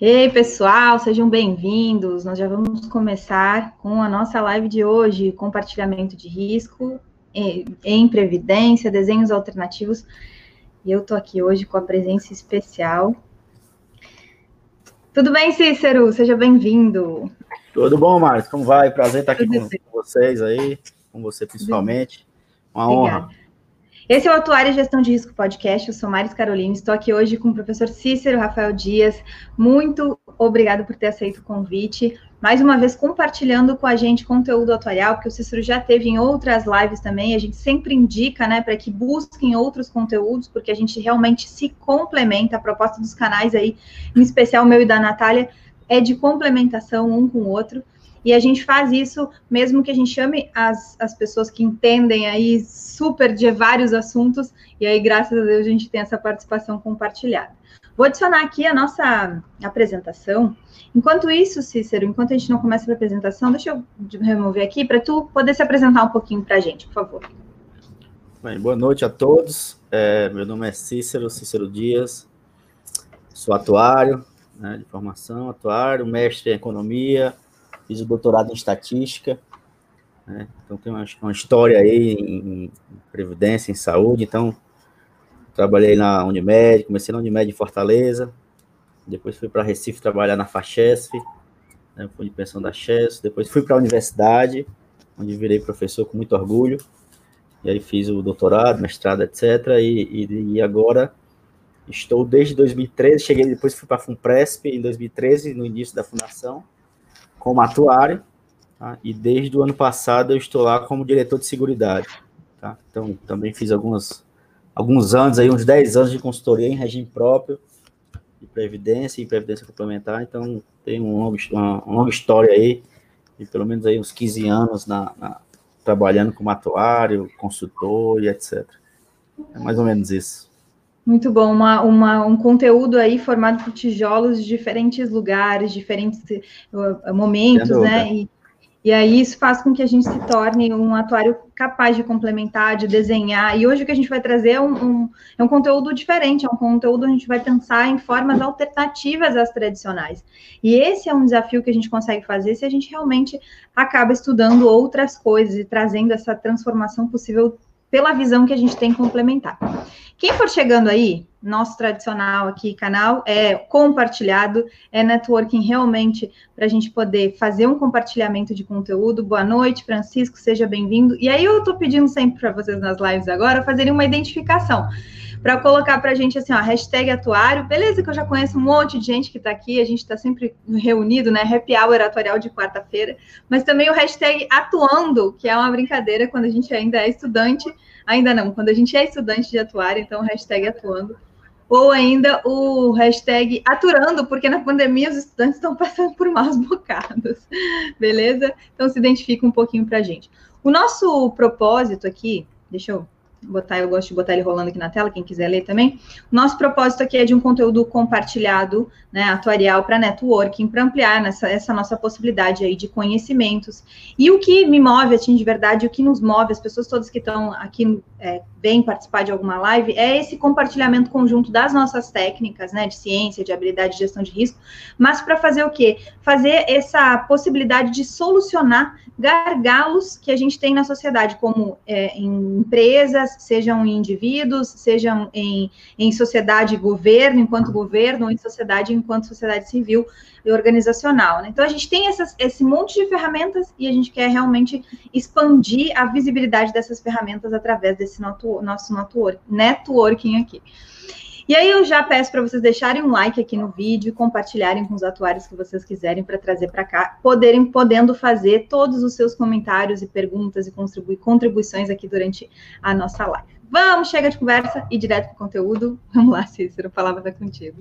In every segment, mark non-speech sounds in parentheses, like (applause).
Ei, pessoal, sejam bem-vindos. Nós já vamos começar com a nossa live de hoje, compartilhamento de risco em previdência, desenhos alternativos. E eu tô aqui hoje com a presença especial. Tudo bem, Cícero? Seja bem-vindo. Tudo bom, Marcos? Como vai? Prazer estar aqui com, vocês aí, com você principalmente. Uma Obrigada. honra. Esse é o Atuário e Gestão de Risco Podcast. Eu sou Maris Carolina, estou aqui hoje com o professor Cícero Rafael Dias. Muito obrigado por ter aceito o convite. Mais uma vez compartilhando com a gente conteúdo atuarial, porque o Cícero já teve em outras lives também. A gente sempre indica, né, para que busquem outros conteúdos, porque a gente realmente se complementa. A proposta dos canais aí, em especial o meu e da Natália, é de complementação um com o outro. E a gente faz isso mesmo que a gente chame as, as pessoas que entendem aí super de vários assuntos, e aí, graças a Deus, a gente tem essa participação compartilhada. Vou adicionar aqui a nossa apresentação. Enquanto isso, Cícero, enquanto a gente não começa a apresentação, deixa eu remover aqui para tu poder se apresentar um pouquinho para a gente, por favor. Bem, boa noite a todos. É, meu nome é Cícero, Cícero Dias. Sou atuário né, de formação, atuário, mestre em economia, fiz o doutorado em estatística, né? então tem uma, uma, história aí em, previdência, em saúde, então trabalhei na Unimed, comecei na Unimed em Fortaleza, depois fui para Recife trabalhar na Fachesf, né? fui de pensão da Chess, depois fui para a universidade, onde virei professor com muito orgulho, e aí fiz o doutorado, mestrado, etc., e, e, e agora estou desde 2013, cheguei depois fui para a FUNPRESP em 2013, no início da fundação, como atuário, tá? e desde o ano passado eu estou lá como diretor de seguridade. Tá? Então, também fiz algumas, alguns anos, aí, uns 10 anos de consultoria em regime próprio, de previdência e previdência complementar, então tem um longo, uma, uma longa história aí, de pelo menos aí uns 15 anos na, na, trabalhando como atuário, consultor e etc. É mais ou menos isso. Muito bom, uma, uma, um conteúdo aí formado por tijolos de diferentes lugares, diferentes uh, momentos, né? E, e aí isso faz com que a gente se torne um atuário capaz de complementar, de desenhar. E hoje o que a gente vai trazer é um, um, é um conteúdo diferente, é um conteúdo onde a gente vai pensar em formas alternativas às tradicionais. E esse é um desafio que a gente consegue fazer se a gente realmente acaba estudando outras coisas e trazendo essa transformação possível pela visão que a gente tem complementar. Quem for chegando aí, nosso tradicional aqui canal é compartilhado, é networking realmente para a gente poder fazer um compartilhamento de conteúdo. Boa noite, Francisco, seja bem-vindo. E aí eu estou pedindo sempre para vocês nas lives agora fazerem uma identificação para colocar para a gente assim, ó, hashtag atuário. Beleza, que eu já conheço um monte de gente que está aqui, a gente está sempre reunido, né? Happy Hour atuarial de quarta-feira, mas também o hashtag atuando, que é uma brincadeira quando a gente ainda é estudante, ainda não, quando a gente é estudante de atuário, então hashtag atuando. Ou ainda o hashtag aturando, porque na pandemia os estudantes estão passando por maus bocados. (laughs) Beleza? Então se identifica um pouquinho para a gente. O nosso propósito aqui, deixa eu botar, eu gosto de botar ele rolando aqui na tela, quem quiser ler também. Nosso propósito aqui é de um conteúdo compartilhado, né, atuarial para networking, para ampliar nessa, essa nossa possibilidade aí de conhecimentos. E o que me move, assim, de verdade, o que nos move, as pessoas todas que estão aqui, é, vêm participar de alguma live, é esse compartilhamento conjunto das nossas técnicas, né, de ciência, de habilidade de gestão de risco, mas para fazer o quê? Fazer essa possibilidade de solucionar gargalos que a gente tem na sociedade, como é, em empresas, sejam em indivíduos, sejam em, em sociedade e governo, enquanto governo, ou em sociedade enquanto sociedade civil e organizacional. Né? Então, a gente tem essas, esse monte de ferramentas e a gente quer realmente expandir a visibilidade dessas ferramentas através desse nosso, nosso networking aqui. E aí eu já peço para vocês deixarem um like aqui no vídeo, compartilharem com os atuários que vocês quiserem para trazer para cá, poderem podendo fazer todos os seus comentários e perguntas e contribui, contribuições aqui durante a nossa live. Vamos, chega de conversa e direto para o conteúdo. Vamos lá, Cícero, a palavra está contigo.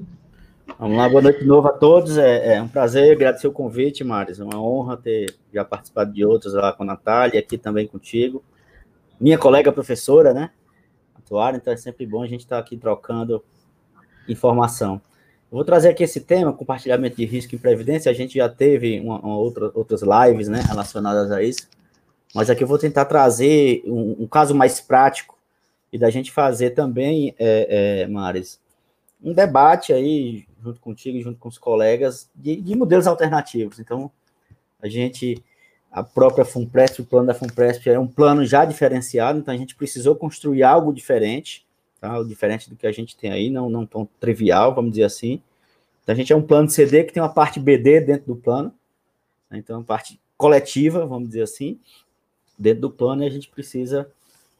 Vamos lá, boa noite de novo a todos. É, é um prazer, agradecer o convite, Maris. É uma honra ter já participado de outros lá com a Natália e aqui também contigo. Minha colega professora, né? Atuária, então é sempre bom a gente estar tá aqui trocando informação. Vou trazer aqui esse tema, compartilhamento de risco em previdência. A gente já teve uma, uma outra, outras lives né, relacionadas a isso, mas aqui eu vou tentar trazer um, um caso mais prático e da gente fazer também, é, é, Maris, um debate aí, junto contigo e junto com os colegas, de, de modelos alternativos. Então, a gente, a própria FUNPRESP, o plano da FUNPRESP é um plano já diferenciado, então a gente precisou construir algo diferente, tá? diferente do que a gente tem aí, não, não tão trivial, vamos dizer assim. Então, a gente é um plano CD que tem uma parte BD dentro do plano, né? então, uma parte coletiva, vamos dizer assim, dentro do plano, e a gente precisa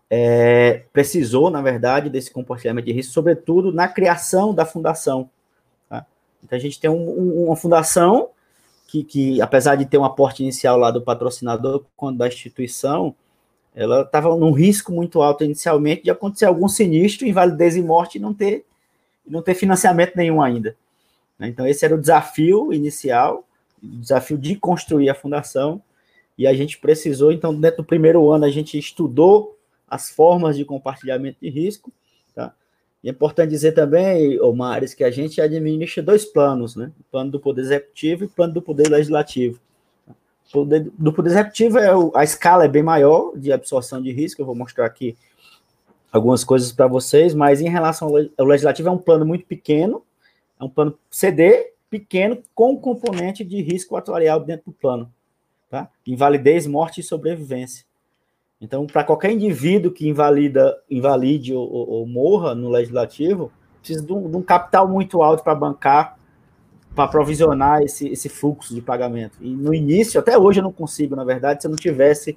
é, precisou, na verdade, desse compartilhamento de risco, sobretudo na criação da fundação. Tá? Então, a gente tem um, um, uma fundação que, que, apesar de ter um aporte inicial lá do patrocinador, quando da instituição, ela estava num risco muito alto inicialmente de acontecer algum sinistro, invalidez e morte e não ter, não ter financiamento nenhum ainda. Né? Então, esse era o desafio inicial, o desafio de construir a fundação, e a gente precisou, então, dentro do primeiro ano, a gente estudou as formas de compartilhamento de risco. Tá? E é importante dizer também, Omares, que a gente administra dois planos, né? O plano do Poder Executivo e o plano do Poder Legislativo. Poder, do Poder Executivo, é a escala é bem maior de absorção de risco, eu vou mostrar aqui algumas coisas para vocês, mas em relação ao Legislativo, é um plano muito pequeno, é um plano CD pequeno com componente de risco atuarial dentro do plano. Tá? Invalidez, morte e sobrevivência. Então, para qualquer indivíduo que invalida, invalide ou, ou, ou morra no legislativo, precisa de um, de um capital muito alto para bancar, para provisionar esse, esse fluxo de pagamento. E no início, até hoje eu não consigo, na verdade, se eu não tivesse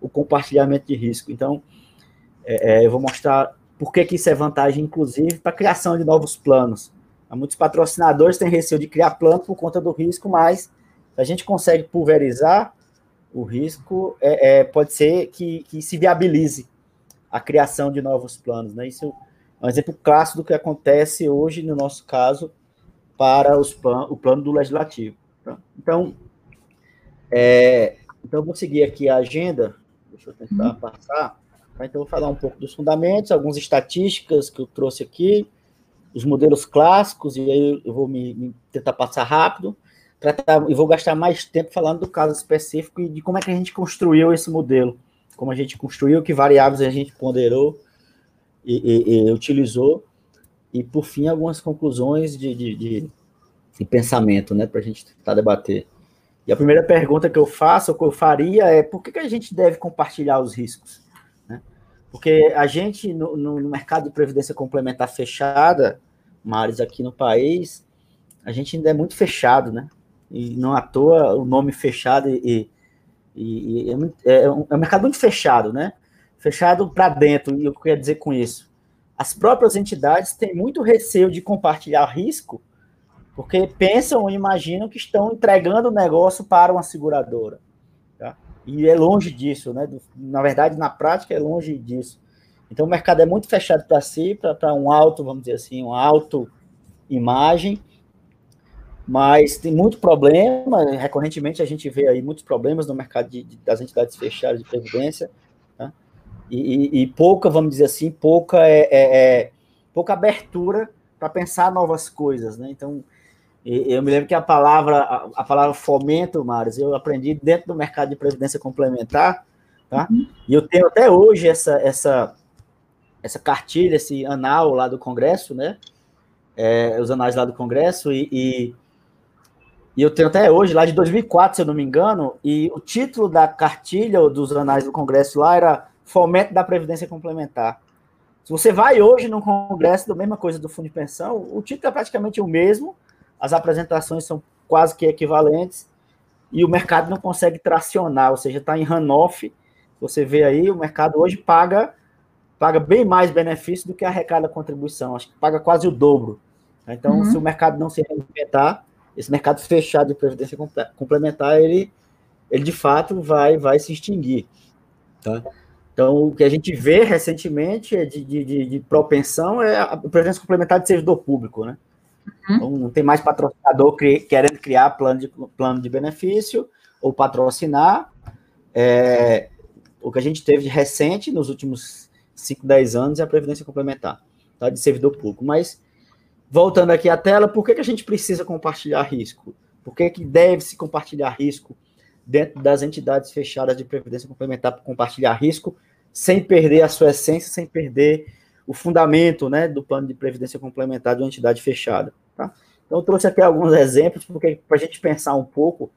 o compartilhamento de risco. Então, é, é, eu vou mostrar por que, que isso é vantagem, inclusive, para a criação de novos planos. Há muitos patrocinadores têm receio de criar plano por conta do risco, mas a gente consegue pulverizar o risco é, é, pode ser que, que, se viabilize a criação de novos planos. Né? Isso é um exemplo clássico do que acontece hoje, no nosso caso, para os plan o plano do legislativo. Tá? Então, é, então, eu vou seguir aqui a agenda. Deixa eu tentar uhum. passar. Tá? Então, vou falar um pouco dos fundamentos, algumas estatísticas que eu trouxe aqui, os modelos clássicos, e aí eu vou me, me tentar passar rápido tratar, e vou gastar mais tempo falando do caso específico e de como é que a gente construiu esse modelo, como a gente construiu, que variáveis a gente ponderou e, e, e utilizou, e por fim algumas conclusões de, de, de, de pensamento, né, para a gente tentar debater. E a primeira pergunta que eu faço, ou que eu faria, é por que, que a gente deve compartilhar os riscos? Né? Porque a gente, no, no mercado de previdência complementar fechada, Mares, aqui no país, a gente ainda é muito fechado, né? e não à toa o nome fechado e, e, e é, é, um, é, um, mercado muito fechado, né? Fechado para dentro, e o que eu quero dizer com isso? As próprias entidades têm muito receio de compartilhar risco, porque pensam ou imaginam que estão entregando o negócio para uma seguradora. Tá? E é longe disso, né? Na verdade, na prática, é longe disso. Então, o mercado é muito fechado para si, para um alto, vamos dizer assim, uma alto imagem, mas tem muito problema, recorrentemente a gente vê aí muitos problemas no mercado de, de, das entidades fechadas de previdência, né? E, e, pouca, vamos dizer assim, pouca é, é, é pouca abertura para pensar novas coisas, né? Então, eu me lembro que a palavra, a, a palavra fomento, Maris, eu aprendi dentro do mercado de previdência complementar, tá? Uhum. E eu tenho até hoje essa, essa, essa cartilha, esse anal lá do Congresso, né? É, os anais lá do Congresso, e, e e eu tenho até hoje, lá de 2004, se eu não me engano, e o título da cartilha dos anais do Congresso lá era Fomento da Previdência Complementar. Se você vai hoje no Congresso, da mesma coisa do Fundo de Pensão, o título é praticamente o mesmo, as apresentações são quase que equivalentes, e o mercado não consegue tracionar, ou seja, está em runoff. Você vê aí, o mercado hoje paga paga bem mais benefício do que arrecada a contribuição, acho que paga quase o dobro. Então, uhum. se o mercado não se reinventar, esse mercado fechado de previdência complementar, ele, ele de fato vai, vai se extinguir. Tá? Então, o que a gente vê recentemente é de, de, de propensão é a previdência complementar de servidor público, né? Uhum. Então, não tem mais patrocinador cri, querendo criar plano de, plano de benefício ou patrocinar. É, o que a gente teve de recente nos últimos 5, 10 anos é a previdência complementar, tá? De servidor público. Mas voltando aqui à tela, por que, que a gente precisa compartilhar risco? Por que, que deve se compartilhar risco dentro das entidades fechadas de previdência complementar para compartilhar risco, sem perder a sua essência, sem perder o fundamento né, do plano de previdência complementar de uma entidade fechada. Tá? Então, eu trouxe aqui alguns exemplos para a gente pensar um pouco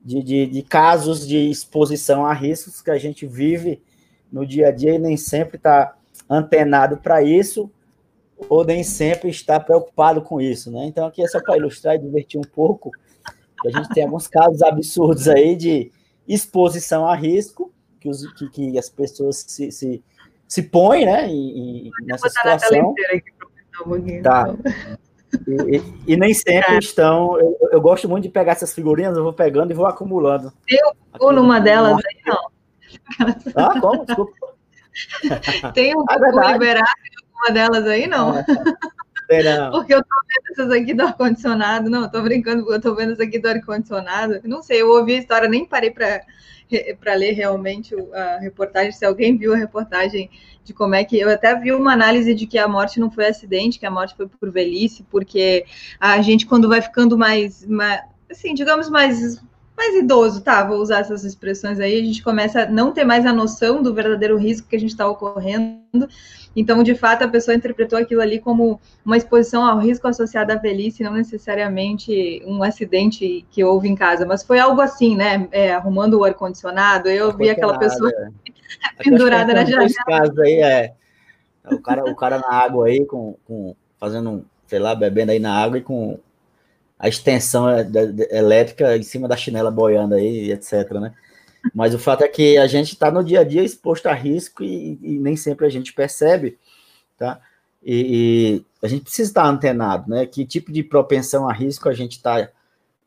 de, de, de, casos de exposição a riscos que a gente vive no dia a dia e nem sempre está antenado para isso, ou nem sempre está preocupado com isso. Né? Então, aqui é só para ilustrar e divertir um pouco, a gente tem alguns casos absurdos aí de exposição a risco, que, os, que, que as pessoas se, se, se põem né, e, e nessa situação. Aqui tá. E, e, e, nem sempre é. estão. Eu, eu, gosto muito de pegar essas figurinhas, eu vou pegando e vou acumulando. Tem um numa delas aí, não. Ah, como? Desculpa. (laughs) Tem um ah, liberado uma delas aí, não? É. (laughs) Porque eu tô vendo essas aqui do ar-condicionado. Não, tô brincando, porque eu tô vendo essas aqui do ar-condicionado. Não sei, eu ouvi a história, nem parei para (laughs) para ler realmente a reportagem, se alguém viu a reportagem de como é que eu até vi uma análise de que a morte não foi acidente, que a morte foi por velhice, porque a gente quando vai ficando mais, mais assim, digamos mais mais idoso, tá? Vou usar essas expressões aí, a gente começa a não ter mais a noção do verdadeiro risco que a gente está ocorrendo. Então, de fato, a pessoa interpretou aquilo ali como uma exposição ao risco associado à velhice, não necessariamente um acidente que houve em casa, mas foi algo assim, né? É, arrumando o ar-condicionado, eu vi aquela pessoa é. (laughs) pendurada na janela. casos aí é o cara, o cara na água aí, com, com fazendo, sei lá, bebendo aí na água e com a extensão é elétrica em cima da chinela boiando aí, etc, né? Mas o fato é que a gente está no dia a dia exposto a risco e, e, nem sempre a gente percebe, tá? E, e, a gente precisa estar antenado, né? Que tipo de propensão a risco a gente está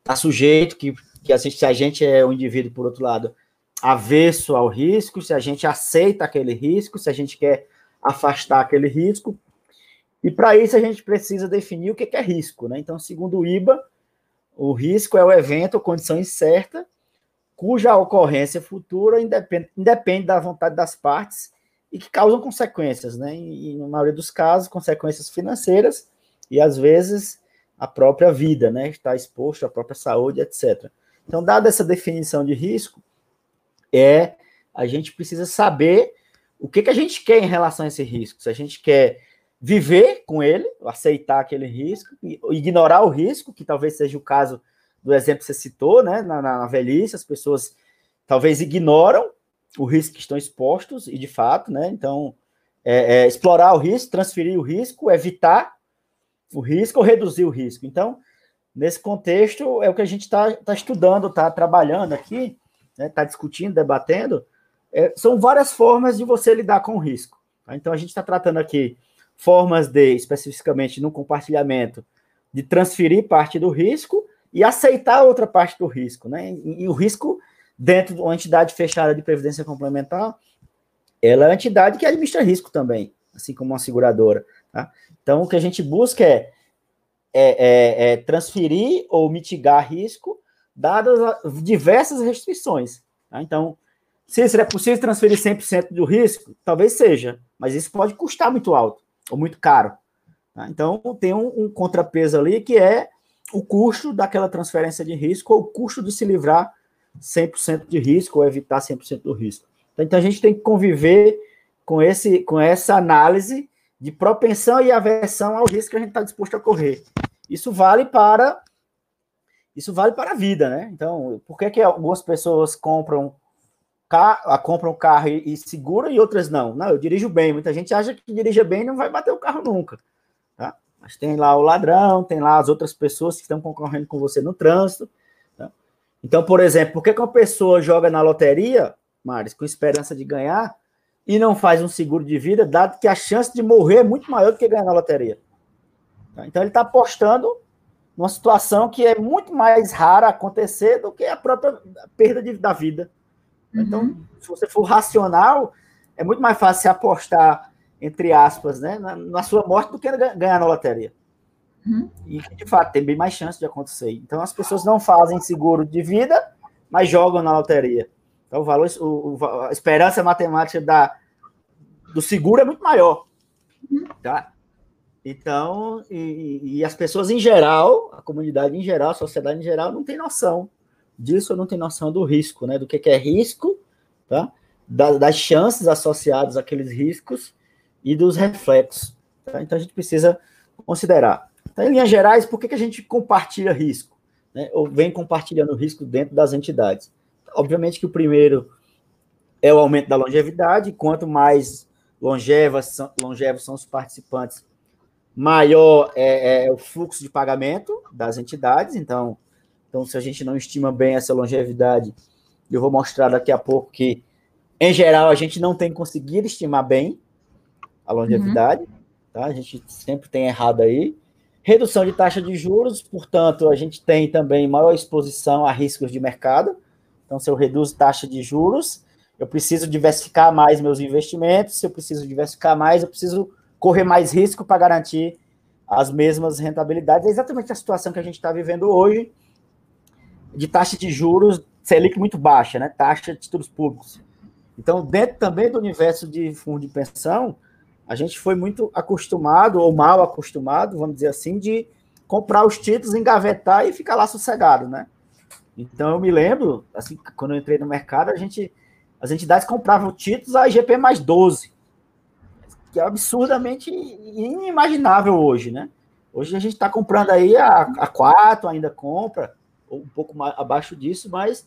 tá sujeito, que, que a gente, se a gente é um indivíduo, por outro lado, avesso ao risco, se a gente aceita aquele risco, se a gente quer afastar aquele risco, e para isso a gente precisa definir o que é risco. Né? Então, segundo o IBA, o risco é o evento ou condição incerta cuja ocorrência futura independe, independe da vontade das partes e que causam consequências, né? E, na maioria dos casos, consequências financeiras e às vezes a própria vida, né? Está exposto à própria saúde, etc. Então, dada essa definição de risco, é a gente precisa saber o que, que a gente quer em relação a esse risco. Se a gente quer viver com ele, aceitar aquele risco, ignorar o risco, que talvez seja o caso do exemplo que você citou, né? Na, na velhice, as pessoas talvez ignoram o risco que estão expostos, e de fato, né? Então, é, é, explorar o risco, transferir o risco, evitar o risco ou reduzir o risco. Então, nesse contexto, é o que a gente está tá estudando, está trabalhando aqui, está né, tá discutindo, debatendo. É, são várias formas de você lidar com o risco. Tá? Então, a gente está tratando aqui formas de, especificamente no compartilhamento, de transferir parte do risco e aceitar outra parte do risco, né? E, e o risco dentro de uma entidade fechada de previdência complementar, ela é uma entidade que administra risco também, assim como uma seguradora. Tá? Então, o que a gente busca é, é, é, é transferir ou mitigar risco, dadas diversas restrições. Tá? Então, se é possível transferir 100% do risco, talvez seja, mas isso pode custar muito alto ou muito caro. Tá? Então, tem um, um, contrapeso ali que é o custo daquela transferência de risco ou o custo de se livrar 100% de risco ou evitar 100% do risco. Então, a gente tem que conviver com, esse, com essa análise de propensão e aversão ao risco que a gente está disposto a correr. Isso vale para isso vale para a vida, né? Então, por que, que algumas pessoas compram carro, compram carro e, e seguram e outras não. Não, eu dirijo bem. Muita gente acha que dirige bem e não vai bater o carro nunca. Tá? Mas tem lá o ladrão, tem lá as outras pessoas que estão concorrendo com você no trânsito. Tá? Então, por exemplo, por que, que uma pessoa joga na loteria, Maris, com esperança de ganhar, e não faz um seguro de vida, dado que a chance de morrer é muito maior do que ganhar na loteria? Tá? Então, ele está apostando numa situação que é muito mais rara acontecer do que a própria perda de, da vida. Então, uhum. se você for racional, é muito mais fácil você apostar, entre aspas, né, na, na sua morte do que ganhar na loteria. Uhum. E, de fato, tem bem mais chance de acontecer. Então, as pessoas não fazem seguro de vida, mas jogam na loteria. Então, o valor, o, o a esperança matemática da, do seguro é muito maior. Uhum. Tá? Então, e, e, as pessoas em geral, a comunidade em geral, a sociedade em geral, não tem noção disso não tenho noção do risco, né? Do que, que é risco, tá? Da, das chances associadas àqueles riscos e dos reflexos. Tá? Então a gente precisa considerar. Então, em linhas gerais, por que, que a gente compartilha risco? Né? Ou vem compartilhando risco dentro das entidades? Obviamente que o primeiro é o aumento da longevidade, quanto mais longevas são, longevos são os participantes, maior é, é, o fluxo de pagamento das entidades. Então, então, se a gente não estima bem essa longevidade, eu vou mostrar daqui a pouco que, em geral, a gente não tem conseguido estimar bem a longevidade, uhum. tá? A gente sempre tem errado aí. Redução de taxa de juros, portanto, a gente tem também maior exposição a riscos de mercado. Então, se eu reduzo taxa de juros, eu preciso diversificar mais meus investimentos. Se eu preciso diversificar mais, eu preciso correr mais risco para garantir as mesmas rentabilidades. É exatamente a situação que a gente está vivendo hoje, de taxa de juros Selic muito baixa, né? Taxa de títulos públicos. Então, dentro também do universo de fundo de pensão, a gente foi muito acostumado, ou mal acostumado, vamos dizer assim, de comprar os títulos, engavetar e ficar lá sossegado, né? Então, eu me lembro, assim, quando eu entrei no mercado, a gente, as entidades compravam títulos a IGP mais 12, que é absurdamente inimaginável hoje, né? Hoje a gente está comprando aí a, a 4, ainda compra, um pouco mais abaixo disso, mas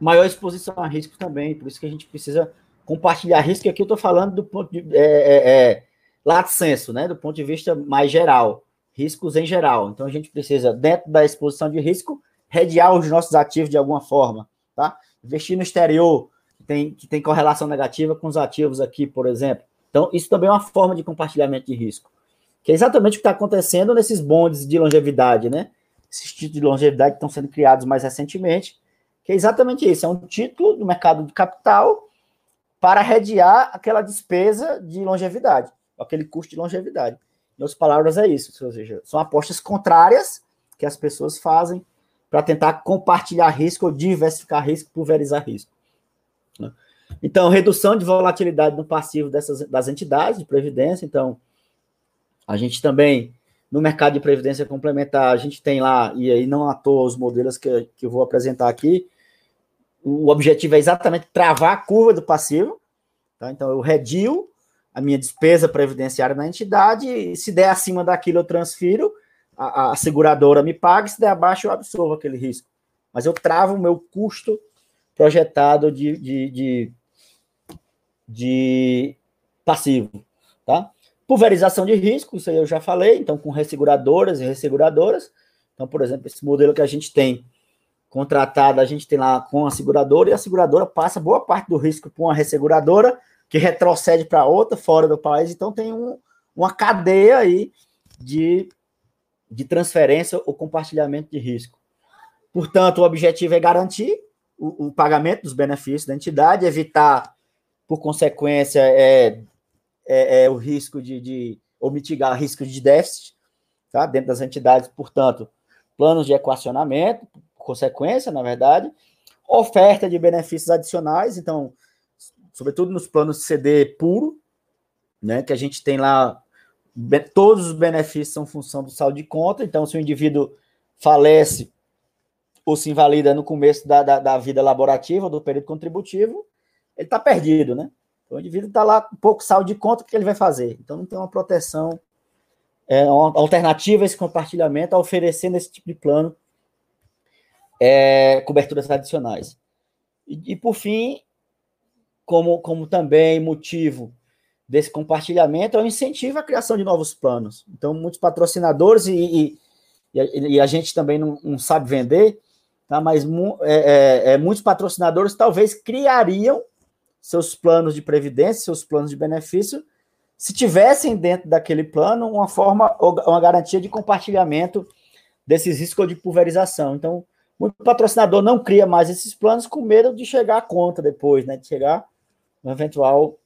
maior exposição a risco também, por isso que a gente precisa compartilhar risco, e aqui eu estou falando do ponto de é, é, é, lato senso, né, do ponto de vista mais geral, riscos em geral. Então a gente precisa, dentro da exposição de risco, redear os nossos ativos de alguma forma, tá? Investir no exterior, que tem, que tem correlação negativa com os ativos aqui, por exemplo. Então, isso também é uma forma de compartilhamento de risco, que é exatamente o que está acontecendo nesses bondes de longevidade, né? Esses títulos de longevidade estão sendo criados mais recentemente, que é exatamente isso, é um título do mercado de capital para redear aquela despesa de longevidade, aquele custo de longevidade. Em outras palavras, é isso, ou seja, são apostas contrárias que as pessoas fazem para tentar compartilhar risco ou diversificar risco, pulverizar risco. Né? Então, redução de volatilidade no passivo dessas, das entidades de previdência. Então, a gente também no mercado de previdência complementar, a gente tem lá, e aí não à toa os modelos que, que eu vou apresentar aqui, o objetivo é exatamente travar a curva do passivo, tá? então eu redio a minha despesa previdenciária na entidade, e se der acima daquilo eu transfiro, a, a seguradora me paga, se der abaixo eu absorvo aquele risco. Mas eu travo o meu custo projetado de, de, de, de passivo, tá? Pulverização de risco, isso aí eu já falei, então com resseguradoras e resseguradoras. Então, por exemplo, esse modelo que a gente tem contratado, a gente tem lá com a seguradora e a seguradora passa boa parte do risco para uma resseguradora que retrocede para outra fora do país. Então, tem um, uma cadeia aí de, de transferência ou compartilhamento de risco. Portanto, o objetivo é garantir o, o pagamento dos benefícios da entidade, evitar, por consequência, é, é, é o risco de, de, ou mitigar risco de déficit, tá? Dentro das entidades, portanto, planos de equacionamento, consequência, na verdade, oferta de benefícios adicionais, então, sobretudo nos planos CD puro, né, que a gente tem lá, todos os benefícios são função do saldo de conta, então, se o indivíduo falece ou se invalida no começo da, da, da vida laborativa, do período contributivo, ele está perdido, né? O indivíduo está lá com pouco saldo de conta, o que ele vai fazer? Então não tem uma proteção, é, uma alternativa a esse compartilhamento, a oferecer nesse tipo de plano é, coberturas adicionais. E, e, por fim, como, como também motivo desse compartilhamento, é o incentivo à criação de novos planos. Então, muitos patrocinadores, e, e, e a gente também não, não, sabe vender, tá? mas é, é, é, muitos patrocinadores talvez criariam seus planos de previdência, seus planos de benefício, se tivessem dentro daquele plano uma forma, uma garantia de compartilhamento desses riscos de pulverização. Então, muito patrocinador não cria mais esses planos com medo de chegar à conta depois, né? De chegar uma eventual,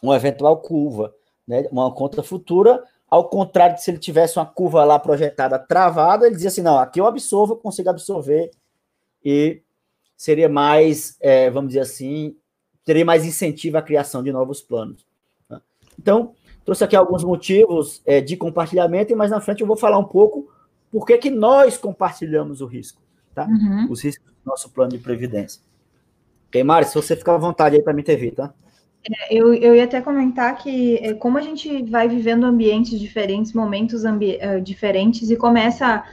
uma eventual curva, né? Uma conta futura. Ao contrário de se ele tivesse uma curva lá projetada travada, ele dizia assim: não, aqui eu absorvo, eu consigo absorver e seria mais, é, vamos dizer assim, teria mais incentivo à criação de novos planos. Tá? Então, trouxe aqui alguns motivos é, de compartilhamento, e mais na frente eu vou falar um pouco por que, que nós compartilhamos o risco, tá? Uhum. Os riscos do nosso plano de previdência. Ok, Mari, se você ficar à vontade aí para me ter visto, tá? É, eu, eu ia até comentar que é, como a gente vai vivendo ambientes diferentes, momentos ambi uh, diferentes, e começa a,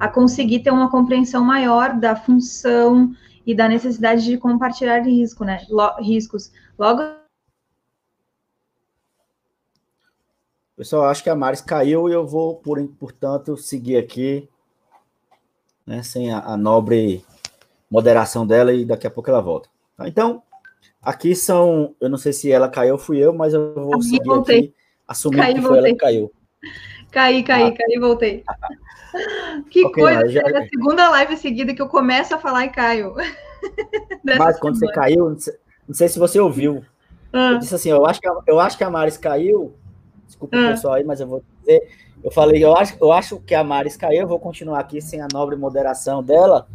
a, conseguir ter uma compreensão maior da função e da necessidade de compartilhar risco, né? Lo riscos. Logo. Pessoal, acho que a Maris caiu e eu vou, por, portanto, seguir aqui, né, sem a, a nobre moderação dela, e daqui a pouco ela volta. Tá? Então, Aqui são, eu não sei se ela caiu ou fui eu, mas eu vou seguir voltei. aqui, assumindo caí, que foi voltei. ela que caiu. Caí, caí, ah. caí, voltei. (laughs) Que okay, coisa, já... é a segunda live seguida que eu começo a falar e caio. (laughs) mas quando semana. você caiu, não sei, se você ouviu. Ah. Eu disse assim, eu acho que a, eu acho que a Maris caiu. Desculpa ah. o pessoal aí, mas eu vou dizer. Eu falei, eu acho, eu acho que a Maris caiu, eu vou continuar aqui sem a nobre moderação dela,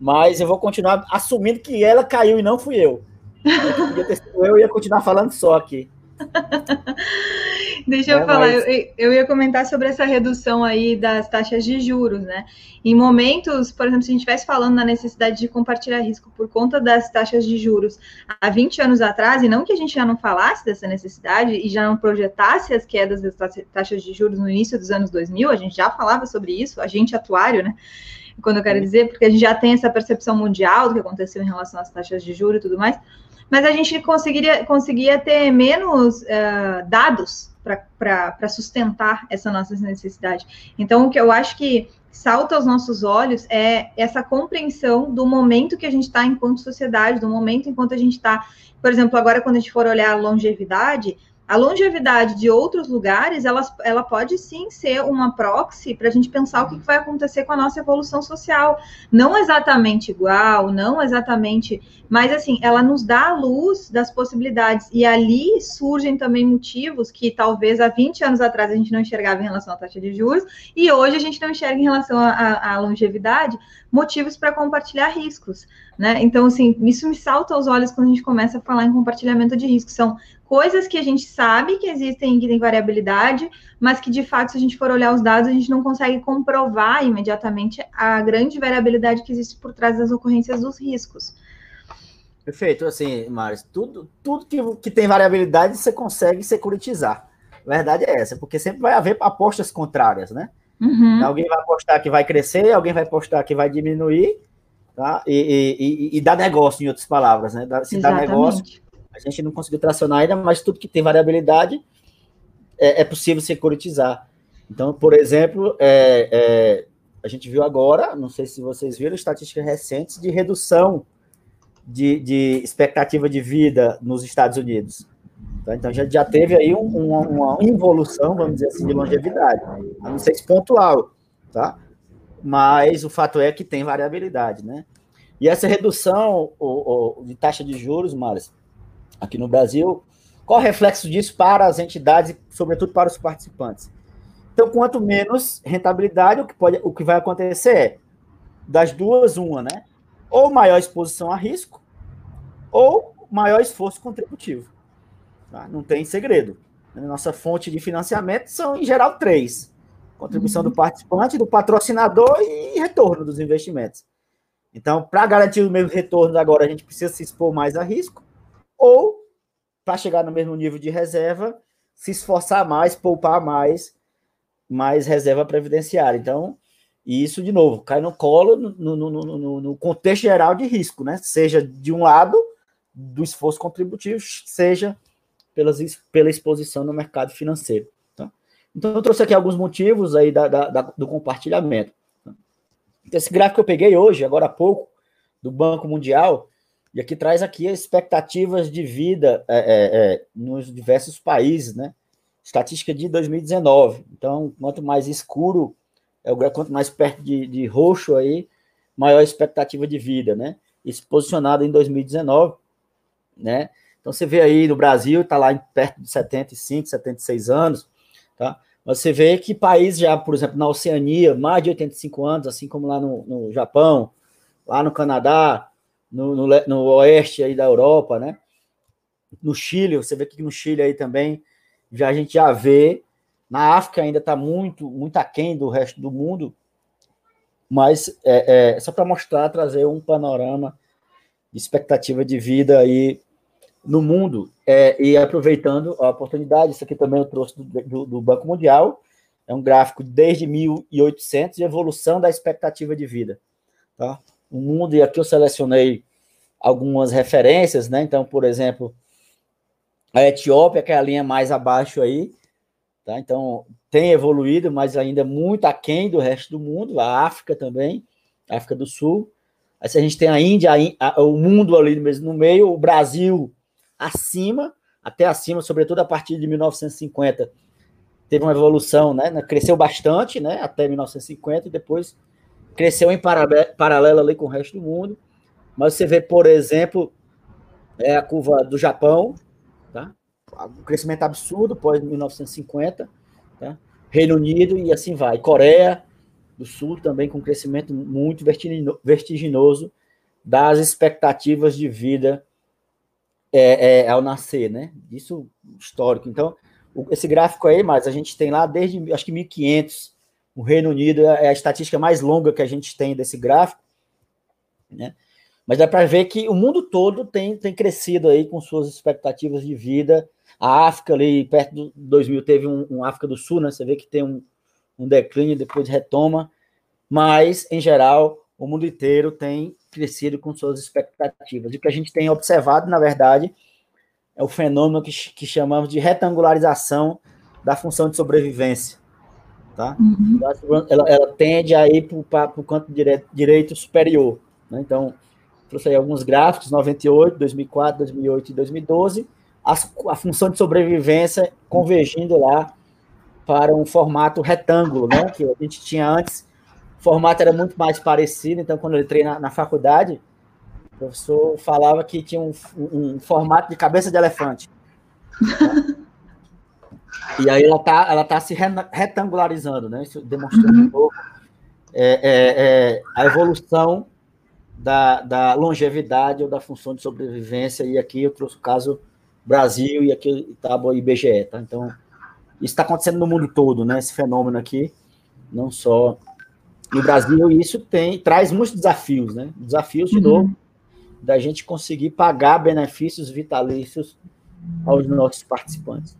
mas eu vou continuar assumindo que ela caiu e não fui eu. Sido eu ia continuar falando só aqui. (laughs) Deixa eu é, falar, mas... eu, eu, ia comentar sobre essa redução aí das taxas de juros, né? Em momentos, por exemplo, se a gente estivesse falando na necessidade de compartilhar risco por conta das taxas de juros há 20 anos atrás, e não que a gente já não falasse dessa necessidade e já não projetasse as quedas das taxas de juros no início dos anos 2000, a gente já falava sobre isso, a gente atuário, né? Quando eu quero dizer, porque a gente já tem essa percepção mundial do que aconteceu em relação às taxas de juros e tudo mais mas a gente conseguiria, conseguia ter menos uh, dados para sustentar essa nossa necessidade. Então, o que eu acho que salta aos nossos olhos é essa compreensão do momento que a gente está enquanto sociedade, do momento enquanto a gente está, por exemplo, agora quando a gente for olhar a longevidade, a longevidade de outros lugares, ela, ela pode sim ser uma proxy para a gente pensar o que vai acontecer com a nossa evolução social. Não exatamente igual, não exatamente, mas assim, ela nos dá a luz das possibilidades. E ali surgem também motivos que talvez há 20 anos atrás a gente não enxergava em relação à taxa de juros, e hoje a gente não enxerga em relação à longevidade, motivos para compartilhar riscos. Né? Então, assim, isso me salta aos olhos quando a gente começa a falar em compartilhamento de riscos. São coisas que a gente sabe que existem, que tem variabilidade, mas que de fato, se a gente for olhar os dados, a gente não consegue comprovar imediatamente a grande variabilidade que existe por trás das ocorrências dos riscos. Perfeito, assim, Maris, tudo, tudo que, que tem variabilidade você consegue securitizar. A verdade é essa, porque sempre vai haver apostas contrárias, né? Uhum. Alguém vai apostar que vai crescer, alguém vai apostar que vai diminuir, tá? E, e, e, dá negócio, em outras palavras, né? Se Exatamente. dá negócio, a gente não conseguiu tracionar ainda, mas tudo que tem variabilidade é, é possível securitizar. Então, por exemplo, é, é, a gente viu agora, não sei se vocês viram, estatísticas recentes de redução de, de expectativa de vida nos Estados Unidos. Tá? Então, já, já teve aí um, uma, uma, involução, vamos dizer assim, de longevidade. Eu não sei se pontual, tá? Mas o fato é que tem variabilidade, né? E essa redução o, o, de taxa de juros, Maris, aqui no Brasil. Qual o reflexo disso para as entidades e, sobretudo, para os participantes? Então, quanto menos rentabilidade, o que, pode, o que vai acontecer é, das duas, uma, né? Ou maior exposição a risco, ou maior esforço contributivo. Tá? Não tem segredo. Nossa fonte de financiamento são, em geral, três: contribuição uhum. do participante, do patrocinador e retorno dos investimentos. Então, para garantir os mesmos retornos, agora a gente precisa se expor mais a risco ou para chegar no mesmo nível de reserva, se esforçar mais, poupar mais, mais reserva previdenciária. Então, isso, de novo, cai no colo no, no, no, no, contexto geral de risco, né? Seja de um lado do esforço contributivo, seja pelas, pela exposição no mercado financeiro. Tá? Então, eu trouxe aqui alguns motivos aí da, da, da, do compartilhamento. Esse gráfico que eu peguei hoje, agora há pouco, do Banco Mundial, e aqui traz aqui as expectativas de vida é, é, é nos diversos países, né? Estatística de 2019. Então, quanto mais escuro, é o quanto mais perto de, de roxo aí, maior a expectativa de vida, né? Isso posicionado em 2019, né? Então você vê aí no Brasil, está lá perto de 75, 76 anos, tá? Você vê que países já, por exemplo, na Oceania, mais de 85 anos, assim como lá no, no Japão, lá no Canadá, no, no, no, oeste aí da Europa, né? No Chile, você vê que no Chile aí também já a gente já vê. Na África ainda está muito, muito aquém do resto do mundo, mas é, é só para mostrar, trazer um panorama de expectativa de vida aí no mundo, é, e aproveitando a oportunidade, isso aqui também eu trouxe do, do, do Banco Mundial, é um gráfico desde 1800 de evolução da expectativa de vida. Tá? O mundo, e aqui eu selecionei algumas referências, né? Então, por exemplo, a Etiópia, que é a linha mais abaixo aí, tá? Então, tem evoluído, mas ainda muito aquém do resto do mundo, a África também, a África do Sul. Aí se a gente tem a Índia, a, a, o mundo ali mesmo no meio, o Brasil acima, até acima, sobretudo a partir de 1950, teve uma evolução, né? Cresceu bastante, né? Até 1950 e depois cresceu em paralelo ali com o resto do mundo. Mas você vê, por exemplo, é a curva do Japão, tá? Um crescimento absurdo pós 1950, tá? Reino Unido e assim vai. Coreia do Sul também com crescimento muito vertiginoso das expectativas de vida é, é, ao nascer, né? Isso histórico. Então, esse gráfico aí, mas a gente tem lá desde acho que 1500. O Reino Unido é a estatística mais longa que a gente tem desse gráfico, né? Mas dá para ver que o mundo todo tem, tem crescido aí com suas expectativas de vida. A África ali, perto do 2000, teve um, um África do Sul, né? Você vê que tem um, um declínio, depois retoma. Mas, em geral, o mundo inteiro tem crescido com suas expectativas. E o que a gente tem observado, na verdade, é o fenômeno que, que chamamos de retangularização da função de sobrevivência. Tá? Uhum. Ela, ela, tende a ir para o canto direito, direito superior. Né? Então, trouxe aí alguns gráficos, 98, 2004, 2008 e 2012, as, a função de sobrevivência convergindo lá para um formato retângulo, né? que a gente tinha antes. O formato era muito mais parecido, então, quando eu entrei na, na faculdade, o professor falava que tinha um, um, um formato de cabeça de elefante. E aí ela está ela tá se retangularizando, né? Isso demonstrando uhum. um pouco é, é, é, a evolução da, da longevidade ou da função de sobrevivência, e aqui eu trouxe o caso Brasil e aqui Tábua IBGE, tá? Então, isso está acontecendo no mundo todo, né? Esse fenômeno aqui, não só no Brasil, isso tem, traz muitos desafios, né? Desafios, de uhum. novo, da gente conseguir pagar benefícios vitalícios aos nossos participantes.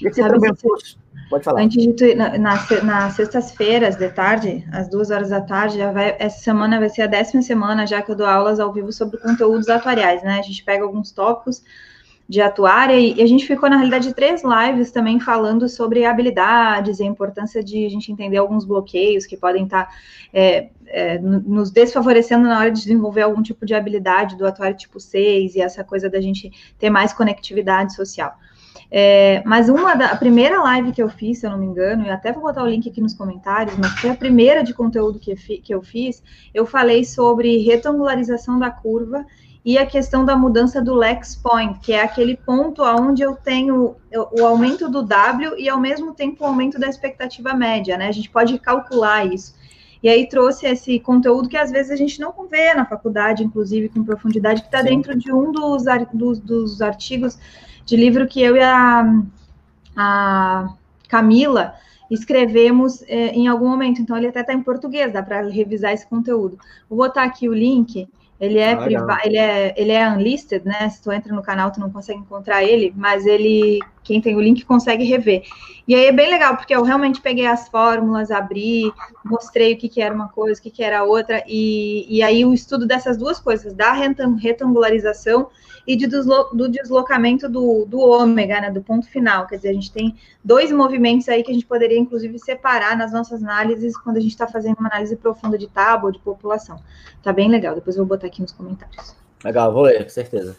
E aqui Sabe também, você... Pode falar. Antes de tu, na, na, nas sextas-feiras de tarde, às duas horas da tarde, já vai, essa semana vai ser a décima semana já que eu dou aulas ao vivo sobre conteúdos atuariais, né? A gente pega alguns tópicos de atuária e, a gente ficou, na realidade, três lives também falando sobre habilidades e a importância de a gente entender alguns bloqueios que podem estar tá, é, é, nos desfavorecendo na hora de desenvolver algum tipo de habilidade do atuário tipo 6 e essa coisa da gente ter mais conectividade social. É, mas uma da a primeira live que eu fiz, se eu não me engano, e até vou botar o link aqui nos comentários, mas foi a primeira de conteúdo que, que eu fiz, eu falei sobre retangularização da curva e a questão da mudança do Lex Point, que é aquele ponto onde eu tenho o aumento do W e ao mesmo tempo o aumento da expectativa média, né? A gente pode calcular isso. E aí trouxe esse conteúdo que às vezes a gente não vê na faculdade, inclusive com profundidade, que está dentro de um dos, dos, dos artigos de livro que eu e a, a Camila escrevemos é, em algum momento. Então, ele até está em português, dá para revisar esse conteúdo. Vou botar aqui o link. Ele é, ah, ele é ele é unlisted, né? Se tu entra no canal, tu não consegue encontrar ele, mas ele, quem tem o link consegue rever. E aí é bem legal, porque eu realmente peguei as fórmulas, abri, mostrei o que, que era uma coisa, o que, que era outra, e, e aí o estudo dessas duas coisas, da retangularização e de do deslocamento do, do ômega, né, do ponto final. Quer dizer, a gente tem dois movimentos aí que a gente poderia, inclusive, separar nas nossas análises quando a gente está fazendo uma análise profunda de tábua, de população. Tá bem legal, depois eu vou botar aqui nos comentários. Legal, vou ler, com certeza.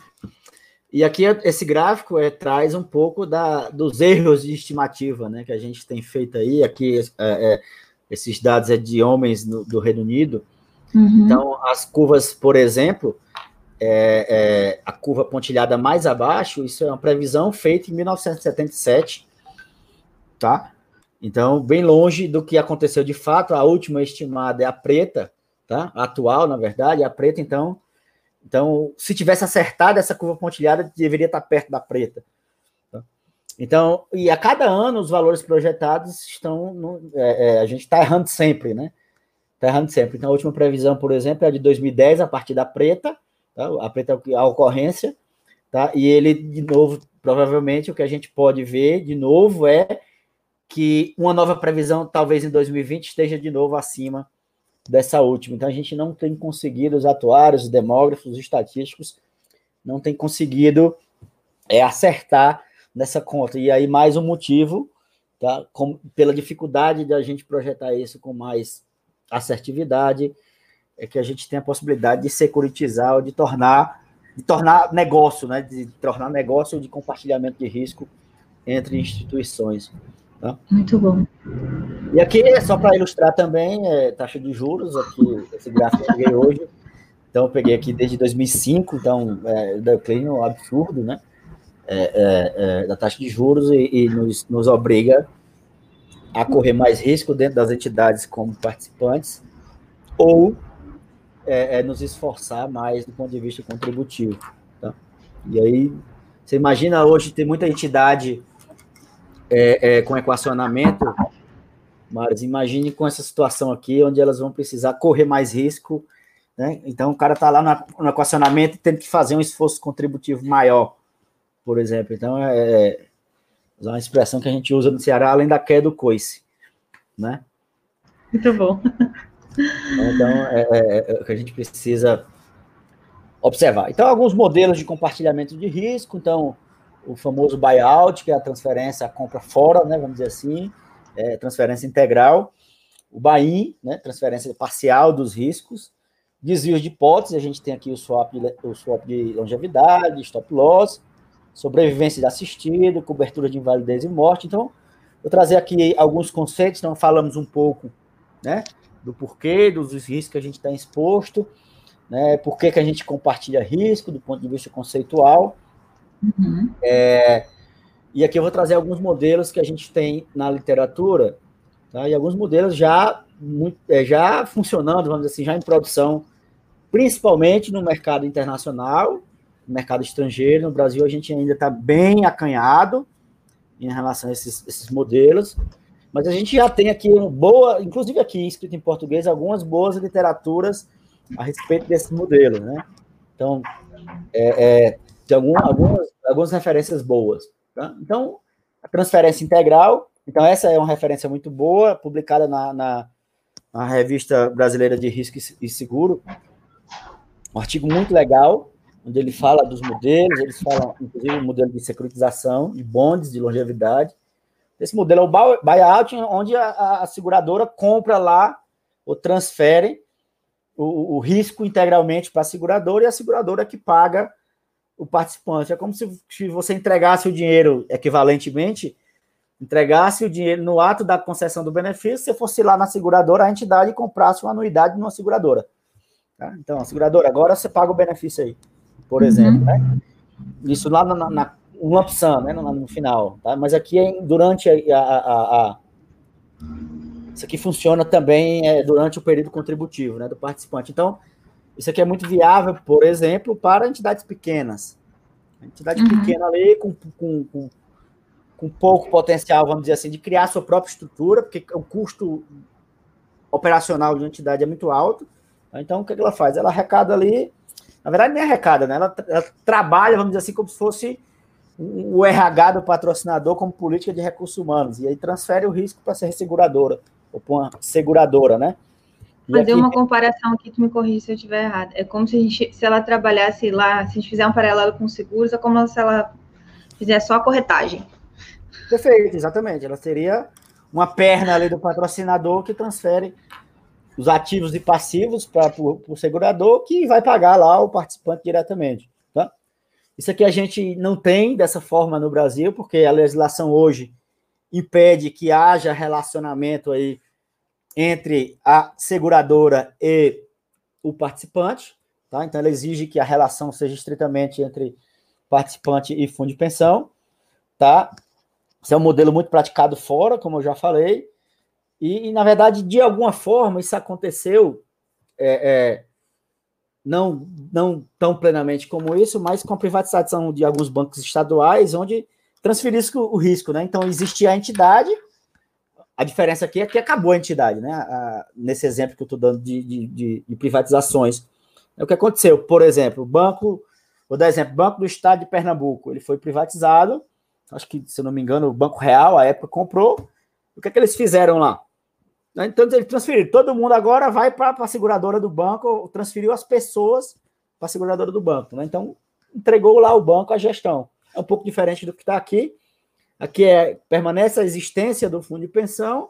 E aqui esse gráfico é, traz um pouco da, dos erros de estimativa né, que a gente tem feito aí. Aqui, é, é, esses dados é de homens no, do Reino Unido. Uhum. Então, as curvas, por exemplo, é, é, a curva pontilhada mais abaixo, isso é uma previsão feita em 1977, tá? Então, bem longe do que aconteceu de fato, a última estimada é a preta, tá? A atual, na verdade, é a preta, então, então, se tivesse acertado essa curva pontilhada, deveria estar perto da preta. Tá? Então, e a cada ano os valores projetados estão, no, é, é, a gente está errando sempre, né? Está errando sempre. Então, a última previsão, por exemplo, é a de 2010, a partir da preta, Tá? A preta é a ocorrência. tá? E ele, de novo, provavelmente o que a gente pode ver, de novo, é que uma nova previsão, talvez em 2020, esteja de novo acima dessa última. Então, a gente não tem conseguido, os atuários, os demógrafos, os estatísticos, não tem conseguido é, acertar nessa conta. E aí, mais um motivo, tá? Com, pela dificuldade de a gente projetar isso com mais assertividade, é que a gente tem a possibilidade de securitizar ou de tornar, de tornar negócio, né? De tornar negócio de compartilhamento de risco entre instituições. Tá? Muito bom. E aqui é só para ilustrar também é, taxa de juros, aqui esse gráfico que eu peguei hoje. Então eu peguei aqui desde 2005, então é, declínio absurdo, né? É, é, é, da taxa de juros e, e nos, nos obriga a correr mais risco dentro das entidades como participantes ou é, é, nos esforçar mais do ponto de vista contributivo. Tá? E aí, você imagina hoje ter muita entidade é, é, com equacionamento, mas imagine com essa situação aqui, onde elas vão precisar correr mais risco, né? Então o cara está lá no, no equacionamento e tem que fazer um esforço contributivo maior, por exemplo. Então é, é uma expressão que a gente usa no Ceará, além da queda do coice, né? Muito bom. Então é, é, é o que a gente precisa observar. Então alguns modelos de compartilhamento de risco, então o famoso buyout, que é a transferência, a compra fora, né, vamos dizer assim, é, transferência integral, o buy-in, né, transferência parcial dos riscos, desvios de hipótese, a gente tem aqui o swap, o swap de longevidade, stop loss, sobrevivência de assistido, cobertura de invalidez e morte. Então, eu trazer aqui alguns conceitos, então falamos um pouco, né, do porquê, dos riscos que a gente está exposto, né, por que, que a gente compartilha risco do ponto de vista conceitual, Uhum. É, e aqui eu vou trazer alguns modelos que a gente tem na literatura, tá? e alguns modelos já, muito, é, já funcionando, vamos dizer assim, já em produção, principalmente no mercado internacional, no mercado estrangeiro. No Brasil, a gente ainda está bem acanhado em relação a esses, esses modelos, mas a gente já tem aqui uma boa, inclusive aqui escrito em português, algumas boas literaturas a respeito desse modelo, né? Então, é, é, tem algum, algumas, algumas referências boas. Tá? Então, a transferência integral, então essa é uma referência muito boa, publicada na, na, na revista brasileira de risco e seguro, um artigo muito legal, onde ele fala dos modelos, eles falam, inclusive, o modelo de securitização, de bondes, de longevidade. Esse modelo é o buyout, onde a, a seguradora compra lá ou transfere o, o risco integralmente para a seguradora e a seguradora que paga o participante. É como se, se você entregasse o dinheiro equivalentemente, entregasse o dinheiro no ato da concessão do benefício, você fosse lá na seguradora, a entidade comprasse uma anuidade numa seguradora. Tá? Então, a seguradora, agora você paga o benefício aí, por uhum. exemplo. Né? Isso lá na, na uma opção, né, no, no, final. Tá? Mas aqui, é durante a, a, a, a isso aqui funciona também é, durante o período contributivo né, do participante. Então, isso aqui é muito viável, por exemplo, para entidades pequenas. Entidade uhum. pequena ali, com, com, com, com, pouco potencial, vamos dizer assim, de criar sua própria estrutura, porque o custo operacional de uma entidade é muito alto. Então, o que, ela faz? Ela arrecada ali, na verdade, nem arrecada, né? Ela, ela trabalha, vamos dizer assim, como se fosse o RH do patrocinador como política de recursos humanos, e aí transfere o risco para ser seguradora, ou para uma seguradora, né? Fazer uma comparação aqui, tu me corrija se eu estiver errado. É como se, a gente, se ela trabalhasse lá, se a gente fizer um paralelo com seguros, é como se ela fizesse só a corretagem. Perfeito, exatamente. Ela seria uma perna ali do patrocinador que transfere os ativos e passivos para o segurador, que vai pagar lá o participante diretamente. Tá? Isso aqui a gente não tem dessa forma no Brasil, porque a legislação hoje impede que haja relacionamento aí entre a seguradora e o participante, tá? Então ela exige que a relação seja estritamente entre participante e fundo de pensão, tá? Isso é um modelo muito praticado fora, como eu já falei, e, e na verdade, de alguma forma, isso aconteceu, é, é, não, não tão plenamente como isso, mas com a privatização de alguns bancos estaduais, onde transferisse o, o risco, né? Então, existia a entidade, a diferença aqui é que acabou a entidade, né? A, nesse exemplo que eu estou dando de, de, de, de, privatizações. O que aconteceu, por exemplo, o banco, vou dar exemplo, Banco do Estado de Pernambuco, ele foi privatizado, acho que, se eu não me engano, o Banco Real, a época, comprou. O que é que eles fizeram lá? Então, eles transferiram. Todo mundo agora vai para a seguradora do banco, transferiu as pessoas para a seguradora do banco. Né? Então, entregou lá o banco a gestão. É um pouco diferente do que está aqui. Aqui é, permanece a existência do fundo de pensão,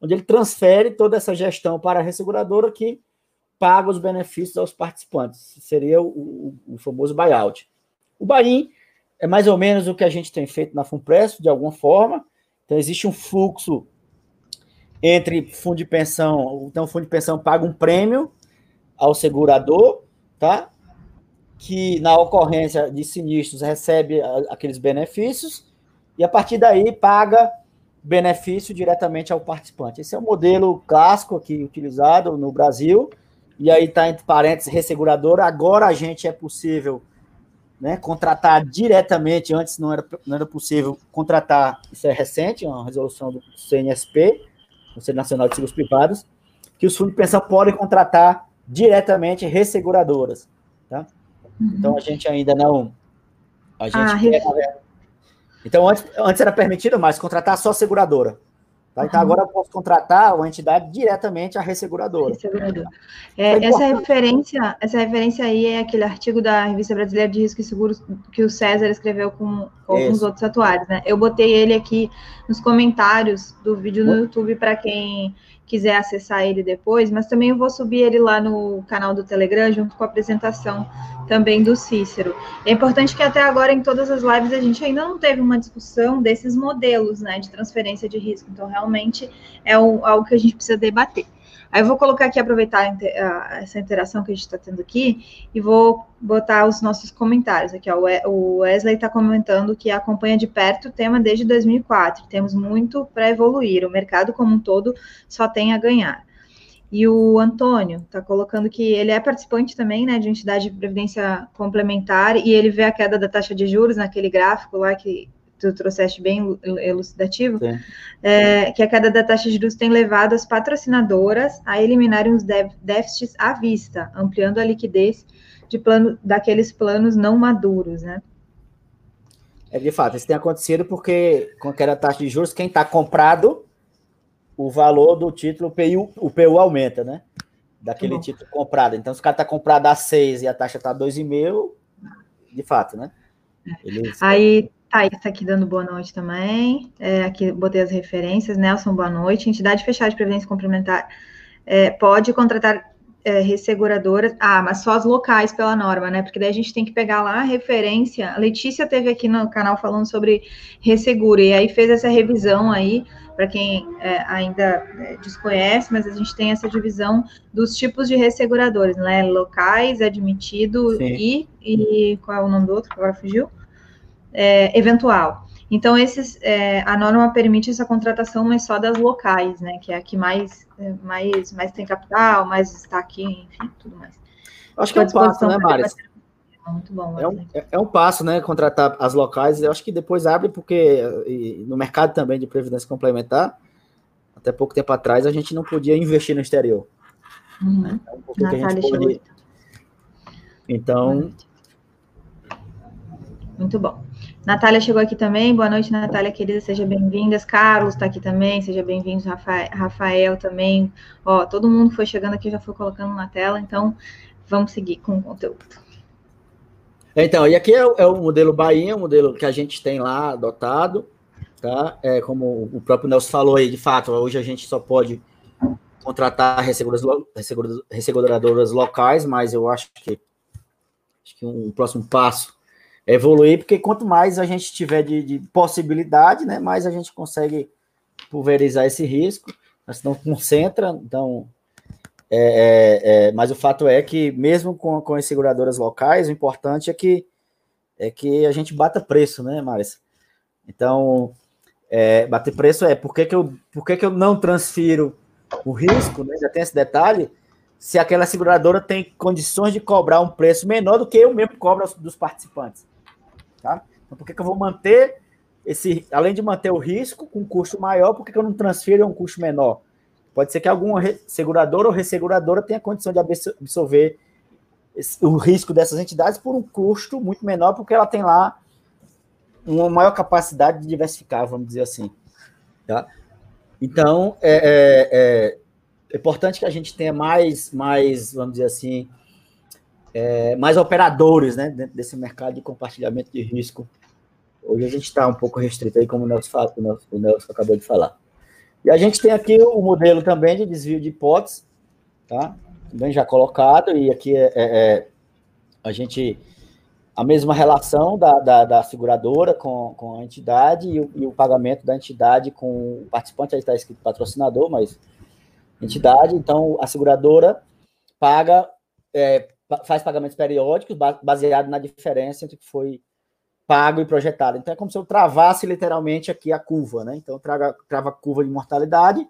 onde ele transfere toda essa gestão para a resseguradora que paga os benefícios aos participantes. Seria o, o, o famoso buyout. O buy é mais ou menos o que a gente tem feito na Funpresto, de alguma forma. Então, existe um fluxo entre fundo de pensão, então o fundo de pensão paga um prêmio ao segurador, tá? Que na ocorrência de sinistros recebe aqueles benefícios e a partir daí paga benefício diretamente ao participante. Esse é o modelo clássico aqui utilizado no Brasil. E aí está entre parênteses resseguradora. Agora a gente é possível né, contratar diretamente, antes não era, não era possível contratar, isso é recente, uma resolução do CNSP, Conselho Nacional de Seguros Privados, que os fundos de pensão podem contratar diretamente resseguradoras. Tá? Uhum. Então a gente ainda não. A gente ah, quer, então antes, antes era permitido mais contratar só seguradora. Tá? Então, agora eu posso contratar uma entidade diretamente à resseguradora. resseguradora. É, essa, referência, essa referência aí é aquele artigo da Revista Brasileira de Risco e Seguros que o César escreveu com, com alguns outros atuários. Né? Eu botei ele aqui nos comentários do vídeo no YouTube para quem quiser acessar ele depois, mas também eu vou subir ele lá no canal do Telegram, junto com a apresentação também do Cícero. É importante que até agora, em todas as lives, a gente ainda não teve uma discussão desses modelos né, de transferência de risco, então realmente é algo que a gente precisa debater. Aí eu vou colocar aqui, aproveitar essa interação que a gente está tendo aqui, e vou botar os nossos comentários aqui. Ó. O Wesley está comentando que acompanha de perto o tema desde 2004. Temos muito para evoluir. O mercado como um todo só tem a ganhar. E o Antônio está colocando que ele é participante também, né, de entidade de previdência complementar, e ele vê a queda da taxa de juros naquele gráfico lá que tu trouxeste bem elucidativo, é, que a queda da taxa de juros tem levado as patrocinadoras a eliminarem os déficits à vista, ampliando a liquidez de plano, daqueles planos não maduros, né? É de fato, isso tem acontecido porque com a queda da taxa de juros, quem está comprado, o valor do título, o PU, o PU aumenta, né? Daquele título comprado. Então, se o cara está comprado a 6 e a taxa está 2,5, de fato, né? Eles... Aí Thaís está aqui dando boa noite também. É, aqui botei as referências. Nelson, boa noite. Entidade fechada de previdência complementar é, pode contratar é, resseguradoras. Ah, mas só as locais pela norma, né? Porque daí a gente tem que pegar lá a referência. A Letícia teve aqui no canal falando sobre resseguro, e aí fez essa revisão aí, para quem é, ainda é, desconhece, mas a gente tem essa divisão dos tipos de resseguradores, né? Locais, admitido e, e. Qual é o nome do outro que agora fugiu? É, eventual. Então, esses, é, a norma permite essa contratação, mas só das locais, né? Que é a que mais, é, mais, mais tem capital, mais destaque, enfim, tudo mais. Acho que é um passo, né, Mari? Muito bom. É um, é, é um passo, né? Contratar as locais. Eu acho que depois abre, porque no mercado também de previdência complementar, até pouco tempo atrás, a gente não podia investir no exterior. Uhum. Né? Então, Natália pode... Então. Muito bom. Natália chegou aqui também. Boa noite, Natália, querida. Seja bem-vindas. Carlos está aqui também. Seja bem-vindo. Rafael, Rafael também. Ó, todo mundo foi chegando aqui, já foi colocando na tela. Então, vamos seguir com o conteúdo. Então, e aqui é, é o modelo Bahia, o modelo que a gente tem lá adotado, tá? É, como o próprio Nelson falou aí, de fato, hoje a gente só pode contratar resseguradoras locais, mas eu acho que, acho que um próximo passo evoluir, porque quanto mais a gente tiver de, de possibilidade, né, mais a gente consegue pulverizar esse risco, mas não concentra, então... É, é, é, mas o fato é que, mesmo com, com as seguradoras locais, o importante é que, é que a gente bata preço, né, Maris? Então, é, bater preço é por que, que, eu, por que, que eu não transfiro o risco, né, já tem esse detalhe, se aquela seguradora tem condições de cobrar um preço menor do que eu mesmo cobro dos participantes. Tá? Então, por que, que eu vou manter esse, além de manter o risco com um custo maior, por que, que eu não transfiro a um custo menor? Pode ser que alguma seguradora ou resseguradora tenha condição de absorver esse, o risco dessas entidades por um custo muito menor, porque ela tem lá uma maior capacidade de diversificar, vamos dizer assim. Tá? Então, é, é, é, é importante que a gente tenha mais, mais vamos dizer assim, é, mais operadores né, dentro desse mercado de compartilhamento de risco. Hoje a gente está um pouco restrito aí, como o Nelson, o Nelson, o Nelson acabou de falar. E a gente tem aqui o modelo também de desvio de hipóteses, tá? Também já colocado, e aqui é, é, é a gente a mesma relação da, da, da seguradora com, com a entidade e o, e o, pagamento da entidade com o participante, aí está escrito patrocinador, mas entidade, então a seguradora paga, é, faz pagamentos periódicos baseado na diferença entre o que foi pago e projetado. Então é como se eu travasse literalmente aqui a curva, né? Então traga, trava a curva de mortalidade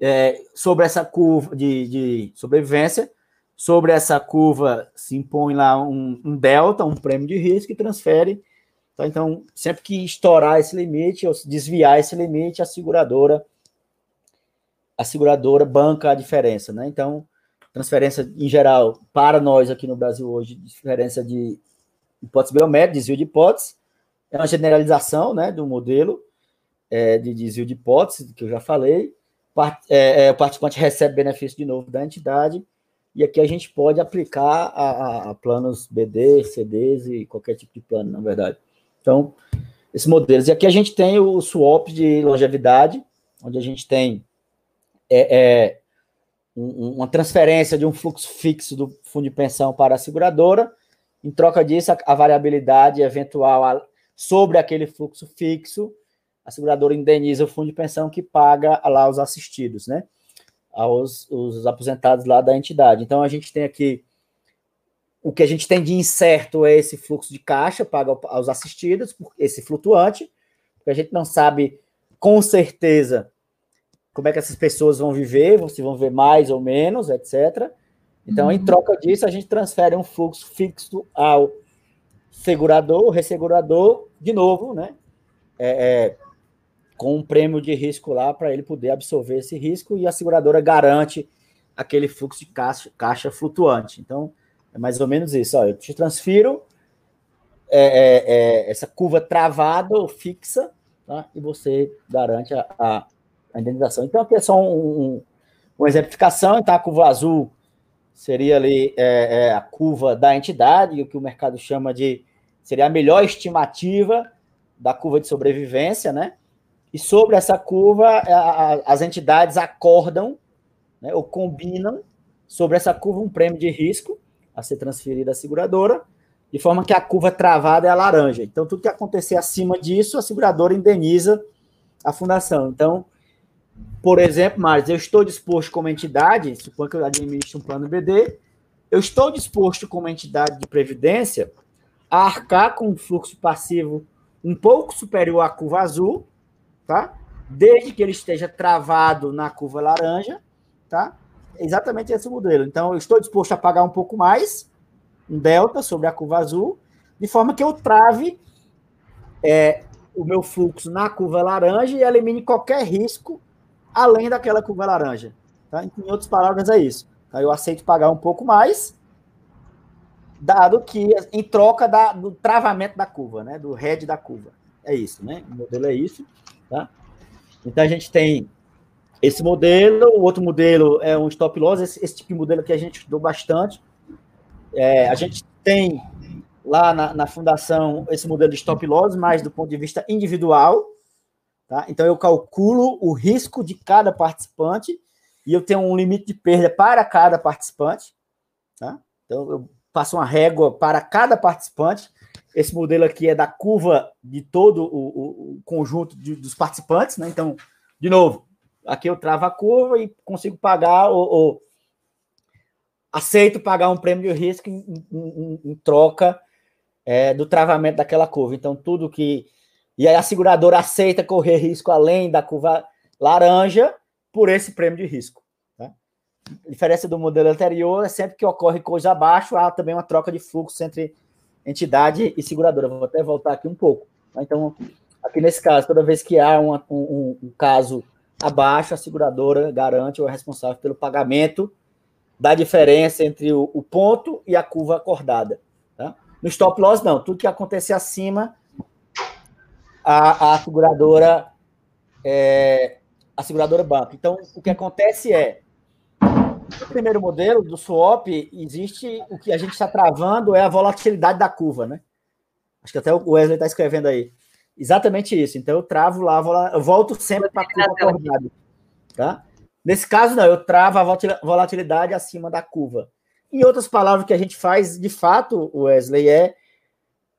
é, sobre essa curva de, de, sobrevivência, sobre essa curva se impõe lá um, um, delta, um prêmio de risco e transfere. Tá? Então, sempre que estourar esse limite ou desviar esse limite, a seguradora a seguradora banca a diferença, né? Então, transferência em geral para nós aqui no Brasil hoje, diferença de hipótese biométrica, desvio de hipótese, é uma generalização né, do modelo é, de desvio de hipótese, que eu já falei. Part, é, é, o participante recebe benefício de novo da entidade, e aqui a gente pode aplicar a, a, a planos BD, CDs e qualquer tipo de plano, na verdade. Então, esses modelos. E aqui a gente tem o swap de longevidade, onde a gente tem é, é, um, uma transferência de um fluxo fixo do fundo de pensão para a seguradora, em troca disso, a, a variabilidade eventual a, sobre aquele fluxo fixo, a seguradora indeniza o fundo de pensão que paga lá os assistidos, né? Aos os aposentados lá da entidade. Então, a gente tem aqui o que a gente tem de incerto é esse fluxo de caixa, paga aos assistidos, esse flutuante, porque a gente não sabe com certeza como é que essas pessoas vão viver, se vão viver mais ou menos, etc. Então, em uhum. troca disso, a gente transfere um fluxo fixo ao segurador, ressegurador, de novo, né? É, é, com um prêmio de risco lá para ele poder absorver esse risco e a seguradora garante aquele fluxo de caixa, caixa flutuante. Então, é mais ou menos isso. Ó, eu te transfiro é, é, é essa curva travada ou fixa tá? e você garante a, a, a, indenização. Então, aqui é só um, um, uma exemplificação. Então, a curva azul seria ali é, é, a curva da entidade, o que o mercado chama de seria a melhor estimativa da curva de sobrevivência, né? E sobre essa curva, a, a, as entidades acordam né, ou combinam sobre essa curva um prêmio de risco a ser transferido à seguradora, de forma que a curva travada é a laranja. Então, tudo que acontecer acima disso, a seguradora indeniza a fundação. Então, por exemplo, Marcos, eu estou disposto como entidade, suponho que eu administro um plano BD, eu estou disposto como entidade de previdência a arcar com um fluxo passivo um pouco superior à curva azul, tá? Desde que ele esteja travado na curva laranja, tá? Exatamente esse modelo. Então, eu estou disposto a pagar um pouco mais, um delta sobre a curva azul, de forma que eu trave é, o meu fluxo na curva laranja e elimine qualquer risco além daquela curva laranja. Tá? Em outras palavras, é isso. Tá? Eu aceito pagar um pouco mais, dado que em troca da, do travamento da curva, né? do head da curva. É isso, né? O modelo é isso. Tá? Então a gente tem esse modelo, o outro modelo é um stop loss, esse, esse tipo de modelo que a gente estudou bastante. É, a gente tem lá na, na, fundação esse modelo de stop loss, mas do ponto de vista individual, Tá? Então, eu calculo o risco de cada participante e eu tenho um limite de perda para cada participante. Tá? Então, eu passo uma régua para cada participante. Esse modelo aqui é da curva de todo o, o, conjunto de, dos participantes. Né? Então, de novo, aqui eu travo a curva e consigo pagar ou aceito pagar um prêmio de risco em, em, em troca é, do travamento daquela curva. Então, tudo que e aí a seguradora aceita correr risco além da curva laranja por esse prêmio de risco. Né? A diferença do modelo anterior é sempre que ocorre coisa abaixo, há também uma troca de fluxo entre entidade e seguradora. Vou até voltar aqui um pouco. Tá? Então, aqui nesse caso, toda vez que há um, um, caso abaixo, a seguradora garante ou é responsável pelo pagamento da diferença entre o, o ponto e a curva acordada. Tá? No stop loss, não. Tudo que acontecer acima, a, a seguradora é, a seguradora banca. Então, o que acontece é, no primeiro modelo do swap, existe o que a gente está travando é a volatilidade da curva, né? Acho que até o Wesley está escrevendo aí. Exatamente isso. Então, eu travo lá, eu volto sempre para a curva acordada. Tá? Nesse caso, não, eu travo a volatilidade acima da curva. Em outras palavras, o que a gente faz, de fato, Wesley, é,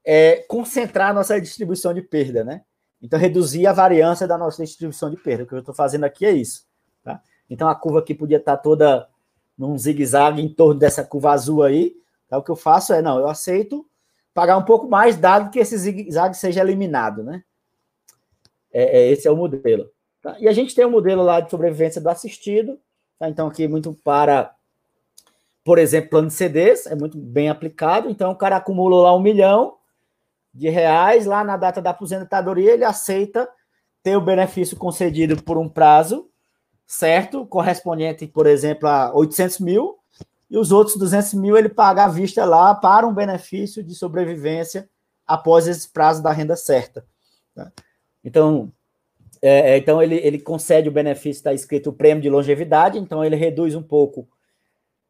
é concentrar a nossa distribuição de perda, né? Então, reduzir a variância da nossa distribuição de perda. O que eu estou fazendo aqui é isso. Tá? Então, a curva aqui podia estar toda num zigue-zague em torno dessa curva azul aí. Tá? O que eu faço é, não, eu aceito pagar um pouco mais, dado que esse zigue-zague seja eliminado, né? É, é, esse é o modelo. Tá? E a gente tem um modelo lá de sobrevivência do assistido, tá? então aqui muito para, por exemplo, plano de CDs, é muito bem aplicado, então o cara acumula lá um milhão de reais, lá na data da aposentadoria ele aceita ter o benefício concedido por um prazo certo, correspondente, por exemplo, a 800 mil, e os outros 200 mil ele paga à vista lá para um benefício de sobrevivência após esse prazo da renda certa. Tá? Então, é, é, então ele, ele concede o benefício, está escrito o prêmio de longevidade, então ele reduz um pouco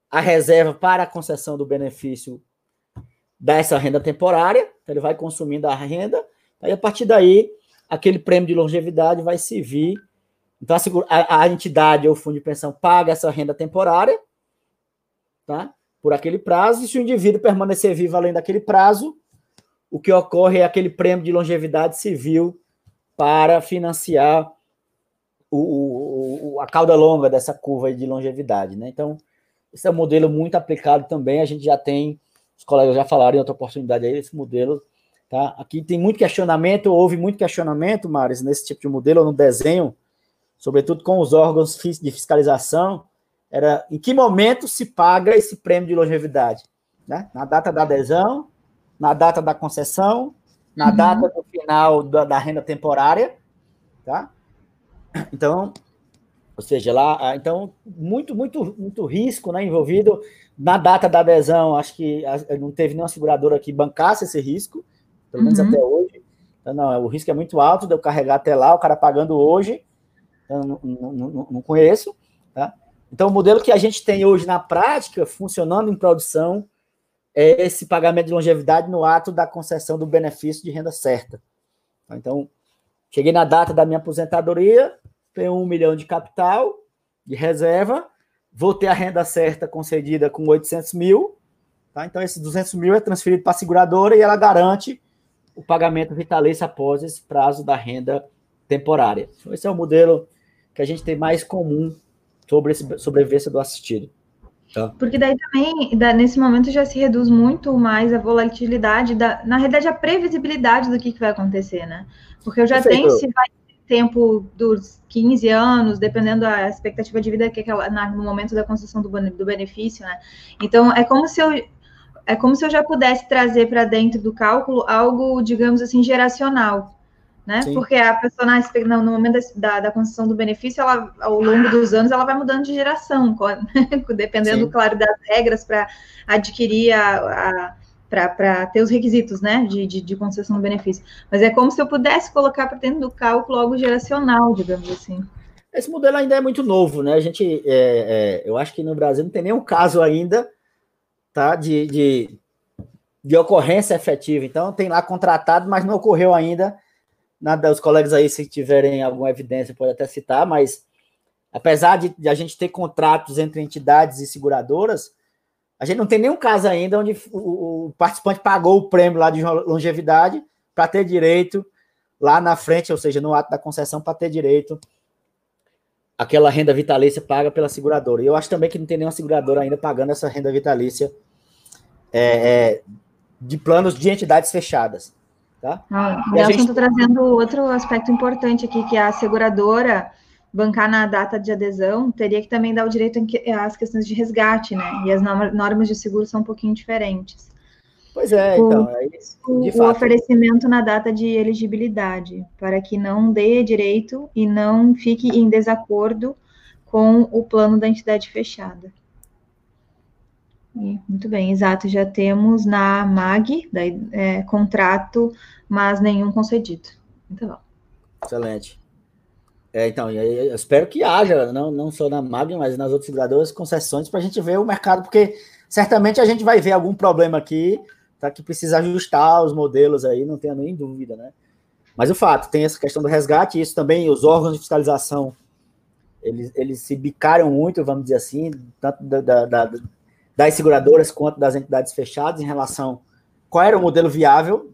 a reserva para a concessão do benefício dessa renda temporária, então ele vai consumindo a renda, aí a partir daí, aquele prêmio de longevidade vai servir. Então a, a entidade ou o fundo de pensão paga essa renda temporária, tá? Por aquele prazo, e se o indivíduo permanecer vivo além daquele prazo, o que ocorre é aquele prêmio de longevidade civil para financiar o, o, a cauda longa dessa curva de longevidade. Né? Então, esse é um modelo muito aplicado também. A gente já tem, os colegas já falaram em outra oportunidade aí, esse modelo. Tá? Aqui tem muito questionamento, houve muito questionamento, Maris, nesse tipo de modelo, no desenho, sobretudo com os órgãos de fiscalização, era em que momento se paga esse prêmio de longevidade? Né? Na data da adesão, na data da concessão, na uhum. data do final da, da, renda temporária, tá? Então, ou seja, lá, ah, então, muito, muito, muito risco né, envolvido. Na data da adesão, acho que não teve nenhuma seguradora que bancasse esse risco, pelo menos uhum. até hoje. Então, não, o risco é muito alto de eu carregar até lá, o cara pagando hoje, então, não, não, não, não conheço, tá? Então, o modelo que a gente tem hoje na prática, funcionando em produção, é esse pagamento de longevidade no ato da concessão do benefício de renda certa. Então, cheguei na data da minha aposentadoria, tenho um milhão de capital, de reserva, vou ter a renda certa concedida com 800 mil, tá? então esses 200 mil é transferido para a seguradora e ela garante o pagamento vitalício após esse prazo da renda temporária. Então, esse é o modelo que a gente tem mais comum sobre esse sobrevivência do assistido. Tá. Porque daí também, nesse momento, já se reduz muito mais a volatilidade, da, na realidade, a previsibilidade do que, que vai acontecer, né? Porque eu já Perfeito. tenho se vai tempo dos 15 anos, dependendo da expectativa de vida que aquela, no momento da concessão do, do benefício, né? Então, é como se eu é como se eu já pudesse trazer para dentro do cálculo algo, digamos assim, geracional né? Sim. Porque a pessoa, no momento da, da construção do benefício, ela, ao longo dos anos, ela vai mudando de geração, (laughs) dependendo, Sim. claro, das regras para adquirir a, a para ter os requisitos, né, de, de, de, concessão do benefício. Mas é como se eu pudesse colocar para dentro do cálculo algo geracional, digamos assim. Esse modelo ainda é muito novo, né? A gente, é, é, eu acho que no Brasil não tem nenhum caso ainda, tá, de, de, de ocorrência efetiva. Então tem lá contratado, mas não ocorreu ainda nada, os colegas aí, se tiverem alguma evidência, pode até citar, mas apesar de, de, a gente ter contratos entre entidades e seguradoras, a gente não tem nenhum caso ainda onde o, participante pagou o prêmio lá de longevidade para ter direito lá na frente, ou seja, no ato da concessão, para ter direito aquela renda vitalícia paga pela seguradora. E eu acho também que não tem nenhuma seguradora ainda pagando essa renda vitalícia é, é, de planos de entidades fechadas. Tá? Ah, o Nelson está gente... trazendo outro aspecto importante aqui, que é a seguradora bancar na data de adesão teria que também dar o direito às questões de resgate, né? E as normas de seguro são um pouquinho diferentes. Pois é, o, então. É isso, o, o oferecimento na data de elegibilidade, para que não dê direito e não fique em desacordo com o plano da entidade fechada. Muito bem, exato. Já temos na MAG daí, é, contrato, mas nenhum concedido. Muito bom. Excelente. É, então, eu espero que haja, não, não só na MAG, mas nas outras seguradoras, concessões para a gente ver o mercado, porque certamente a gente vai ver algum problema aqui, tá, que precisa ajustar os modelos aí, não tenha nem dúvida, né? Mas o fato, tem essa questão do resgate, isso também, os órgãos de fiscalização, eles, eles se bicaram muito, vamos dizer assim, tanto da, da, da, das seguradoras quanto das entidades fechadas em relação qual era o modelo viável,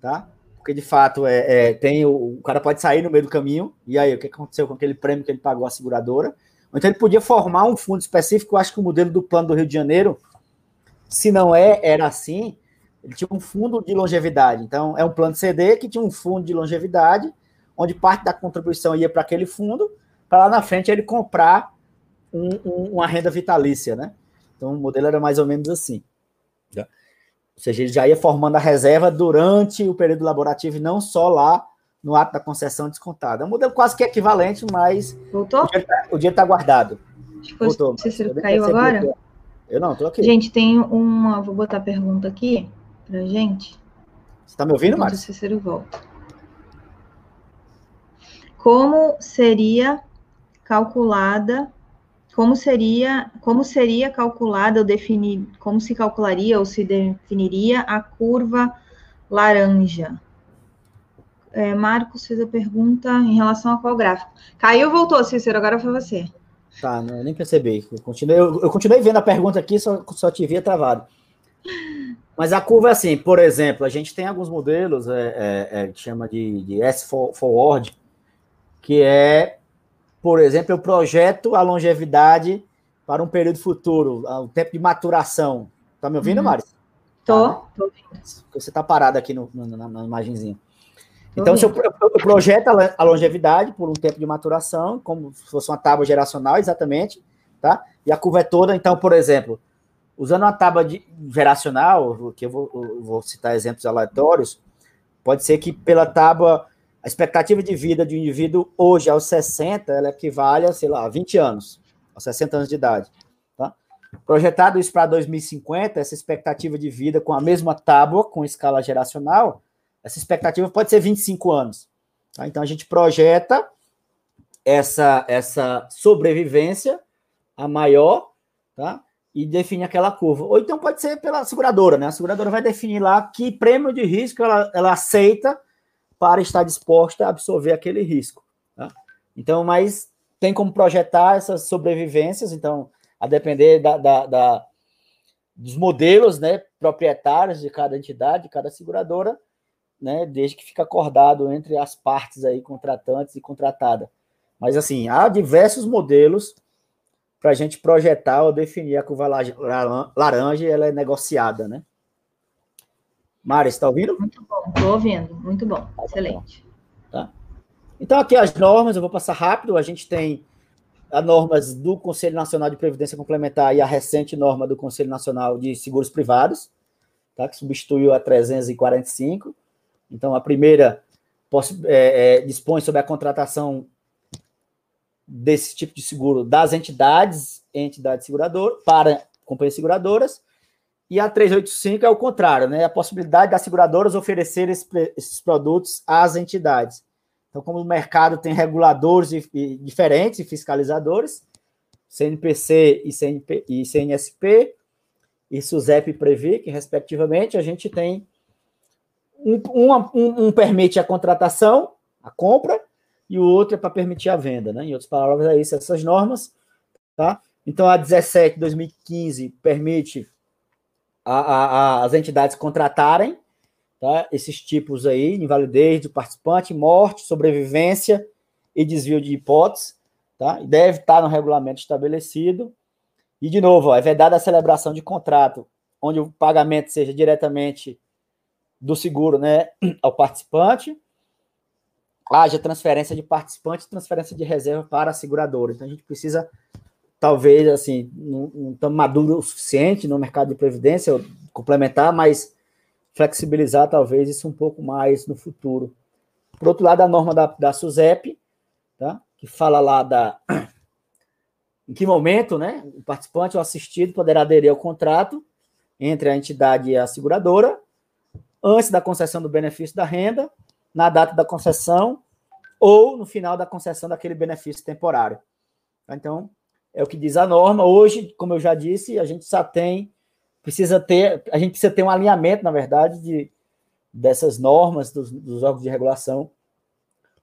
tá? Porque de fato é, é tem o, o, cara pode sair no meio do caminho e aí o que aconteceu com aquele prêmio que ele pagou à seguradora? Então ele podia formar um fundo específico. Eu acho que o modelo do plano do Rio de Janeiro, se não é, era assim. Ele tinha um fundo de longevidade. Então é um plano CD que tinha um fundo de longevidade, onde parte da contribuição ia para aquele fundo, para lá na frente ele comprar um, um, uma renda vitalícia, né? Então, o modelo era mais ou menos assim. Ou seja, ele já ia formando a reserva durante o período laborativo e não só lá no ato da concessão descontada. É um modelo quase que equivalente, mas Voltou? o dinheiro está tá guardado. Acho que Voltou. Cícero caiu agora? Eu não, estou aqui. Gente, tem uma. Vou botar a pergunta aqui para gente. Você está me ouvindo, Márcio? O Cícero volta. Como seria calculada como seria, como seria calculada ou definir, como se calcularia ou se definiria a curva laranja? É, Marcos fez a pergunta em relação a qual gráfico. Caiu, voltou, Cícero, agora foi você. Tá, não, eu nem percebi. Eu continuei, eu, continuei vendo a pergunta aqui, só, só te via travado. Mas a curva é assim, por exemplo, a gente tem alguns modelos, é, é, é, que chama de, de S-Forward, que é por exemplo, eu projeto a longevidade para um período futuro, o tempo de maturação. Tá me ouvindo, uhum. Mari? Tô, tá, né? tô ouvindo. Você tá parado aqui no, no, na, na imagenzinha. Então, se eu, eu, projeto a longevidade por um tempo de maturação, como se fosse uma tábua geracional, exatamente, tá? E a curva é toda, então, por exemplo, usando uma tábua de, geracional, que eu vou, eu vou citar exemplos aleatórios, pode ser que pela tábua a expectativa de vida de um indivíduo hoje, aos 60, ela equivale a, sei lá, 20 anos, aos 60 anos de idade. Tá? Projetado isso para 2050, essa expectativa de vida com a mesma tábua, com escala geracional, essa expectativa pode ser 25 anos. Tá? Então, a gente projeta essa, essa sobrevivência a maior, tá? E define aquela curva. Ou então pode ser pela seguradora, né? A seguradora vai definir lá que prêmio de risco ela, ela aceita para estar disposta a absorver aquele risco. Tá? Então, mas tem como projetar essas sobrevivências, então, a depender da, da, da, dos modelos né, proprietários de cada entidade, de cada seguradora, né, desde que fica acordado entre as partes aí, contratantes e contratada. Mas, assim, há diversos modelos para a gente projetar ou definir a curva laranja ela é negociada, né? Mari, está ouvindo? Muito bom, estou ouvindo, muito bom, tá excelente. Tá. Então, aqui as normas, eu vou passar rápido. A gente tem as normas do Conselho Nacional de Previdência Complementar e a recente norma do Conselho Nacional de Seguros Privados, tá, que substituiu a 345. Então, a primeira é, é, dispõe sobre a contratação desse tipo de seguro das entidades, entidades seguradoras, para companhias seguradoras, e a 385 é o contrário, né? A possibilidade das seguradoras oferecer esses produtos às entidades. Então, como o mercado tem reguladores diferentes e fiscalizadores, CNPC e, CNP, e CNSP, e SUSEP e Previc, respectivamente, a gente tem um, um, um, um permite a contratação, a compra, e o outro é para permitir a venda, né? Em outras palavras, é isso, essas normas, tá? Então, a 17 2015 permite a, a, as entidades contratarem tá, esses tipos aí, invalidez do participante, morte, sobrevivência e desvio de hipótese, tá? deve estar no regulamento estabelecido. E, de novo, ó, é vedada a celebração de contrato, onde o pagamento seja diretamente do seguro né, (clears throat) ao participante, haja transferência de participante e transferência de reserva para a seguradora. Então, a gente precisa talvez assim não estamos maduros o suficiente no mercado de previdência complementar, mas flexibilizar talvez isso um pouco mais no futuro. Por outro lado, a norma da, da SUSEP, tá? que fala lá da (clears throat) em que momento né, o participante ou assistido poderá aderir ao contrato entre a entidade e a seguradora, antes da concessão do benefício da renda, na data da concessão ou no final da concessão daquele benefício temporário. Então, é o que diz a norma. Hoje, como eu já disse, a gente só tem, precisa ter, a gente precisa ter um alinhamento, na verdade, de, dessas normas dos, dos órgãos de regulação.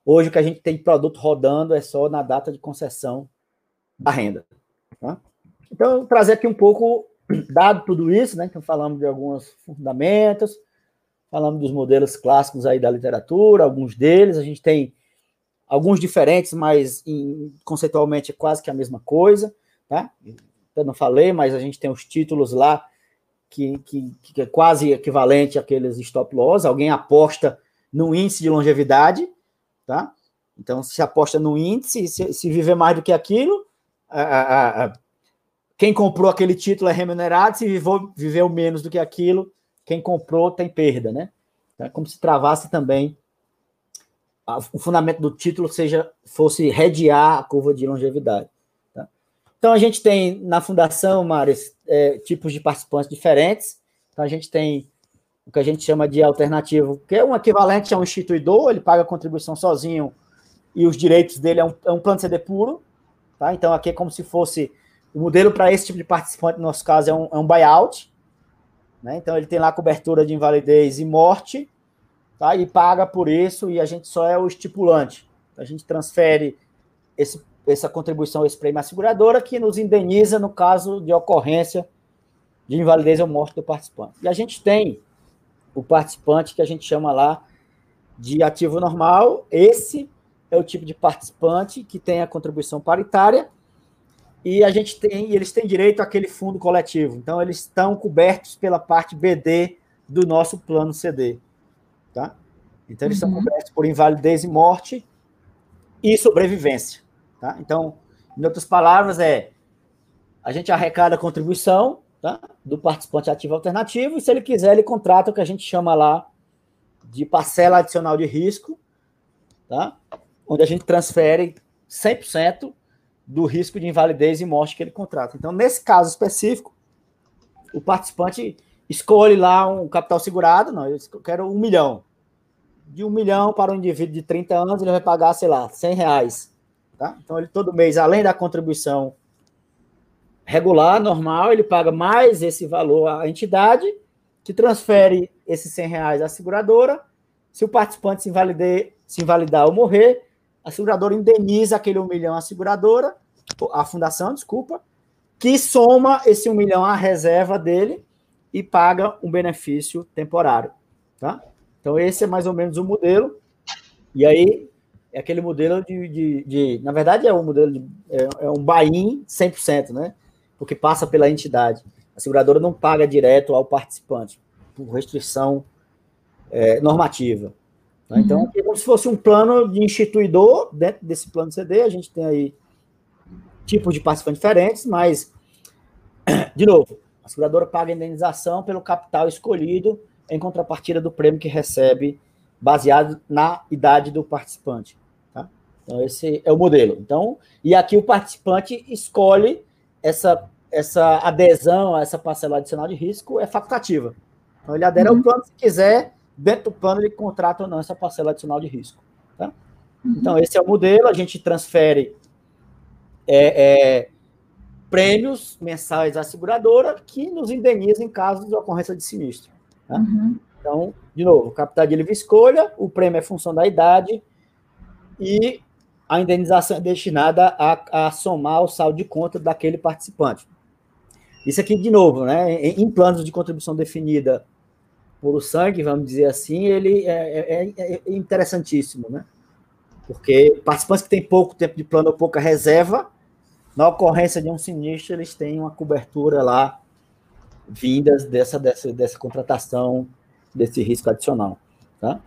Hoje, o que a gente tem de produto rodando é só na data de concessão da renda. Tá? Então, trazer aqui um pouco, dado tudo isso, né? Então, falamos de alguns fundamentos, falamos dos modelos clássicos aí da literatura, alguns deles, a gente tem alguns diferentes, mas em, conceitualmente é quase que a mesma coisa, tá? Eu não falei, mas a gente tem os títulos lá que, que, que é quase equivalente àqueles stop loss. Alguém aposta no índice de longevidade, tá? Então, se aposta no índice, se, se viver mais do que aquilo, a, a, a, quem comprou aquele título é remunerado, se viveu, viveu menos do que aquilo, quem comprou tem perda, né? Então, é como se travasse também o fundamento do título seja fosse redear a curva de longevidade. Tá? Então, a gente tem na fundação, Maris, é, tipos de participantes diferentes. Então, a gente tem o que a gente chama de alternativo, que é um equivalente a um instituidor, ele paga a contribuição sozinho e os direitos dele é um, é um plano CD puro. Tá? Então, aqui é como se fosse o modelo para esse tipo de participante, no nosso caso, é um, é um buyout. Né? Então, ele tem lá cobertura de invalidez e morte, tá? E paga por isso e a gente só é o estipulante. A gente transfere esse, essa contribuição, esse prêmio à seguradora, que nos indeniza no caso de ocorrência de invalidez ou morte do participante. E a gente tem o participante que a gente chama lá de ativo normal. Esse é o tipo de participante que tem a contribuição paritária e a gente tem, eles têm direito àquele fundo coletivo. Então eles estão cobertos pela parte BD do nosso plano CD. Tá? Então, eles uhum. são cobertos por invalidez e morte e sobrevivência. Tá? Então, em outras palavras, é a gente arrecada a contribuição tá? do participante ativo alternativo e, se ele quiser, ele contrata o que a gente chama lá de parcela adicional de risco, tá? onde a gente transfere 100% do risco de invalidez e morte que ele contrata. Então, nesse caso específico, o participante escolhe lá um capital segurado, não, eu quero um milhão. De um milhão para um indivíduo de 30 anos, ele vai pagar, sei lá, 100 reais. Tá? Então, ele todo mês, além da contribuição regular, normal, ele paga mais esse valor à entidade, que transfere esses 100 reais à seguradora. Se o participante se, invalidar, se invalidar ou morrer, a seguradora indeniza aquele um milhão à seguradora, a fundação, desculpa, que soma esse um milhão à reserva dele e paga um benefício temporário, tá? Então, esse é mais ou menos o modelo. E aí, é aquele modelo de, de, de na verdade, é um modelo de, é, é um buy-in 100%, né? Porque passa pela entidade. A seguradora não paga direto ao participante, por restrição é, normativa. Tá? Uhum. Então, é como se fosse um plano de instituidor, dentro desse plano CD, a gente tem aí tipos de participantes diferentes, mas, (clears throat) de novo, a seguradora paga a indenização pelo capital escolhido em contrapartida do prêmio que recebe, baseado na idade do participante. Tá? Então, esse é o modelo. Então, e aqui o participante escolhe essa, essa adesão a essa parcela adicional de risco é facultativa. Então, ele adere uhum. ao plano se quiser, dentro do plano ele contrata ou não essa parcela adicional de risco. Tá? Uhum. Então, esse é o modelo, a gente transfere é, é, prêmios mensais à seguradora que nos indeniza em caso de ocorrência de sinistro. Né? Uhum. Então, de novo, capital de livre escolha, o prêmio é função da idade e a indenização é destinada a, a somar o saldo de conta daquele participante. Isso aqui, de novo, né, em, planos de contribuição definida por o sangue, vamos dizer assim, ele é, é, é, é interessantíssimo, né? Porque participantes que têm pouco tempo de plano ou pouca reserva, na ocorrência de um sinistro, eles têm uma cobertura lá vindas dessa, dessa, dessa contratação, desse risco adicional. Tá?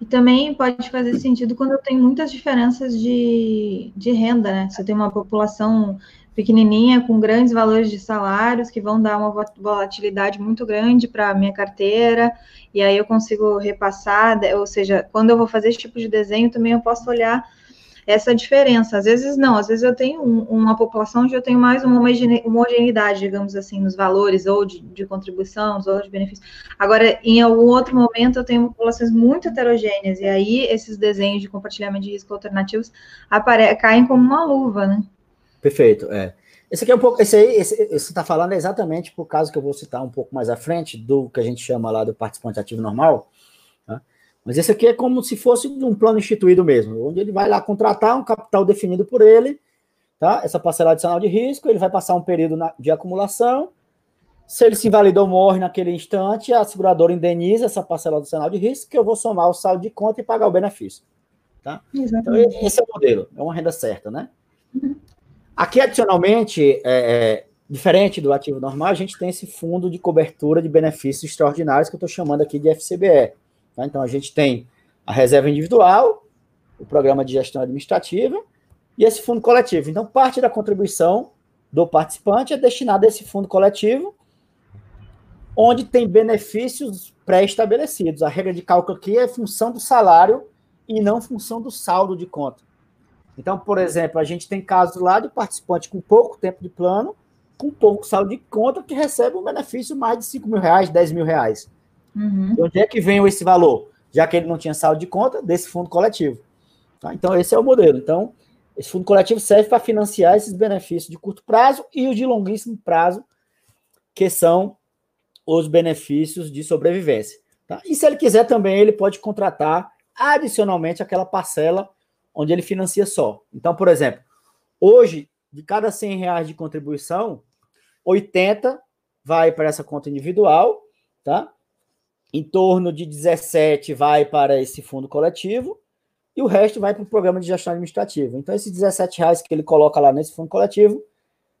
E também pode fazer sentido quando eu tenho muitas diferenças de, de renda, né? Se eu tenho uma população pequenininha com grandes valores de salários que vão dar uma volatilidade muito grande para a minha carteira, e aí eu consigo repassar, ou seja, quando eu vou fazer esse tipo de desenho, também eu posso olhar essa diferença. Às vezes não, às vezes eu tenho um, uma população onde eu tenho mais uma homogeneidade, digamos assim, nos valores, ou de, de contribuição, ou de benefício. Agora, em algum outro momento, eu tenho populações muito heterogêneas, e aí esses desenhos de compartilhamento de risco alternativos caem como uma luva, né? Perfeito, é. Esse aqui é um pouco, esse aí, esse, você está falando é exatamente por causa que eu vou citar um pouco mais à frente do que a gente chama lá do participante ativo normal? Mas esse aqui é como se fosse um plano instituído mesmo, onde ele vai lá contratar um capital definido por ele, tá? Essa parcela adicional de risco, ele vai passar um período na, de acumulação, se ele se invalidou ou morre naquele instante, a seguradora indeniza essa parcela adicional de risco, que eu vou somar o saldo de conta e pagar o benefício. Tá? Então, esse é o modelo, é uma renda certa, né? Aqui, adicionalmente, é, é, diferente do ativo normal, a gente tem esse fundo de cobertura de benefícios extraordinários que eu estou chamando aqui de FCBE. Tá? Então, a gente tem a reserva individual, o programa de gestão administrativa e esse fundo coletivo. Então, parte da contribuição do participante é destinada a esse fundo coletivo, onde tem benefícios pré-estabelecidos. A regra de cálculo aqui é função do salário e não função do saldo de conta. Então, por exemplo, a gente tem casos lá de participante com pouco tempo de plano, com pouco saldo de conta, que recebe um benefício mais de 5 mil reais, 10 mil reais. Uhum. De onde é que vem esse valor? Já que ele não tinha saldo de conta, desse fundo coletivo. Tá? Então, esse é o modelo. Então, esse fundo coletivo serve para financiar esses benefícios de curto prazo e os de longuíssimo prazo, que são os benefícios de sobrevivência. Tá? E se ele quiser também, ele pode contratar adicionalmente aquela parcela onde ele financia só. Então, por exemplo, hoje, de cada 100 reais de contribuição, 80 vai para essa conta individual, tá? Em torno de 17 vai para esse fundo coletivo e o resto vai para o programa de gestão administrativa. Então, esses 17 reais que ele coloca lá nesse fundo coletivo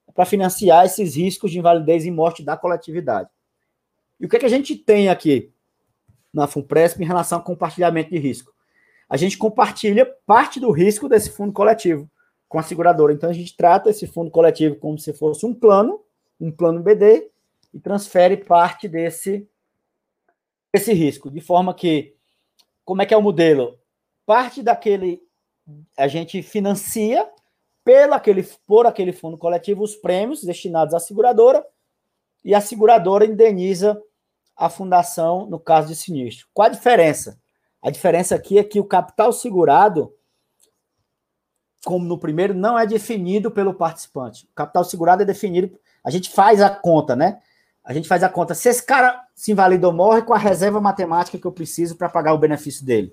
é para financiar esses riscos de invalidez e morte da coletividade. E o que, é que a gente tem aqui na FUNPRESP em relação ao compartilhamento de risco? a gente compartilha parte do risco desse fundo coletivo com a seguradora. Então a gente trata esse fundo coletivo como se fosse um plano, um plano BD, e transfere parte desse, desse risco, de forma que, como é que é o modelo? Parte daquele, a gente financia pelo aquele, por aquele fundo coletivo os prêmios destinados à seguradora, e a seguradora indeniza a fundação no caso de sinistro. Qual a diferença? A diferença aqui é que o capital segurado, como no primeiro, não é definido pelo participante. O capital segurado é definido, a gente faz a conta, né? A gente faz a conta. Se esse cara se invalidou, morre com a reserva matemática que eu preciso para pagar o benefício dele.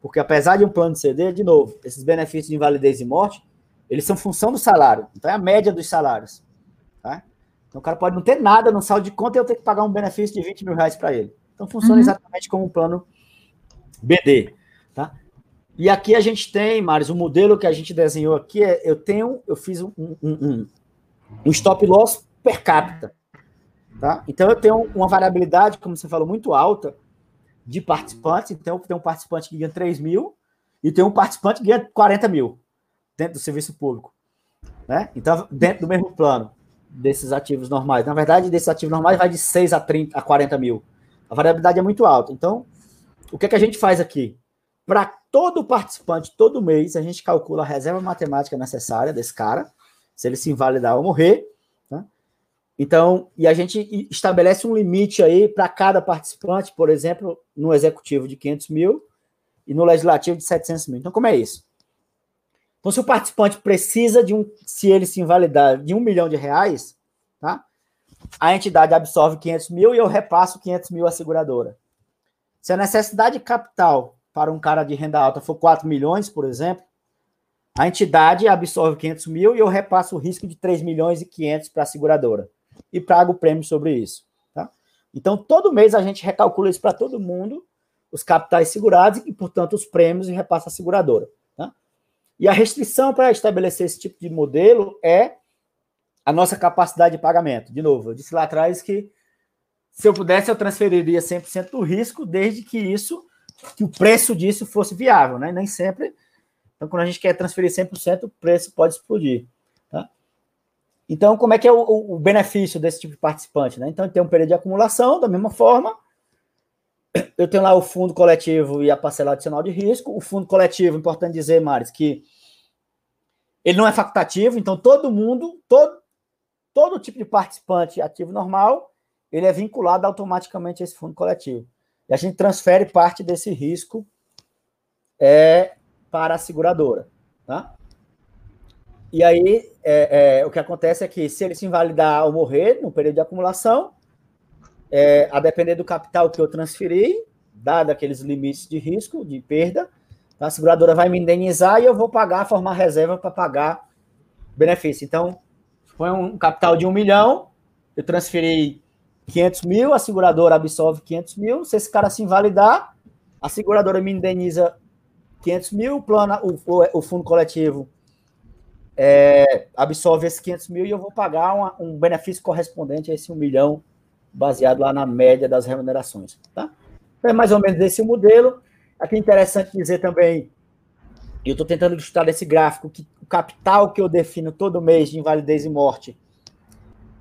Porque apesar de um plano de CD, de novo, esses benefícios de invalidez e morte, eles são função do salário. Então é a média dos salários. Tá? Então o cara pode não ter nada no saldo de conta e eu ter que pagar um benefício de 20 mil reais para ele. Então funciona uhum. exatamente como um plano BD, tá? E aqui a gente tem, Maris, o modelo que a gente desenhou aqui é, eu tenho, eu fiz um, um, um, um stop loss per capita, tá? Então eu tenho uma variabilidade, como você falou, muito alta de participantes. Então tenho um participante que ganha 3 mil e tem um participante que ganha 40 mil dentro do serviço público, né? Então dentro do mesmo plano desses ativos normais. Na verdade, desses ativos normais vai de 6 a 30 a 40 mil. A variabilidade é muito alta. Então, o que, é que a gente faz aqui? Para todo participante, todo mês, a gente calcula a reserva matemática necessária desse cara, se ele se invalidar ou morrer. Então, e a gente estabelece um limite aí para cada participante, por exemplo, no executivo de 500 mil e no legislativo de 700 mil. Então, como é isso? Então, se o participante precisa de um, se ele se invalidar, de um milhão de reais, tá? A entidade absorve 500 mil e eu repasso 500 mil à seguradora. Se a necessidade capital para um cara de renda alta for 4 milhões, por exemplo, a entidade absorve 500 mil e eu repasso o risco de 3 milhões e 500 para a seguradora e pago o prêmio sobre isso. Tá? Então, todo mês a gente recalcula isso para todo mundo, os capitais segurados e, portanto, os prêmios e repassa a seguradora. Tá? E a restrição para estabelecer esse tipo de modelo é a nossa capacidade de pagamento. De novo, eu disse lá atrás que se eu pudesse, eu transferiria 100% do risco, desde que isso, que o preço disso fosse viável, né? Nem sempre. Então, quando a gente quer transferir 100%, o preço pode explodir. Então, como é que é o, o, benefício desse tipo de participante? Né? Então, tem um período de acumulação, da mesma forma. Eu tenho lá o fundo coletivo e a parcela adicional de risco. O fundo coletivo, importante dizer, Maris, que ele não é facultativo, então todo mundo, todo, todo tipo de participante ativo normal, ele é vinculado automaticamente a esse fundo coletivo. E a gente transfere parte desse risco é, para a seguradora. Tá? E aí, é, é, o que acontece é que se ele se invalidar ou morrer no período de acumulação, é, a depender do capital que eu transferi, dado aqueles limites de risco, de perda, a seguradora vai me indenizar e eu vou pagar, formar reserva para pagar benefício. Então, foi um capital de um milhão, eu transferi 500 mil, a seguradora absorve 500 mil, se esse cara se invalidar, a seguradora me indeniza 500 mil, o, plano, o, o fundo coletivo é, absorve esses 500 mil e eu vou pagar uma, um benefício correspondente a esse 1 milhão, baseado lá na média das remunerações. Tá? Então, é mais ou menos esse modelo. Aqui é interessante dizer também, eu estou tentando ilustrar esse gráfico, que o capital que eu defino todo mês de invalidez e morte,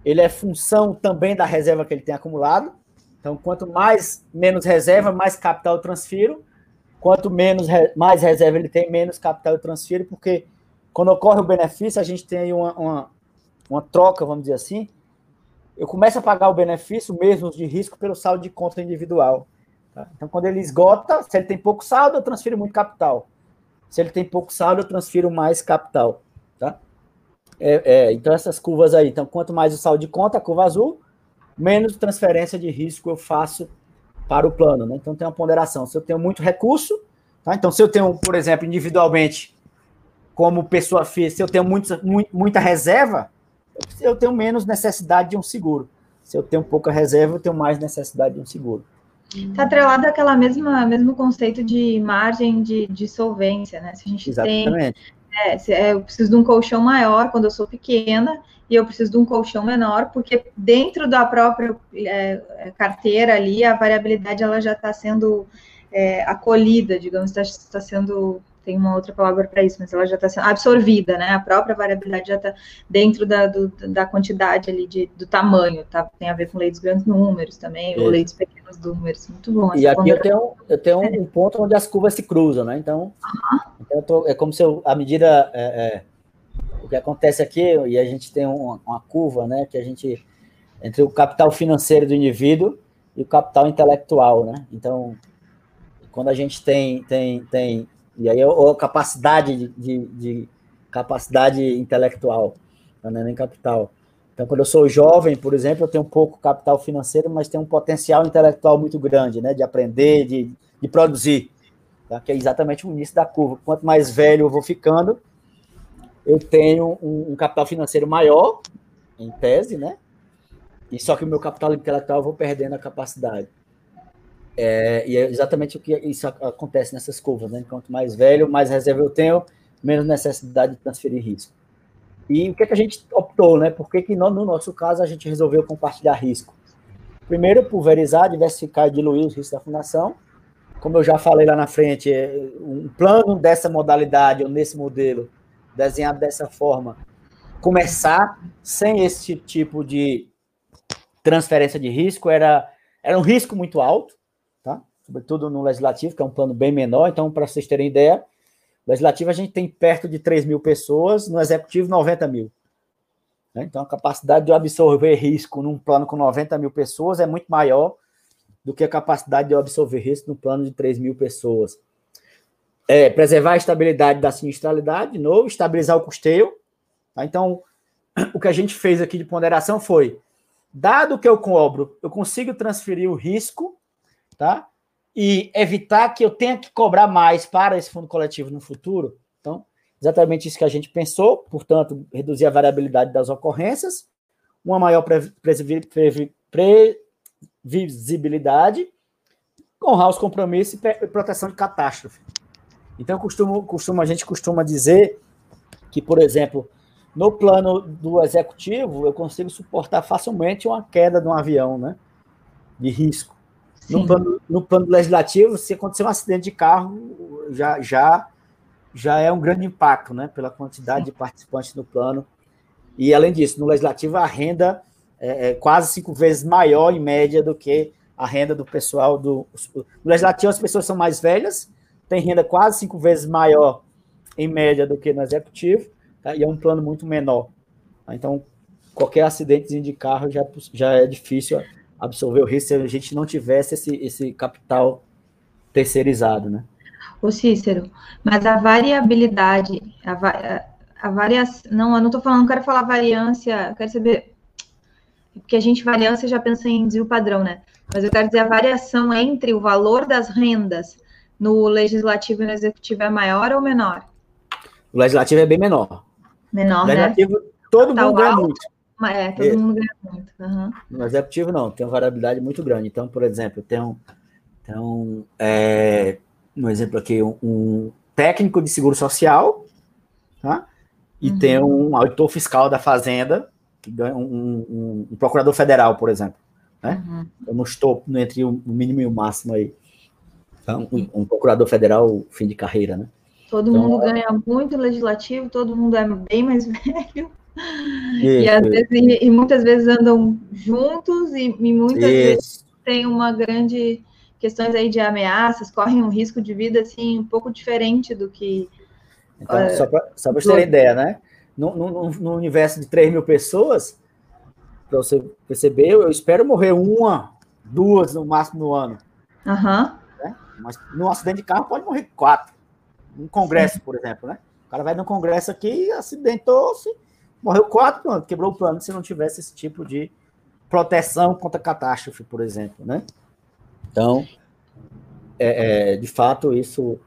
ele é função também da reserva que ele tem acumulado. Então, quanto mais menos reserva, mais capital eu transfiro. Quanto menos mais reserva ele tem, menos capital eu transfiro, porque quando ocorre o benefício, a gente tem uma, uma, uma troca, vamos dizer assim. Eu começo a pagar o benefício mesmo de risco pelo saldo de conta individual. Tá? Então, quando ele esgota, se ele tem pouco saldo, eu transfiro muito capital. Se ele tem pouco saldo, eu transfiro mais capital. Tá? É, é, então, essas curvas aí. Então, quanto mais o saldo de conta, a curva azul, menos transferência de risco eu faço para o plano. Né? Então, tem uma ponderação. Se eu tenho muito recurso, tá? então, se eu tenho, por exemplo, individualmente como pessoa física, se eu tenho muita, muita reserva, eu tenho menos necessidade de um seguro. Se eu tenho pouca reserva, eu tenho mais necessidade de um seguro. Está atrelado àquela mesma mesmo conceito de margem de, de solvência, né? Se a gente Exatamente. tem, é, se, é, eu preciso de um colchão maior quando eu sou pequena e eu preciso de um colchão menor, porque dentro da própria é, carteira ali a variabilidade ela já está sendo é, acolhida, digamos, está tá sendo tem uma outra palavra para isso, mas ela já está sendo absorvida, né? A própria variabilidade já está dentro da, do, da quantidade ali, de, do tamanho, tá? Tem a ver com leitos grandes números também, isso. ou leitos pequenos números, muito bom. E aqui eu tenho, eu tenho um, um, ponto onde as curvas se cruzam, né? Então, então tô, é como se eu, a medida, é, é, o que acontece aqui, e a gente tem uma, uma curva, né? Que a gente, entre o capital financeiro do indivíduo e o capital intelectual, né? Então, quando a gente tem, tem, tem e aí, ou capacidade de, de, de capacidade intelectual, não é nem capital. Então, quando eu sou jovem, por exemplo, eu tenho pouco capital financeiro, mas tenho um potencial intelectual muito grande, né? De aprender, de, de produzir. Tá? Que é exatamente o início da curva. Quanto mais velho eu vou ficando, eu tenho um, um capital financeiro maior, em tese, né? E só que o meu capital intelectual eu vou perdendo a capacidade. É, e é exatamente o que isso acontece nessas curvas, né? Quanto mais velho, mais reserva eu tenho, menos necessidade de transferir risco. E o que, é que a gente optou, né? Por que, que no, no nosso caso a gente resolveu compartilhar risco? Primeiro, pulverizar, diversificar e diluir os riscos da fundação. Como eu já falei lá na frente, é, um plano dessa modalidade ou nesse modelo, desenhado dessa forma, começar sem esse tipo de transferência de risco era, era um risco muito alto sobretudo no legislativo, que é um plano bem menor. Então, para vocês terem ideia, no legislativo a gente tem perto de 3 mil pessoas, no executivo, 90 mil. Né? Então, a capacidade de absorver risco num plano com 90 mil pessoas é muito maior do que a capacidade de absorver risco no plano de 3 mil pessoas. É, preservar a estabilidade da sinistralidade, de novo, estabilizar o custeio. Tá? Então, o que a gente fez aqui de ponderação foi, dado que eu cobro, eu consigo transferir o risco, tá? E evitar que eu tenha que cobrar mais para esse fundo coletivo no futuro. Então, exatamente isso que a gente pensou, portanto, reduzir a variabilidade das ocorrências, uma maior previsibilidade, honrar os compromissos e proteção de catástrofe. Então, costumo, costumo, a gente costuma dizer que, por exemplo, no plano do executivo, eu consigo suportar facilmente uma queda de um avião, né? De risco. No plano, no plano, legislativo, se acontecer um acidente de carro, já, já, já é um grande impacto, né? Pela quantidade Sim. de participantes no plano. E, além disso, no legislativo, a renda é, é, quase cinco vezes maior, em média, do que a renda do pessoal do. No legislativo, as pessoas são mais velhas, tem renda quase cinco vezes maior, em média, do que no executivo. tá? e é um plano muito menor. Então, qualquer acidente de carro já, já é difícil absorver o risco se a gente não tivesse esse, esse capital terceirizado, né? O Cícero, mas a variabilidade, a, a variação, não, eu não estou falando, não quero falar variância, quero saber, porque a gente variância já pensa em desvio padrão, né? Mas eu quero dizer a variação entre o valor das rendas no legislativo e no executivo é maior ou menor? O legislativo é bem menor. Menor, o né? legislativo, né? todo tá mundo ganha muito. É, todo é. mundo ganha muito. Uhum. No executivo, não, tem uma variabilidade muito grande. Então, por exemplo, tem um, um, é, um exemplo aqui, um, um, técnico de seguro social, tá? E uhum. tem um auditor fiscal da Fazenda, que ganha um, um, um procurador federal, por exemplo. Né? Uhum. Eu não estou entre o mínimo e o máximo aí. Então, um, um procurador federal, fim de carreira, né? Todo então, mundo ganha muito legislativo, todo mundo é bem mais (laughs) velho. E, vezes, e, e, muitas vezes andam juntos e, e muitas isso. vezes tem uma grande questões aí de ameaças, correm um risco de vida assim um pouco diferente do que. Então, uh, só para vocês terem ideia, né? No, no, no, universo de 3 mil pessoas, para você perceber, eu espero morrer uma, duas no máximo no ano. Uhum. Né? Mas num acidente de carro pode morrer quatro. Um congresso, Sim. por exemplo, né? O cara vai num congresso aqui, acidentou-se, morreu quatro, pronto, quebrou o plano se não tivesse esse tipo de proteção contra catástrofe, por exemplo, né? Então, é, é, de fato, isso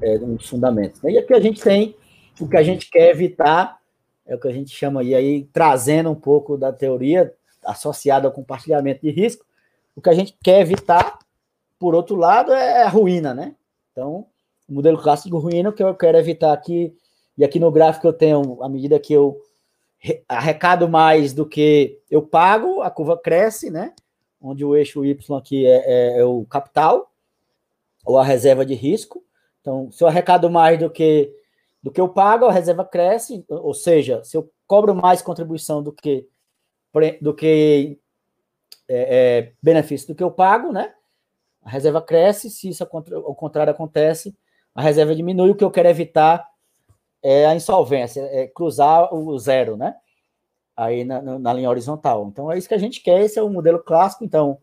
é um dos fundamentos. Né? E aqui a gente tem o que a gente quer evitar, é o que a gente chama aí, trazendo um pouco da teoria associada ao compartilhamento de risco, o que a gente quer evitar, por outro lado, é a ruína, né? Então, o modelo clássico ruína, o que eu quero evitar aqui, e aqui no gráfico eu tenho, à medida que eu arrecado mais do que eu pago, a curva cresce, né? onde o eixo Y aqui é, é, é, o capital, ou a reserva de risco. Então, se eu arrecado mais do que, do que eu pago, a reserva cresce, ou seja, se eu cobro mais contribuição do que, do que é, é, benefício do que eu pago, né? A reserva cresce, se isso ao contrário acontece, a reserva diminui, o que eu quero evitar é a insolvência, é cruzar o zero, né? aí na, na, linha horizontal. Então é isso que a gente quer, esse é o modelo clássico. Então,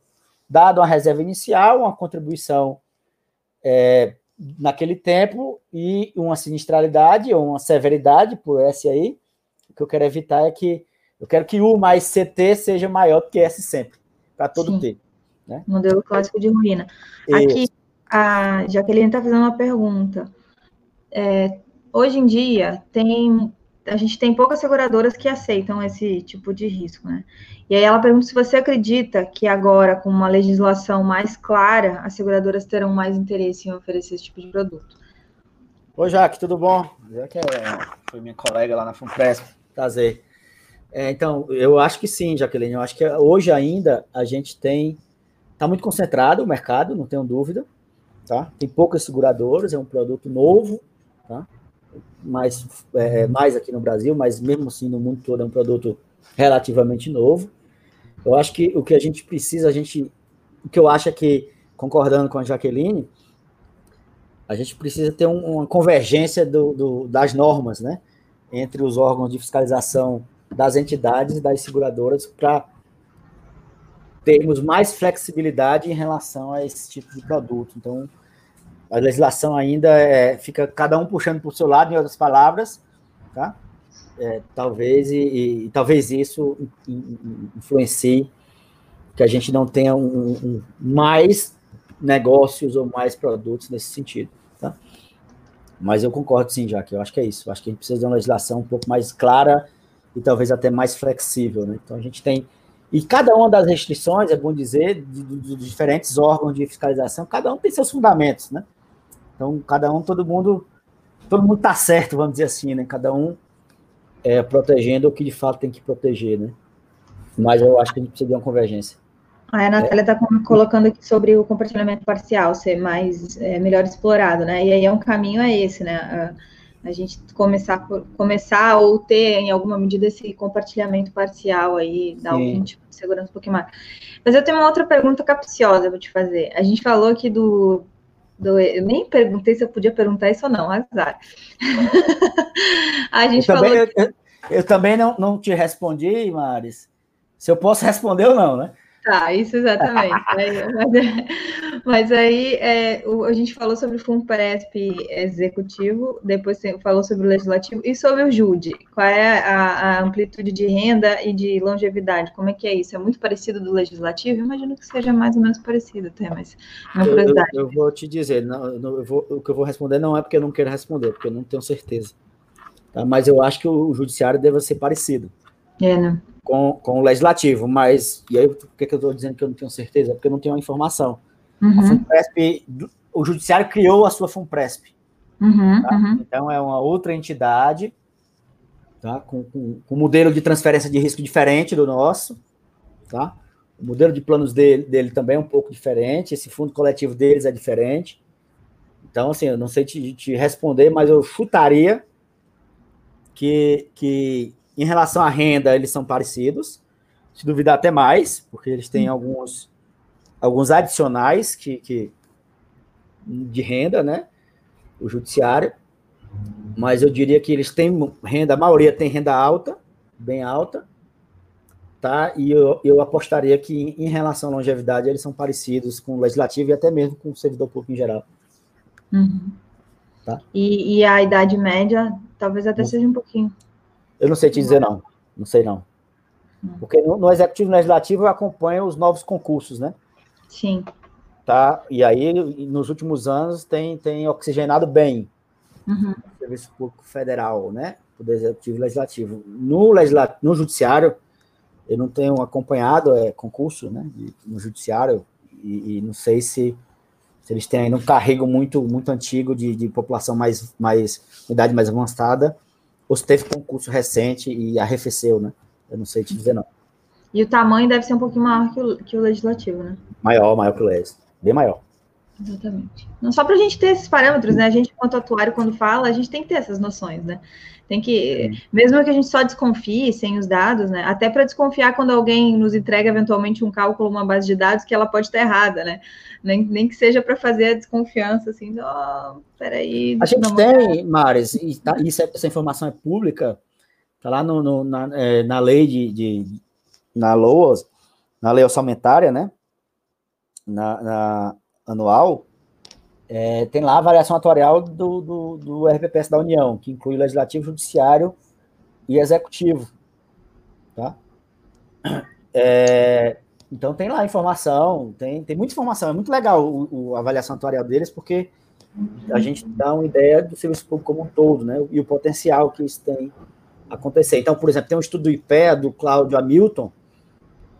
dado uma reserva inicial, uma contribuição é, naquele tempo e uma sinistralidade ou uma severidade por S aí, o que eu quero evitar é que eu quero que U mais CT seja maior do que S sempre, para todo Sim. T. Né? Modelo clássico de ruína. Aqui, a Jaqueline está fazendo uma pergunta. É, hoje em dia, tem a gente tem poucas seguradoras que aceitam esse tipo de risco, né? E aí ela pergunta se você acredita que agora, com uma legislação mais clara, as seguradoras terão mais interesse em oferecer esse tipo de produto. Oi, Jaque, tudo bom? Jaque é, foi minha colega lá na Funpresp, prazer. É, então, eu acho que sim, Jaqueline, eu acho que hoje ainda a gente tem, está muito concentrado o mercado, não tenho dúvida, tá? Tem poucas seguradoras, é um produto novo, tá? Mais, é, mais aqui no Brasil, mas mesmo assim no mundo todo é um produto relativamente novo. Eu acho que o que a gente precisa, a gente, o que eu acho é que, concordando com a Jaqueline, a gente precisa ter um, uma convergência do, do, das normas, né, entre os órgãos de fiscalização das entidades e das seguradoras para termos mais flexibilidade em relação a esse tipo de produto. Então, a legislação ainda é, fica cada um puxando para o seu lado, em outras palavras, tá? É, talvez e, e, talvez isso influencie que a gente não tenha um, um, mais negócios ou mais produtos nesse sentido, tá? Mas eu concordo sim, já que eu acho que é isso. Eu acho que a gente precisa de uma legislação um pouco mais clara e talvez até mais flexível, né? Então a gente tem e cada uma das restrições, é bom dizer, de diferentes órgãos de fiscalização, cada um tem seus fundamentos, né? Então, cada um, todo mundo, todo mundo tá certo, vamos dizer assim, né? Cada um é, protegendo o que de fato tem que proteger, né? Mas eu acho que a gente precisa de uma convergência. A Natália está colocando aqui sobre o compartilhamento parcial ser mais é, melhor explorado, né? E aí é um caminho é esse, né? A, a gente começar começar ou ter em alguma medida esse compartilhamento parcial aí, dar algum tipo de segurança um pouquinho mais. Mas eu tenho uma outra pergunta capciosa para te fazer. A gente falou aqui do do, eu nem perguntei se eu podia perguntar isso ou não, azar. (laughs) a gente eu falou. Também, eu, eu, também não, não te respondi, Maris, se eu posso responder ou não, né? Tá, isso exatamente. (laughs) mas, aí é, a gente falou sobre o FUNPRESP executivo, depois falou sobre o legislativo e sobre o JUDE. Qual é a, a, amplitude de renda e de longevidade? Como é que é isso? É muito parecido do legislativo? Imagino que seja mais ou menos parecido até, mas é uma curiosidade. Eu, eu, vou te dizer, não, não, vou, o que eu vou responder não é porque eu não quero responder, porque eu não tenho certeza. Tá? Mas eu acho que o, o judiciário deve ser parecido. É, né? Com, com o legislativo, mas, e aí por que, que eu estou dizendo que eu não tenho certeza? Porque eu não tenho a informação. Uhum. A FUNPRESP, o judiciário criou a sua FUNPRESP. Uhum, tá? uhum. Então é uma outra entidade, tá? com, com, com, um modelo de transferência de risco diferente do nosso, tá? O modelo de planos dele, dele também é um pouco diferente, esse fundo coletivo deles é diferente. Então, assim, eu não sei te, te responder, mas eu chutaria que, que em relação à renda, eles são parecidos, se duvidar até mais, porque eles têm alguns, alguns adicionais que, que de renda, né? O judiciário, mas eu diria que eles têm renda, a maioria tem renda alta, bem alta, tá? E eu, eu apostaria que em relação à longevidade eles são parecidos com o legislativo e até mesmo com o servidor público em geral. Uhum. Tá? E, e, a idade média talvez até seja um pouquinho eu não sei te dizer, não. Não sei, não. Porque no, no Executivo Legislativo eu acompanho os novos concursos, né? Sim. Tá? E aí, nos últimos anos, tem, tem oxigenado bem uhum. o Serviço Público Federal, né? O Executivo Legislativo. No, legisla... no Judiciário, eu não tenho acompanhado é, concurso, né? No Judiciário, e, e não sei se, se, eles têm ainda um carrego muito, muito antigo de, de população mais, mais, idade mais avançada, ou se teve concurso recente e arrefeceu, né? Eu não sei te dizer, não. E o tamanho deve ser um pouquinho maior que o, que o legislativo, né? Maior, maior que o legislativo. Bem maior. Exatamente. Não só para a gente ter esses parâmetros, né? A gente, enquanto atuário, quando fala, a gente tem que ter essas noções, né? Tem que, Sim. mesmo que a gente só desconfie sem os dados, né? Até para desconfiar quando alguém nos entrega eventualmente um cálculo, uma base de dados que ela pode estar errada, né? Nem, nem que seja para fazer a desconfiança, assim, ó, oh, peraí. A gente tem, Mares, e tá, isso, é, essa informação é pública, tá lá no, no na, é, na lei de, de, na LOAS, na lei orçamentária, né? Na, na anual, é, tem lá a variação atuarial do, do, do RPPS da União, que inclui legislativo, judiciário e executivo. Tá? É, então tem lá informação, tem, tem muita informação, é muito legal o, o, a avaliação atuarial deles, porque a gente dá uma ideia do serviço público como um todo, né? E o potencial que isso tem acontecer. Então, por exemplo, tem um estudo do IPEA, do Cláudio Hamilton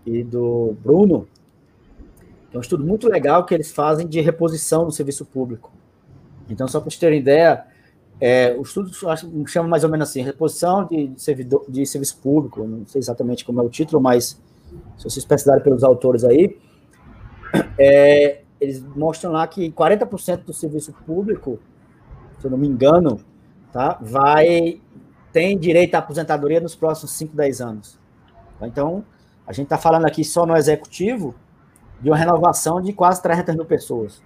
e do Bruno, é um estudo muito legal que eles fazem de reposição no serviço público. Então, só para vocês terem ideia, é, o estudo chama mais ou menos assim, reposição de, servidor, de serviço público, não sei exatamente como é o título, mas se vocês pesquisarem pelos autores aí, é, eles mostram lá que 40% do serviço público, se eu não me engano, tá, vai tem direito à aposentadoria nos próximos 5, 10 anos. Então, a gente está falando aqui só no executivo, de uma renovação de quase 300 mil pessoas.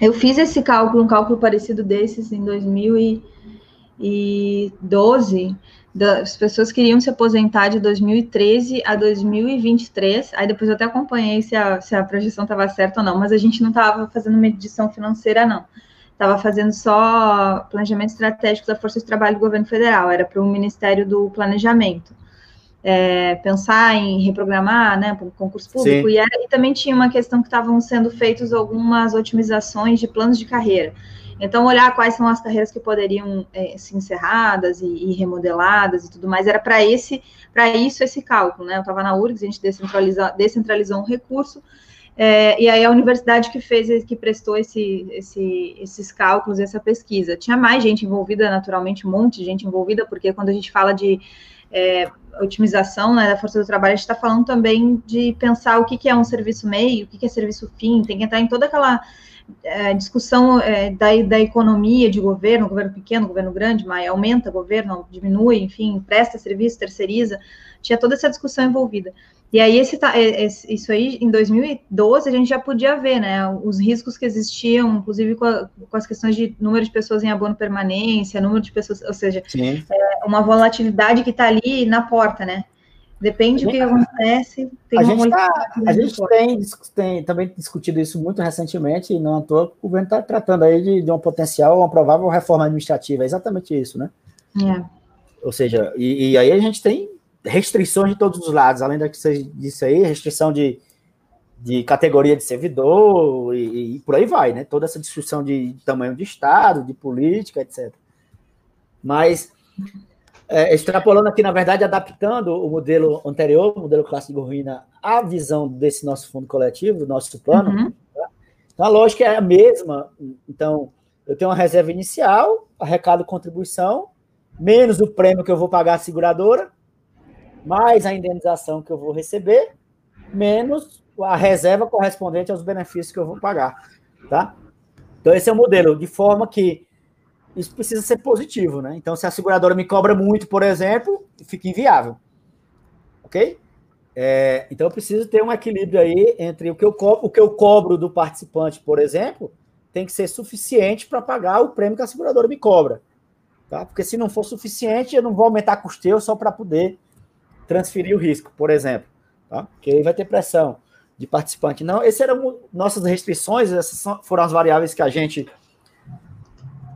Eu fiz esse cálculo, um cálculo parecido desses em 2012. As pessoas queriam se aposentar de 2013 a 2023. Aí depois eu até acompanhei se a, se a projeção estava certa ou não, mas a gente não estava fazendo medição financeira, não. Estava fazendo só planejamento estratégico da Força de Trabalho do Governo Federal, era para o Ministério do Planejamento é, pensar em reprogramar, né, para o concurso público, e, era, e, também tinha uma questão que estavam sendo feitas algumas otimizações de planos de carreira. Então, olhar quais são as carreiras que poderiam é, ser encerradas e, e, remodeladas e tudo mais, era para esse, para isso esse cálculo, né? Eu estava na URGS, a gente descentralizou, descentralizou um recurso, é, e aí a universidade que fez, que prestou esse, esse, esses cálculos, essa pesquisa. Tinha mais gente envolvida, naturalmente, um monte de gente envolvida, porque quando a gente fala de é, otimização né, da força do trabalho, a gente está falando também de pensar o que, que é um serviço meio, o que, que é serviço fim, tem que entrar em toda aquela é, discussão é, da, da economia de governo, governo pequeno, governo grande, mas aumenta governo, diminui, enfim, presta serviço, terceiriza, tinha toda essa discussão envolvida. E aí, esse, esse, isso aí, em 2012, a gente já podia ver, né, os riscos que existiam, inclusive com, a, com as questões de número de pessoas em abono permanência, número de pessoas, ou seja, é, uma volatilidade que está ali na porta, né? Depende do que acontece. a gente, tá, a gente tem, tem, também discutido isso muito recentemente, e não à toa, o governo está tratando aí de, de um potencial, uma provável reforma administrativa, é exatamente isso, né? É. Ou seja, e, e aí a gente tem restrições de todos os lados, além da que você disse aí, restrição de, de categoria de servidor e, e, por aí vai, né? Toda essa discussão de, tamanho de Estado, de política, etc. Mas, é, extrapolando aqui, na verdade, adaptando o modelo anterior, o modelo clássico de ruína, à visão desse nosso fundo coletivo, do nosso plano, uhum. tá? então a lógica é a mesma. Então, eu tenho uma reserva inicial, arrecado contribuição, menos o prêmio que eu vou pagar à seguradora, mais a indenização que eu vou receber, menos a reserva correspondente aos benefícios que eu vou pagar, tá? Então esse é o modelo, de forma que isso precisa ser positivo, né? Então se a seguradora me cobra muito, por exemplo, fica inviável, ok? É, então eu preciso ter um equilíbrio aí entre o que eu cobro, o que eu cobro do participante, por exemplo, tem que ser suficiente para pagar o prêmio que a seguradora me cobra, tá? Porque se não for suficiente, eu não vou aumentar custeio só para poder transferir o risco, por exemplo, tá? que aí vai ter pressão de participante. Não, essas eram nossas restrições, essas foram as variáveis que a gente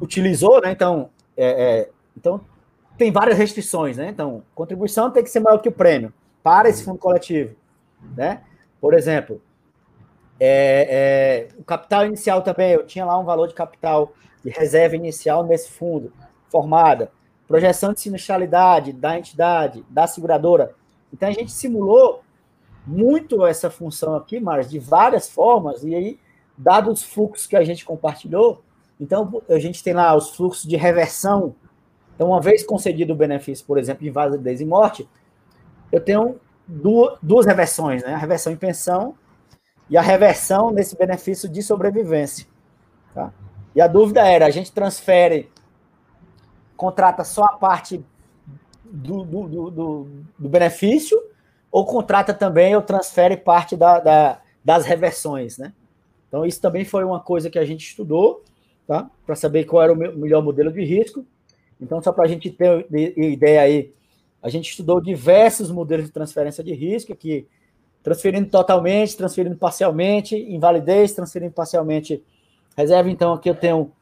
utilizou, né? Então, é, é, então tem várias restrições, né? Então, contribuição tem que ser maior que o prêmio para esse fundo coletivo, né? Por exemplo, é, é o capital inicial também, eu tinha lá um valor de capital de reserva inicial nesse fundo formada projeção de sinistralidade da entidade, da seguradora. Então a gente simulou muito essa função aqui, mas de várias formas, e aí, dados os fluxos que a gente compartilhou, então a gente tem lá os fluxos de reversão. Então, uma vez concedido o benefício, por exemplo, de invalidez e morte, eu tenho duas, duas reversões, né? A reversão em pensão e a reversão nesse benefício de sobrevivência. Tá? E a dúvida era: a gente transfere contrata só a parte do, do, do, do benefício ou contrata também ou transfere parte da, da, das reversões, né? Então, isso também foi uma coisa que a gente estudou, tá? Para saber qual era o melhor modelo de risco. Então, só para a gente ter ideia aí, a gente estudou diversos modelos de transferência de risco, que transferindo totalmente, transferindo parcialmente, invalidez, transferindo parcialmente reserva. Então, aqui eu tenho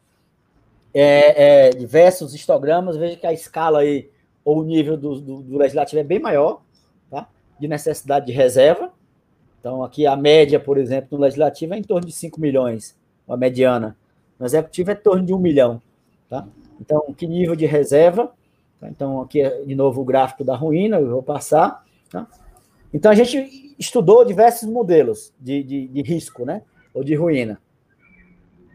é, é, diversos histogramas, veja que a escala aí, ou o nível do, do, do, legislativo é bem maior, tá? de necessidade de reserva. Então, aqui a média, por exemplo, no legislativo é em torno de 5 milhões, a mediana. No executivo é em torno de 1 milhão. Tá? Então, que nível de reserva? Tá? Então, aqui de novo o gráfico da ruína, eu vou passar. Tá? Então, a gente estudou diversos modelos de, de, de risco, né? Ou de ruína.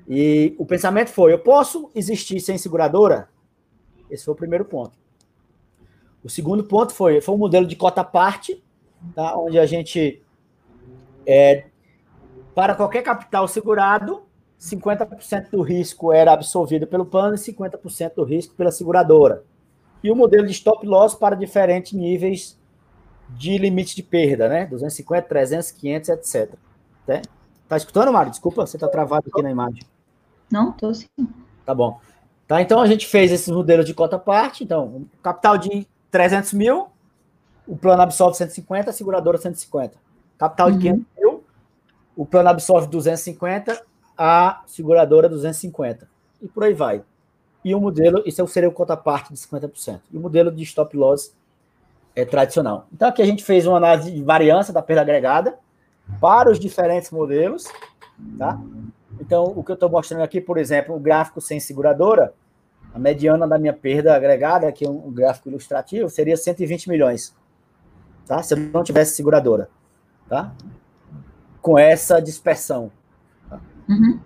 E o pensamento foi: eu posso existir sem seguradora? Esse foi o primeiro ponto. O segundo ponto foi, foi um modelo de cota parte, tá? onde a gente, é, para qualquer capital segurado, 50% do risco era absorvido pelo plano e 50% do risco pela seguradora. E o modelo de stop loss para diferentes níveis de limite de perda, né? 250, 300, 500, etc. Tá, escutando, Mário? Desculpa, você está travado aqui na imagem. Não, tô sim. Tá bom. Tá, então a gente fez esses modelos de cota parte. Então, capital de 300 mil, o plano absorve 150, a seguradora 150. Capital de 500 uhum. mil, o plano absorve 250, a seguradora 250. E por aí vai. E o modelo, isso seria o cota parte de 50%. E o modelo de stop loss é tradicional. Então aqui a gente fez uma análise de variância da perda agregada para os diferentes modelos, tá? Então, o que eu estou mostrando aqui, por exemplo, o gráfico sem seguradora, a mediana da minha perda agregada, aqui é um gráfico ilustrativo, seria 120 milhões, tá? Se eu não tivesse seguradora, tá? Com essa dispersão. Tá? Uhum.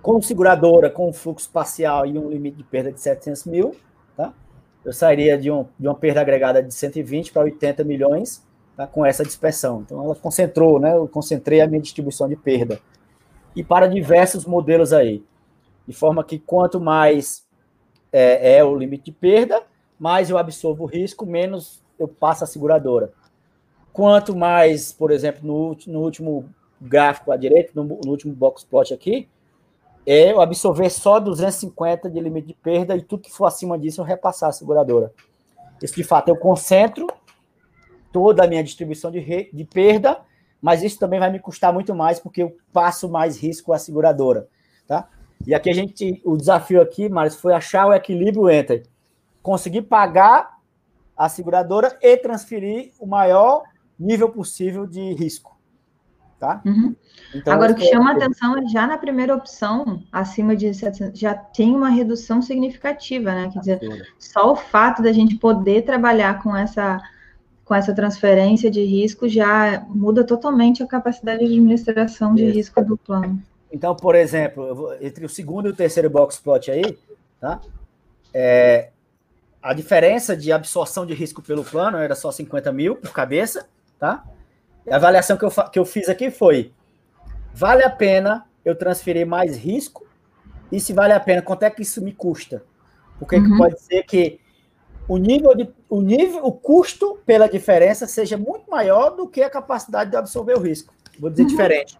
Com seguradora, com um fluxo parcial e um limite de perda de 700 mil, tá? Eu sairia de, um, de uma perda agregada de 120 para 80 milhões, tá? Com essa dispersão. Então, ela concentrou, né? Eu concentrei a minha distribuição de perda e para diversos modelos aí. De forma que quanto mais é, é o limite de perda, mais eu absorvo o risco, menos eu passo a seguradora. Quanto mais, por exemplo, no, no último gráfico à direita, no, no último box plot aqui, é eu absorver só 250 de limite de perda e tudo que for acima disso eu repassar a seguradora. Isso, de fato, eu concentro toda a minha distribuição de, re, de perda, mas isso também vai me custar muito mais porque eu passo mais risco à seguradora, tá? E aqui a gente, o desafio aqui, Mário, foi achar o equilíbrio entre conseguir pagar a seguradora e transferir o maior nível possível de risco. Tá? Uhum. Então, Agora, o que chama a atenção é já na primeira opção, acima de 700, já tem uma redução significativa, né? Quer dizer, só o fato da gente poder trabalhar com essa, com essa transferência de risco já muda totalmente a capacidade de administração de Isso. risco do plano. Então, por exemplo, entre o segundo e o terceiro box plot aí, tá? É, a diferença de absorção de risco pelo plano era só 50 mil por cabeça, tá? A avaliação que eu, que eu fiz aqui foi: vale a pena eu transferir mais risco? E se vale a pena, quanto é que isso me custa? Porque uhum. que pode ser que o nível de o nível, o custo pela diferença seja muito maior do que a capacidade de absorver o risco. Vou dizer uhum. diferente.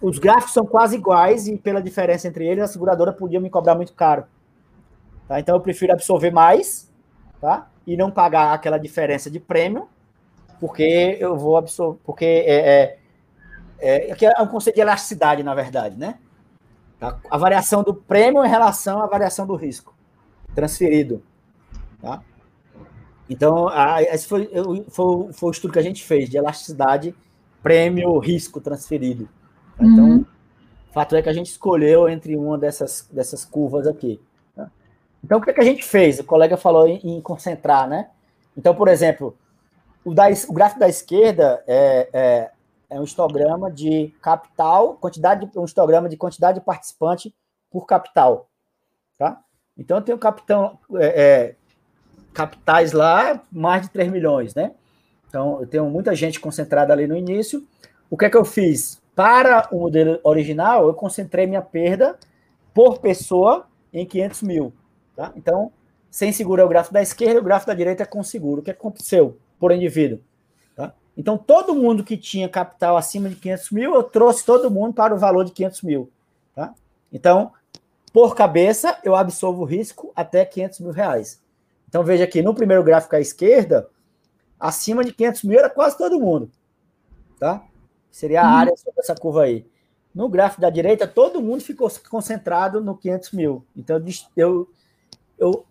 Os gráficos são quase iguais e pela diferença entre eles, a seguradora podia me cobrar muito caro. Tá? Então eu prefiro absorver mais, tá? E não pagar aquela diferença de prêmio porque eu vou absorver, porque é, é, é, é um conceito de elasticidade, na verdade, né? Tá? A variação do prêmio em relação à variação do risco transferido, tá? Então, a, esse foi, foi, foi, o estudo que a gente fez de elasticidade, prêmio, risco transferido. Tá? Então, uhum. o fato é que a gente escolheu entre uma dessas, dessas curvas aqui. Tá? Então, o que, é que a gente fez? O colega falou em, em concentrar, né? Então, por exemplo, o, da, o gráfico da esquerda é, é, é, um histograma de capital, quantidade de, um histograma de quantidade de participante por capital. Tá? Então, eu tenho capitão, é, é capitais lá, mais de 3 milhões, né? Então, eu tenho muita gente concentrada ali no início. O que é que eu fiz? Para o modelo original, eu concentrei minha perda por pessoa em 500 mil. Tá? Então, sem seguro é o gráfico da esquerda, o gráfico da direita é com seguro. O que aconteceu? por indivíduo. Tá? Então, todo mundo que tinha capital acima de 500 mil, eu trouxe todo mundo para o valor de 500 mil. Tá? Então, por cabeça, eu absorvo o risco até 500 mil reais. Então, veja aqui, no primeiro gráfico à esquerda, acima de 500 mil era quase todo mundo. Tá? Seria a uhum. área sobre essa curva aí. No gráfico da direita, todo mundo ficou concentrado no 500 mil. Então, eu, eu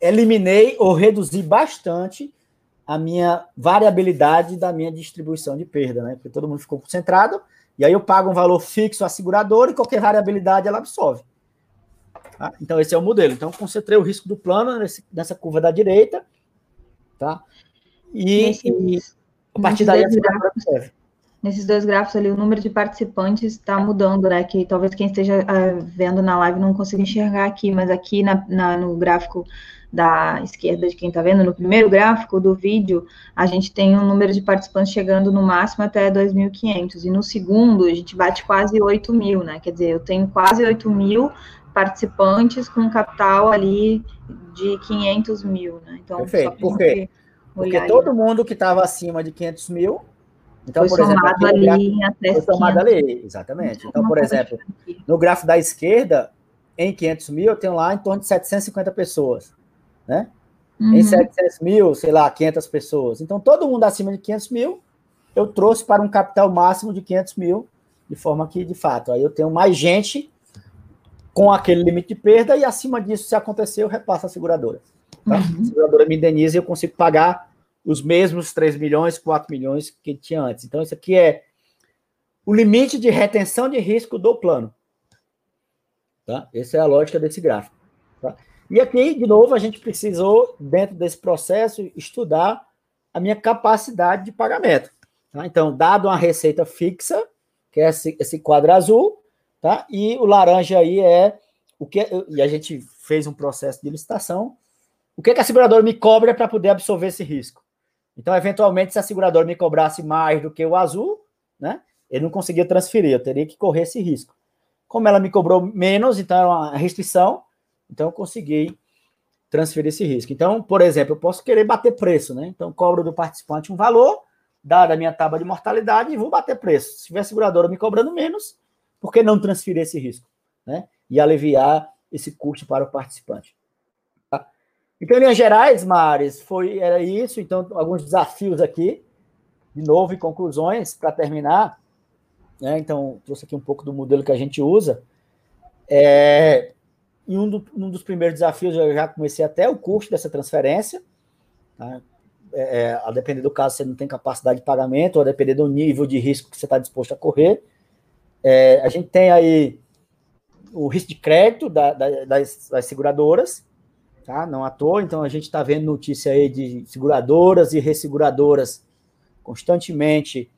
eliminei ou reduzi bastante a minha variabilidade da minha distribuição de perda, né? Porque todo mundo ficou concentrado, e aí eu pago um valor fixo à seguradora e qualquer variabilidade ela absorve. Tá? Então, esse é o modelo. Então, concentrei o risco do plano nesse, nessa curva da direita, tá? E, Nesse, e a partir daí absorve nesses dois gráficos ali, o número de participantes está mudando, né? Que talvez quem esteja uh, vendo na live não consiga enxergar aqui, mas aqui na, na, no gráfico da esquerda de quem está vendo, no primeiro gráfico do vídeo, a gente tem um número de participantes chegando no máximo até 2.500, e no segundo a gente bate quase 8 mil, né? Quer dizer, eu tenho quase 8 mil participantes com capital ali de 500 mil, né? Então, Perfeito, por quê? Porque todo mundo que estava acima de 500 mil então, foi por exemplo, somado ali até foi somado ali, exatamente. Então, por exemplo, no gráfico da esquerda, em 500 mil, eu tenho lá em torno de 750 pessoas né? Uhum. Em 700 mil, sei lá, 500 pessoas. Então, todo mundo acima de 500 mil, eu trouxe para um capital máximo de 500 mil, de forma que, de fato, aí eu tenho mais gente com aquele limite de perda e acima disso, se acontecer, eu repasso a seguradora. Tá? Uhum. A seguradora me indeniza e eu consigo pagar os mesmos 3 milhões, 4 milhões que tinha antes. Então, isso aqui é o limite de retenção de risco do plano. Tá? Essa é a lógica desse gráfico. Tá? E aqui, de novo, a gente precisou, dentro desse processo, estudar a minha capacidade de pagamento. Tá? Então, dado uma receita fixa, que é esse, esse quadro azul, tá? e o laranja aí é o que. E a gente fez um processo de licitação. O que, que a seguradora me cobra para poder absorver esse risco? Então, eventualmente, se a seguradora me cobrasse mais do que o azul, né? Ele não conseguia transferir, eu teria que correr esse risco. Como ela me cobrou menos, então é uma restrição, então, eu consegui transferir esse risco. Então, por exemplo, eu posso querer bater preço, né? Então, cobro do participante um valor, dada a minha tábua de mortalidade, e vou bater preço. Se tiver seguradora me cobrando menos, por que não transferir esse risco? Né? E aliviar esse custo para o participante. Tá? Então, em linhas gerais, Mares, foi, era isso. Então, alguns desafios aqui, de novo, e conclusões, para terminar. Né? Então, trouxe aqui um pouco do modelo que a gente usa. É, em um, do, um, dos primeiros desafios, eu já comecei até o custo dessa transferência. Tá? É, é, a depender do caso, você não tem capacidade de pagamento, ou a depender do nível de risco que você está disposto a correr. É, a gente tem aí o risco de crédito da, da, das, das, seguradoras, tá? não à toa, então a gente está vendo notícia aí de seguradoras e resseguradoras constantemente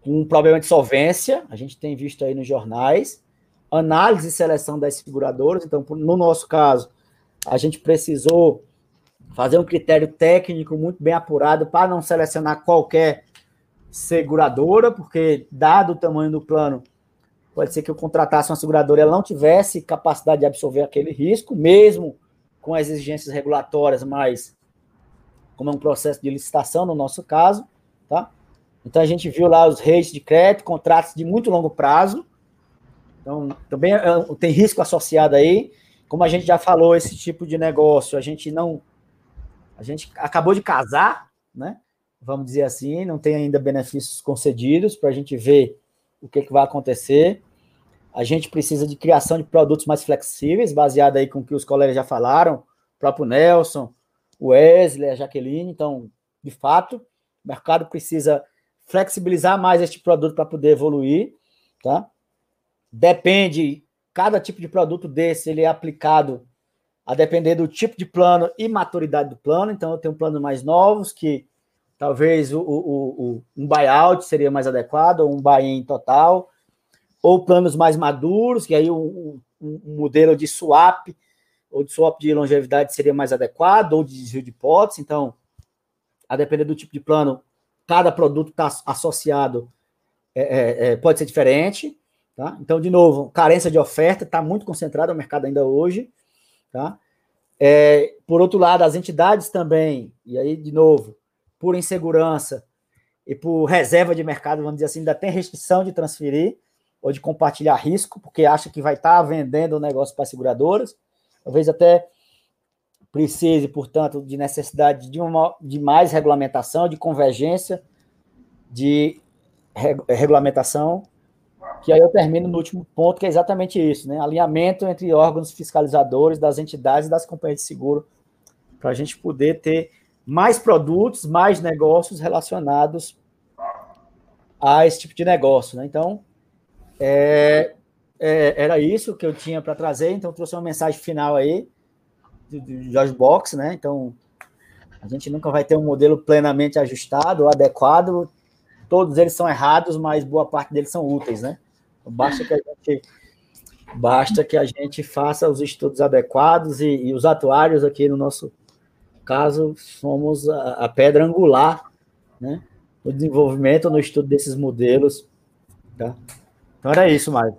com um problema de solvência, a gente tem visto aí nos jornais, análise e seleção das seguradoras, então no nosso caso, a gente precisou fazer um critério técnico muito bem apurado para não selecionar qualquer seguradora, porque dado o tamanho do plano, pode ser que eu contratasse uma seguradora e ela não tivesse capacidade de absorver aquele risco, mesmo com as exigências regulatórias, mas como é um processo de licitação no nosso caso, tá? Então a gente viu lá os rates de crédito, contratos de muito longo prazo. Então também é, tem risco associado aí. Como a gente já falou, esse tipo de negócio, a gente não a gente acabou de casar, né? Vamos dizer assim, não tem ainda benefícios concedidos para a gente ver o que, que vai acontecer. A gente precisa de criação de produtos mais flexíveis, baseado aí com o que os colegas já falaram, o próprio Nelson, o Wesley, a Jaqueline. Então, de fato, o mercado precisa flexibilizar mais este produto para poder evoluir, tá? Depende, cada tipo de produto desse, ele é aplicado a depender do tipo de plano e maturidade do plano. Então, eu tenho planos mais novos que talvez o, o, o um buyout seria mais adequado, ou um buy-in total ou planos mais maduros, que aí um, um, modelo de swap ou de swap de longevidade seria mais adequado, ou de desvio de hipótese. Então, a depender do tipo de plano, cada produto está associado, é, é, é, pode ser diferente. Tá? Então, de novo, carência de oferta está muito concentrada no mercado ainda hoje. Tá? É, por outro lado, as entidades também, e aí, de novo, por insegurança e por reserva de mercado, vamos dizer assim, ainda tem restrição de transferir ou de compartilhar risco, porque acha que vai estar tá vendendo o negócio para seguradoras. Talvez até precise, portanto, de necessidade de, uma, de mais regulamentação, de convergência, de reg, regulamentação, que aí eu termino no último ponto, que é exatamente isso, né? Alinhamento entre órgãos fiscalizadores das entidades e das companhias de seguro, para a gente poder ter mais produtos, mais negócios relacionados a esse tipo de negócio, né? Então, é, é, era isso que eu tinha para trazer, então trouxe uma mensagem final aí do, Jorge Box, né? Então a gente nunca vai ter um modelo plenamente ajustado, adequado. Todos eles são errados, mas boa parte deles são úteis, né? Então, basta que a gente basta que a gente faça os estudos adequados e, e os atuários aqui no nosso caso somos a, a pedra angular, né? No desenvolvimento, no estudo desses modelos, tá? Então era isso, Mário.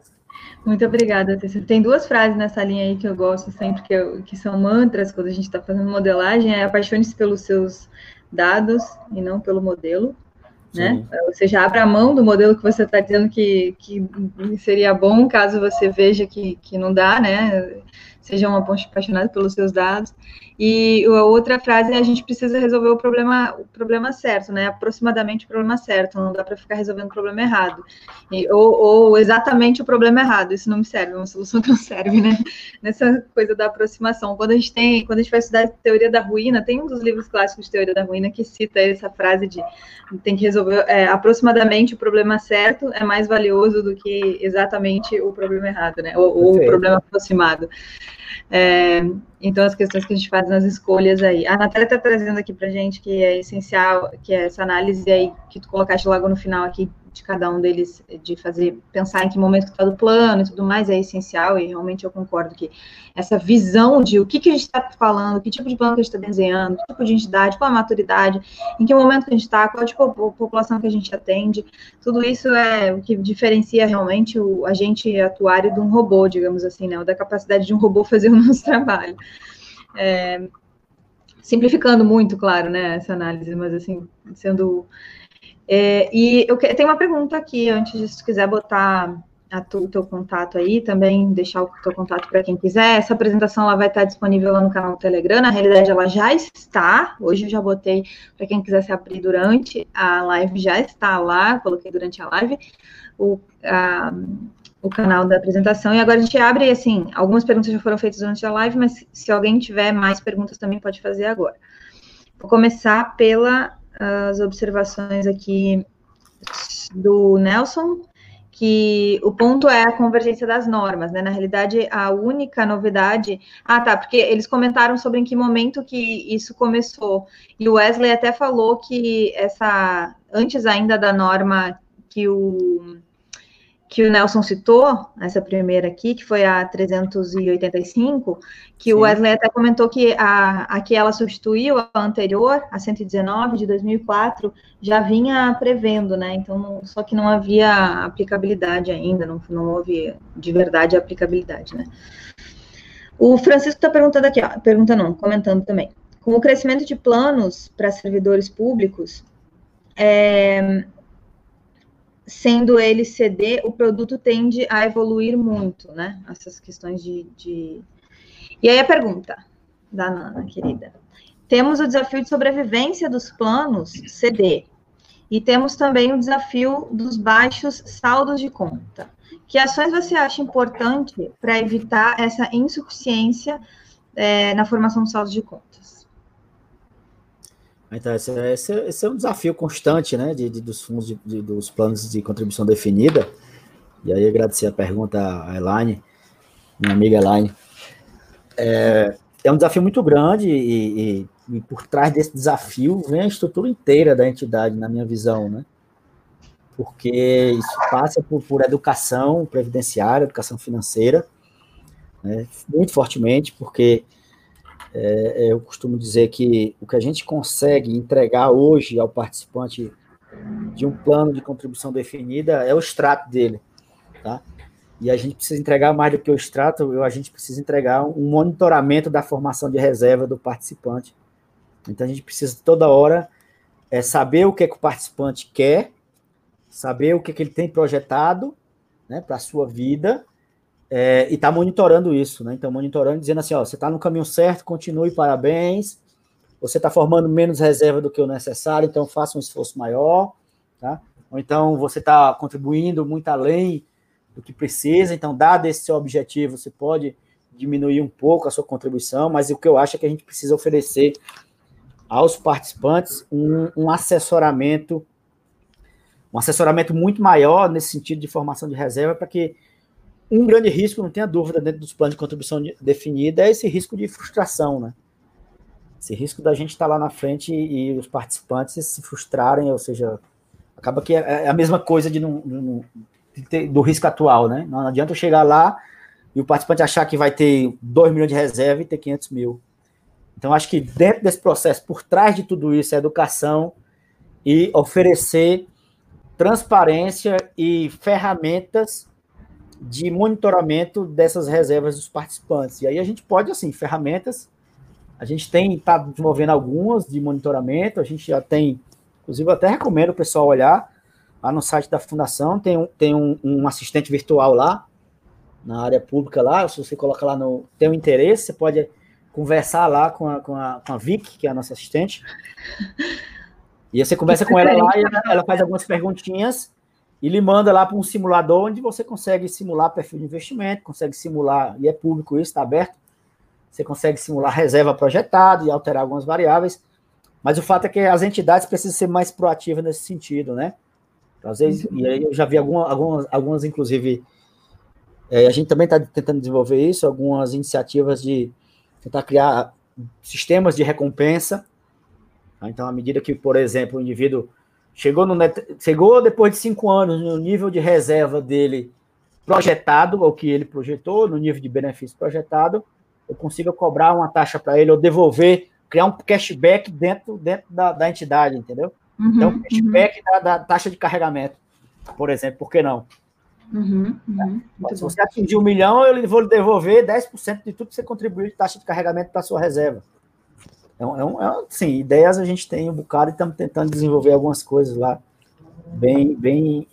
Muito obrigada, Tessio. Tem duas frases nessa linha aí que eu gosto sempre, que, eu, que são mantras quando a gente está fazendo modelagem, é apaixone-se pelos seus dados e não pelo modelo. Né? Ou seja, abra a mão do modelo que você está dizendo que, que seria bom caso você veja que, que não dá, né? Seja um apaixonado pelos seus dados. E a outra frase é a gente precisa resolver o problema, o problema certo, né? Aproximadamente o problema certo, não dá para ficar resolvendo o problema errado. E, ou, ou, exatamente o problema errado, isso não me serve, é uma solução que não serve, né? Nessa coisa da aproximação. Quando a gente tem, quando a gente vai estudar teoria da ruína, tem um dos livros clássicos de teoria da ruína que cita essa frase de tem que resolver é, aproximadamente o problema certo é mais valioso do que exatamente o problema errado, né? Ou, ou o problema aproximado. É, então, as questões que a gente faz nas escolhas aí. A Natália está trazendo aqui para gente que é essencial, que é essa análise aí que tu colocaste logo no final aqui de cada um deles, de fazer, pensar em que momento está do plano e tudo mais, é essencial, e realmente eu concordo que essa visão de o que, que a gente está falando, que tipo de plano que a gente está desenhando, que tipo de entidade, qual a maturidade, em que momento que a gente está, qual tipo de população que a gente atende, tudo isso é o que diferencia realmente o agente atuário de um robô, digamos assim, né, ou da capacidade de um robô (laughs) fazer o nosso trabalho. É, simplificando muito, claro, né, essa análise, mas assim, sendo. É, e eu que, tenho uma pergunta aqui, antes de se quiser botar o teu contato aí, também deixar o teu contato para quem quiser. Essa apresentação ela vai estar disponível lá no canal do Telegram. Na realidade, ela já está. Hoje eu já botei para quem quiser se abrir durante a live, já está lá. Coloquei durante a live o, a, o canal da apresentação. E agora a gente abre, assim, algumas perguntas já foram feitas durante a live, mas se alguém tiver mais perguntas também pode fazer agora. Vou começar pelas observações aqui do Nelson que o ponto é a convergência das normas, né? Na realidade, a única novidade. Ah, tá, porque eles comentaram sobre em que momento que isso começou. E o Wesley até falou que essa. Antes ainda da norma que o que o Nelson citou, essa primeira aqui, que foi a 385, que Sim. o Wesley até comentou que a, a que ela substituiu, a anterior, a 119 de 2004, já vinha prevendo, né? Então, não, só que não havia aplicabilidade ainda, não, não houve de verdade aplicabilidade, né? O Francisco está perguntando aqui, ó, pergunta não, comentando também. Com o crescimento de planos para servidores públicos, é, sendo ele CD, o produto tende a evoluir muito, né? Essas questões de, de... E aí a pergunta da Nana, querida. Temos o desafio de sobrevivência dos planos CD. E temos também o desafio dos baixos saldos de conta. Que ações você acha importante para evitar essa insuficiência é, na formação dos saldos de contas? Então, esse, esse, esse, é um desafio constante, né, de, de dos fundos, de, de, dos planos de contribuição definida. E aí, agradecer a pergunta à Elaine, minha amiga Elaine. É, é um desafio muito grande e, e, e, por trás desse desafio vem a estrutura inteira da entidade, na minha visão, né? Porque isso passa por, por educação previdenciária, educação financeira, né, muito fortemente, porque é, é, eu costumo dizer que o que a gente consegue entregar hoje ao participante de um plano de contribuição definida é o extrato dele, tá? E a gente precisa entregar mais do que o extrato, a gente precisa entregar um monitoramento da formação de reserva do participante. Então a gente precisa toda hora é, saber o que, é que o participante quer, saber o que, é que ele tem projetado né, para a sua vida é, e está monitorando isso, né? Então, monitorando, dizendo assim: ó, você está no caminho certo, continue, parabéns. Você está formando menos reserva do que o necessário, então faça um esforço maior, tá? Ou então você está contribuindo muito além do que precisa, então, dado esse seu objetivo, você pode diminuir um pouco a sua contribuição, mas o que eu acho é que a gente precisa oferecer aos participantes um, um assessoramento, um assessoramento muito maior nesse sentido de formação de reserva, para que um grande risco, não tenha dúvida, dentro dos planos de contribuição definida, é esse risco de frustração, né? Esse risco da gente estar lá na frente e, os participantes se frustrarem, ou seja, acaba que é, é a mesma coisa de, de, de do risco atual, né? Não adianta eu chegar lá e o participante achar que vai ter 2 milhões de reserva e ter 500 mil. Então, acho que dentro desse processo, por trás de tudo isso, é educação e oferecer transparência e ferramentas de monitoramento dessas reservas dos participantes. E aí a gente pode, assim, ferramentas, a gente tem, está desenvolvendo algumas de monitoramento, a gente já tem, inclusive até recomendo o pessoal olhar lá no site da fundação, tem um, tem um, um assistente virtual lá, na área pública lá, se você coloca lá no, tem um interesse, você pode conversar lá com a, com a, com a Vic, que é a nossa assistente, e você conversa com ela lá e ela, ela faz algumas perguntinhas, e lhe manda lá para um simulador onde você consegue simular perfil de investimento, consegue simular, e é público isso, está aberto, você consegue simular reserva projetada e alterar algumas variáveis, mas o fato é que as entidades precisam ser mais proativas nesse sentido, né? Às vezes, e aí eu já vi alguma, algumas, algumas inclusive, é, a gente também está tentando desenvolver isso, algumas iniciativas de tentar criar sistemas de recompensa. Tá? Então, à medida que, por exemplo, o indivíduo Chegou, no chegou depois de cinco anos no nível de reserva dele projetado, o que ele projetou, no nível de benefício projetado, eu consigo cobrar uma taxa para ele, ou devolver, criar um cashback dentro, dentro da, da entidade, entendeu? Uhum, então, uhum. cashback uhum. da, da, taxa de carregamento, por exemplo, por que não? Uhum, uhum, Se você atingir um milhão, eu vou lhe devolver 10% de tudo que você contribuiu de taxa de carregamento para a sua reserva. É, um, é, um, é sim, ideias a gente tem um bocado e estamos tentando desenvolver algumas coisas lá bem, bem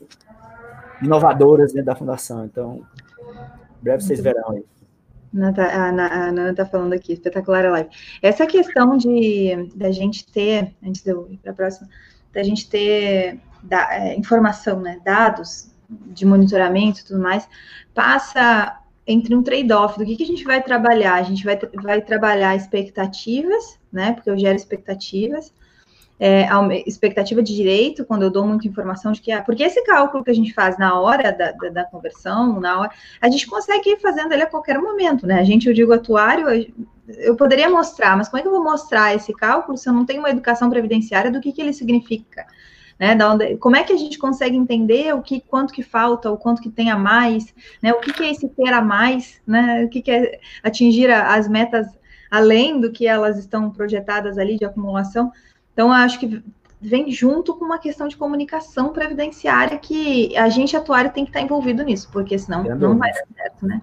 inovadoras dentro da fundação. Então, breve vocês verão aí. A Nana está falando aqui, espetacular a live. Essa questão de da gente ter, antes de eu ir para a próxima, da gente ter da, é, informação, né, dados de monitoramento e tudo mais, passa entre um trade-off do que, que a gente vai trabalhar. A gente vai, vai trabalhar expectativas, né? Porque eu gero expectativas, é, expectativa de direito, quando eu dou muita informação de que, ah, porque esse cálculo que a gente faz na hora da, da, da, conversão, na hora, a gente consegue ir fazendo ele a qualquer momento, né? A gente, eu digo atuário, eu poderia mostrar, mas como é que eu vou mostrar esse cálculo se eu não tenho uma educação previdenciária do que, que ele significa? Né, da onde, como é que a gente consegue entender o que, quanto que falta, o quanto que tem a mais, né, o que, que é esse ter a mais, né, o que, que é atingir a, as metas além do que elas estão projetadas ali de acumulação. Então, acho que vem junto com uma questão de comunicação previdenciária que a gente atuário tem que estar envolvido nisso, porque senão não vai dar certo, né?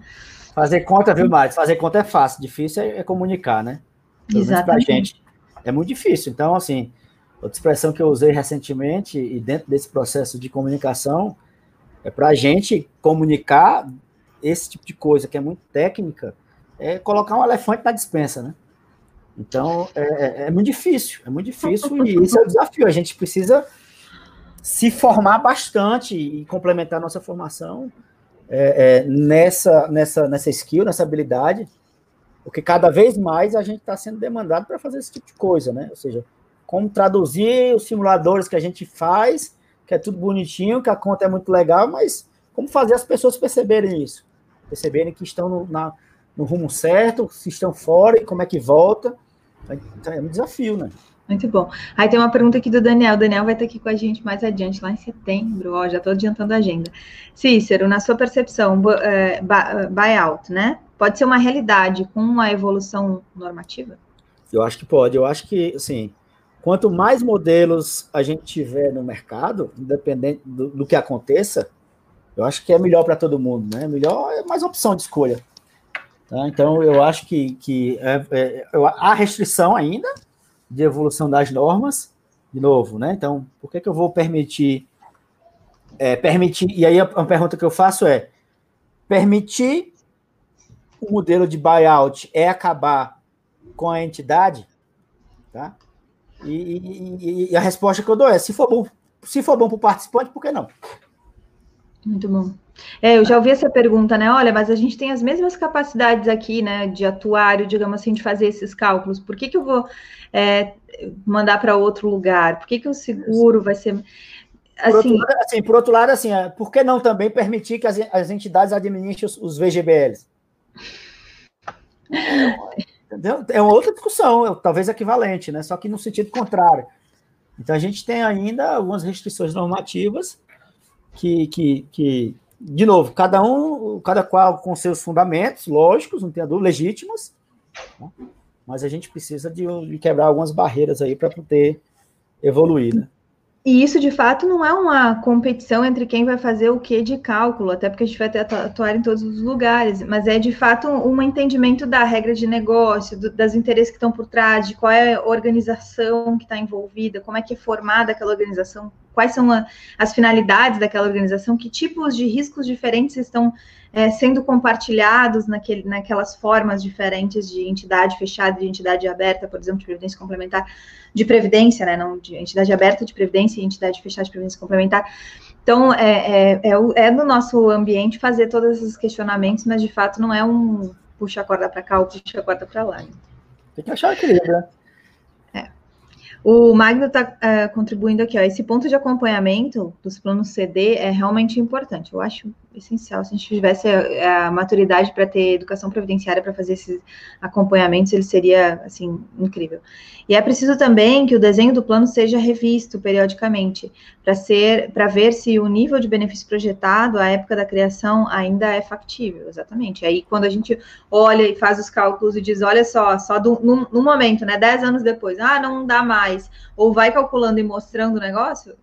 Fazer conta, viu, Mari? Fazer conta é fácil, difícil é, é comunicar, né? Pelo Exatamente. Gente é muito difícil. Então, assim, outra expressão que eu usei recentemente e dentro desse processo de comunicação é para a gente comunicar esse tipo de coisa que é muito técnica, é colocar um elefante na dispensa, né? Então, é, é, é, muito difícil, é muito difícil e esse é o desafio. A gente precisa se formar bastante e complementar nossa formação é, é, nessa, nessa, nessa skill, nessa habilidade, porque cada vez mais a gente está sendo demandado para fazer esse tipo de coisa, né? Ou seja, como traduzir os simuladores que a gente faz, que é tudo bonitinho, que a conta é muito legal, mas como fazer as pessoas perceberem isso? Perceberem que estão no, na, no rumo certo, se estão fora e como é que volta. Então, é um desafio, né? Muito bom. Aí tem uma pergunta aqui do Daniel. O Daniel vai estar aqui com a gente mais adiante, lá em setembro. Ó, já estou adiantando a agenda. Cícero, na sua percepção, é, buyout, né? Pode ser uma realidade com a evolução normativa? Eu acho que pode. Eu acho que, assim, quanto mais modelos a gente tiver no mercado, independente do, do que aconteça, eu acho que é melhor para todo mundo, né? Melhor é mais opção de escolha. Tá? Então, eu acho que, que é, é, há restrição ainda de evolução das normas, de novo, né? Então, por que, que eu vou permitir, é, permitir, e aí a, pergunta que eu faço é, permitir o modelo de buyout é acabar com a entidade, tá? E, e, e, a resposta que eu dou é, se for bom, se for bom para o participante, por que não? Muito bom. É, eu já ouvi essa pergunta, né? Olha, mas a gente tem as mesmas capacidades aqui, né, de atuário, digamos assim, de fazer esses cálculos. Por que, que eu vou é, mandar para outro lugar? Por que, que o seguro vai ser. Assim... Por, outro lado, assim, por outro lado, assim, é, por que não também permitir que as, as entidades administrem os, os VGBLs? Entendeu? É uma outra discussão, talvez equivalente, né? Só que no sentido contrário. Então a gente tem ainda algumas restrições normativas que, que, que de novo, cada um, cada qual com seus fundamentos lógicos, não tem dúvida, legítimos, né? mas a gente precisa de, de, quebrar algumas barreiras aí para poder evoluir, né? E isso, de fato, não é uma competição entre quem vai fazer o que de cálculo, até porque a gente vai atuar em todos os lugares, mas é, de fato, um entendimento da regra de negócio, do, das interesses que estão por trás, de qual é a organização que está envolvida, como é que é formada aquela organização, quais são a, as finalidades daquela organização, que tipos de riscos diferentes estão é, sendo compartilhados naquele, naquelas formas diferentes de entidade fechada de entidade aberta, por exemplo, de previdência complementar, de previdência, né, não de entidade aberta de previdência e entidade fechada de previdência complementar. Então, é, é, é, é no nosso ambiente fazer todos esses questionamentos, mas de fato não é um puxa a corda para cá ou puxa a corda para lá. Né? Tem que achar equilíbrio, né? O Magno está é, contribuindo aqui, ó. Esse ponto de acompanhamento dos planos CD é realmente importante. Eu acho essencial. Se a gente tivesse a, a maturidade para ter educação previdenciária para fazer esses acompanhamentos, ele seria assim incrível. E é preciso também que o desenho do plano seja revisto periodicamente para ser, para ver se o nível de benefício projetado à época da criação ainda é factível. Exatamente. Aí quando a gente olha e faz os cálculos e diz, olha só, só do, no, no momento, né? Dez anos depois, ah, não dá mais, ou vai calculando e mostrando o negócio,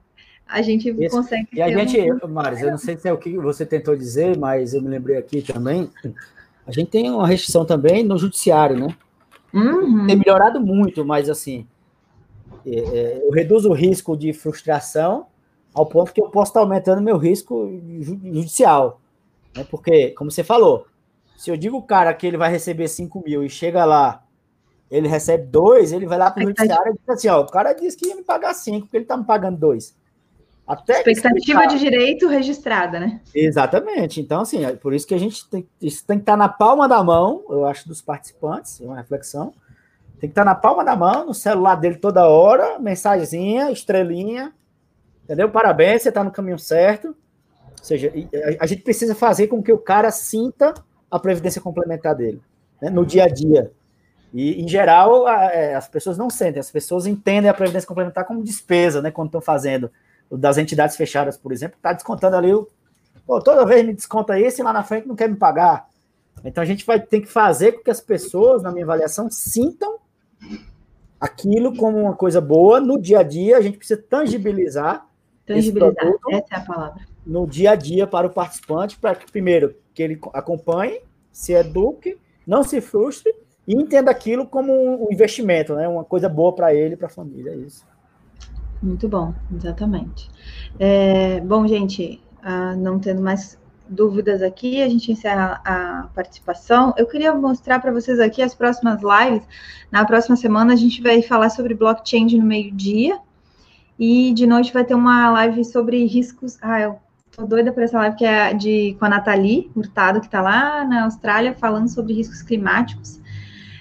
a gente Isso. consegue. E a gente, um... Maris, eu não sei se é o que você tentou dizer, mas eu me lembrei aqui também. A gente tem uma restrição também no judiciário, né? Uhum. Tem melhorado muito, mas assim, é, é, eu reduzo o risco de frustração ao ponto que eu posso estar aumentando meu risco judicial. Né? Porque, como você falou, se eu digo o cara que ele vai receber 5 mil e chega lá, ele recebe dois, ele vai lá para o judiciário e diz assim: ó, o cara disse que ia me pagar cinco, porque ele está me pagando dois. Até Expectativa de direito registrada, né? Exatamente. Então, assim, é por isso que a gente tem, isso tem que estar tá na palma da mão, eu acho, dos participantes, é uma reflexão. Tem que estar tá na palma da mão, no celular dele toda hora, mensagenzinha, estrelinha, entendeu? Parabéns, você está no caminho certo. Ou seja, a gente precisa fazer com que o cara sinta a previdência complementar dele, né, no dia a dia. E, em geral, é, as pessoas não sentem, as pessoas entendem a previdência complementar como despesa, né, quando estão fazendo. Das entidades fechadas, por exemplo, está descontando ali o. Pô, toda vez me desconta isso e lá na frente não quer me pagar. Então a gente vai ter que fazer com que as pessoas, na minha avaliação, sintam aquilo como uma coisa boa no dia a dia. A gente precisa tangibilizar. Tangibilizar, essa é a palavra no dia a dia para o participante, para que, primeiro, que ele acompanhe, se eduque, não se frustre e entenda aquilo como um investimento, né? uma coisa boa para ele e para a família. É isso. Muito bom, exatamente. É, bom, gente, ah, não tendo mais dúvidas aqui, a gente encerra a participação. Eu queria mostrar para vocês aqui as próximas lives. Na próxima semana a gente vai falar sobre blockchain no meio-dia. E de noite vai ter uma live sobre riscos. Ah, eu Tô doida por essa live que é de, com a Nathalie Hurtado, que está lá na Austrália, falando sobre riscos climáticos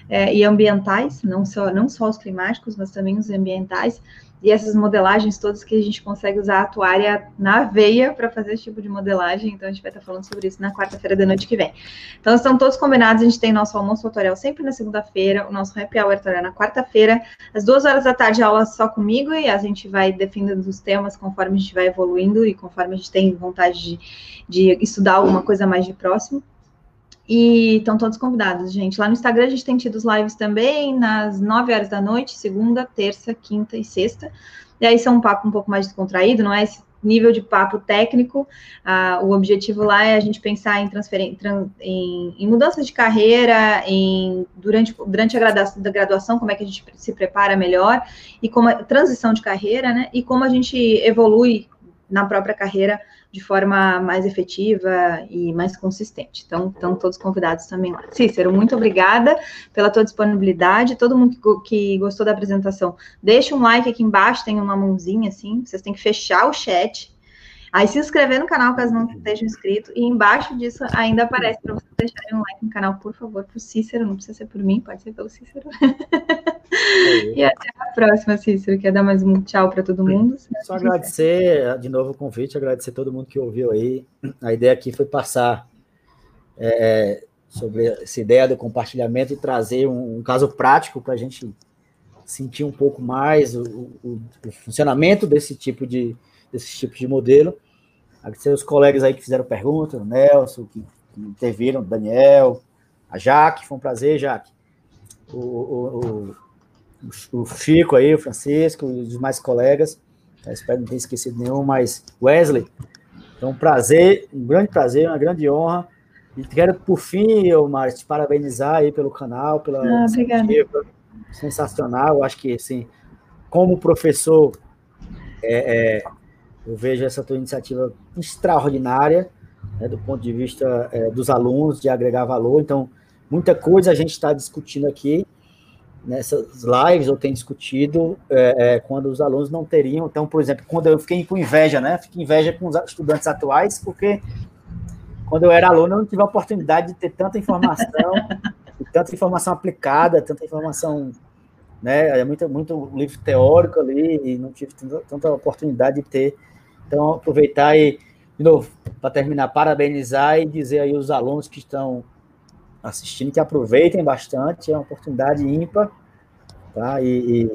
é, e ambientais, não só, não só os climáticos, mas também os ambientais e essas modelagens todas que a gente consegue usar a atuária na veia para fazer esse tipo de modelagem. Então, a gente vai estar falando sobre isso na quarta-feira da noite que vem. Então, estão todos combinados. A gente tem nosso almoço tutorial sempre na segunda-feira, o nosso happy hour tutorial na quarta-feira. Às duas horas da tarde, aula só comigo e a gente vai defendendo os temas conforme a gente vai evoluindo e conforme a gente tem vontade de, de estudar alguma coisa mais de próximo. E estão todos convidados, gente. Lá no Instagram a gente tem tido os lives também, nas 9 horas da noite, segunda, terça, quinta e sexta. E aí são um papo um pouco mais descontraído, não é esse nível de papo técnico. Ah, o objetivo lá é a gente pensar em, em, em mudanças de carreira, em durante, durante a graduação, da graduação, como é que a gente se prepara melhor, e como a transição de carreira, né? E como a gente evolui na própria carreira de forma mais efetiva e mais consistente. Então, estão todos convidados também lá. Cícero, muito obrigada pela tua disponibilidade. Todo mundo que, gostou da apresentação, deixa um like aqui embaixo, tem uma mãozinha assim, vocês têm que fechar o chat Aí se inscrever no canal caso não estejam inscritos. E embaixo disso ainda aparece para vocês deixarem um like no canal, por favor, para o Cícero. Não precisa ser por mim, pode ser pelo Cícero. (laughs) e até a próxima, Cícero. Quer dar mais um tchau para todo mundo? Só agradecer de novo o convite, agradecer todo mundo que ouviu aí. A ideia aqui foi passar é, sobre essa ideia do compartilhamento e trazer um, um caso prático para a gente sentir um pouco mais o, o, o funcionamento desse tipo de desses tipos de modelo. Agradecer os colegas aí que fizeram perguntas, o Nelson, que, que interviram, o Daniel, a Jaque, foi um prazer, Jaque. O, o, o, Chico aí, o Francisco, os demais colegas. Eu espero não ter esquecido nenhum, mas Wesley. Então, um prazer, um grande prazer, uma grande honra. E quero, por fim, eu, Mário, te parabenizar aí pelo canal, pela ah, iniciativa. Sensacional. Eu acho que, assim, como professor, é, é, eu vejo essa tua iniciativa extraordinária, né, do ponto de vista é, dos alunos, de agregar valor. Então, muita coisa a gente está discutindo aqui nessas lives, eu tenho discutido é, é, quando os alunos não teriam. Então, por exemplo, quando eu fiquei com inveja, né? Fiquei inveja com os estudantes atuais, porque quando eu era aluno, eu não tive a oportunidade de ter tanta informação, (laughs) tanta informação aplicada, tanta informação né? É muito, muito livro teórico ali e não tive tanta, tanta oportunidade de ter. Então, aproveitar e, de novo, para terminar, parabenizar e dizer aí os alunos que estão assistindo que aproveitem bastante, é uma oportunidade ímpar, tá? E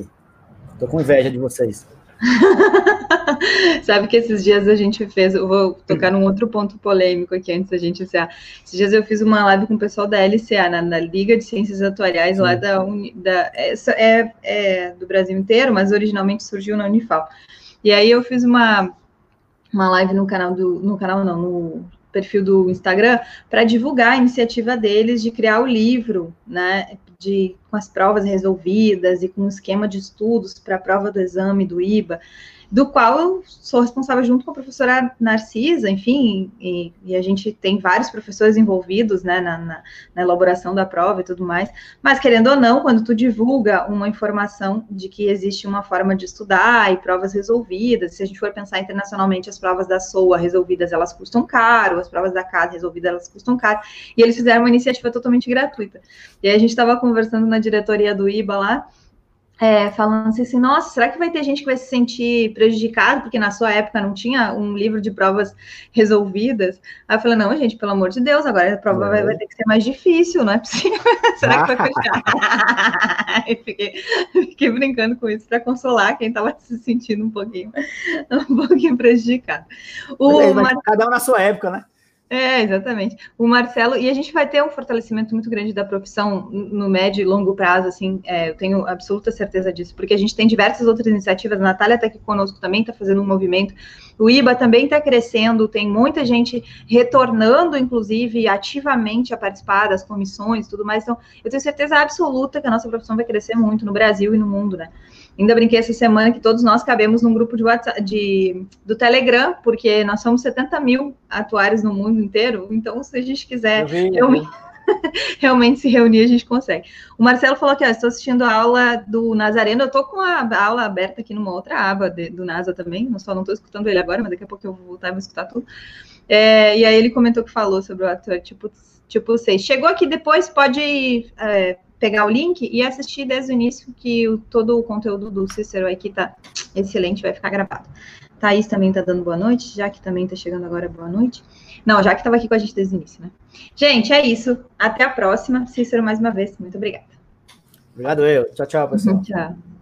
estou com inveja de vocês. (laughs) Sabe que esses dias a gente fez, eu vou tocar num outro ponto polêmico aqui antes da gente encerrar. Esses dias eu fiz uma live com o pessoal da LCA, na, na Liga de Ciências Atuariais, lá da, Uni, da é, é, do Brasil inteiro, mas originalmente surgiu na Unifal. E aí eu fiz uma, uma live no canal do, no canal não, no perfil do Instagram, para divulgar a iniciativa deles de criar o livro, né, de com as provas resolvidas e com o esquema de estudos para a prova do exame do IBA, do qual eu sou responsável junto com a professora Narcisa, enfim, e, e a gente tem vários professores envolvidos né, na, na, na, elaboração da prova e tudo mais, mas querendo ou não, quando tu divulga uma informação de que existe uma forma de estudar e provas resolvidas, se a gente for pensar internacionalmente, as provas da SOA resolvidas, elas custam caro, as provas da casa resolvidas, elas custam caro, e eles fizeram uma iniciativa totalmente gratuita. E aí a gente estava conversando na diretoria do IBA lá, é, falando assim, nossa, será que vai ter gente que vai se sentir prejudicado porque na sua época não tinha um livro de provas resolvidas? Aí eu falei, não, gente, pelo amor de Deus, agora a prova vai, vai, ter que ser mais difícil, não é possível. (laughs) será que vai fechar? (laughs) fiquei, fiquei brincando com isso para consolar quem estava se sentindo um pouquinho, (laughs) um pouquinho prejudicado. O é, Mar... Cada um na sua época, né? É, exatamente. O Marcelo, e a gente vai ter um fortalecimento muito grande da profissão no médio e longo prazo, assim, é, eu tenho absoluta certeza disso, porque a gente tem diversas outras iniciativas, a Natália está aqui conosco também, está fazendo um movimento, o IBA também está crescendo, tem muita gente retornando, inclusive, ativamente a participar das comissões e tudo mais, então eu tenho certeza absoluta que a nossa profissão vai crescer muito no Brasil e no mundo, né? Ainda brinquei essa semana que todos nós cabemos num grupo de WhatsApp, de, do Telegram, porque nós somos 70 mil atuários no mundo inteiro. Então, se a gente quiser vi, realmente, (laughs) realmente, se reunir, a gente consegue. O Marcelo falou que estou assistindo a aula do Nazareno. Eu estou com a aula aberta aqui numa outra aba de, do NASA também. Eu só não estou escutando ele agora, mas daqui a pouco eu vou voltar e vou escutar tudo. É, e aí ele comentou que falou sobre o ator tipo, tipo 6. Chegou aqui depois, pode é, pegar o link e assistir desde o início, que o, todo o conteúdo do Cícero aqui tá excelente, vai ficar gravado. Thaís também tá dando boa noite, já que também tá chegando agora boa noite. Não, já que estava aqui com a gente desde o início, né? Gente, é isso. Até a próxima. Cícero, mais uma vez, muito obrigada. Obrigado, eu. Tchau, tchau, pessoal. tchau.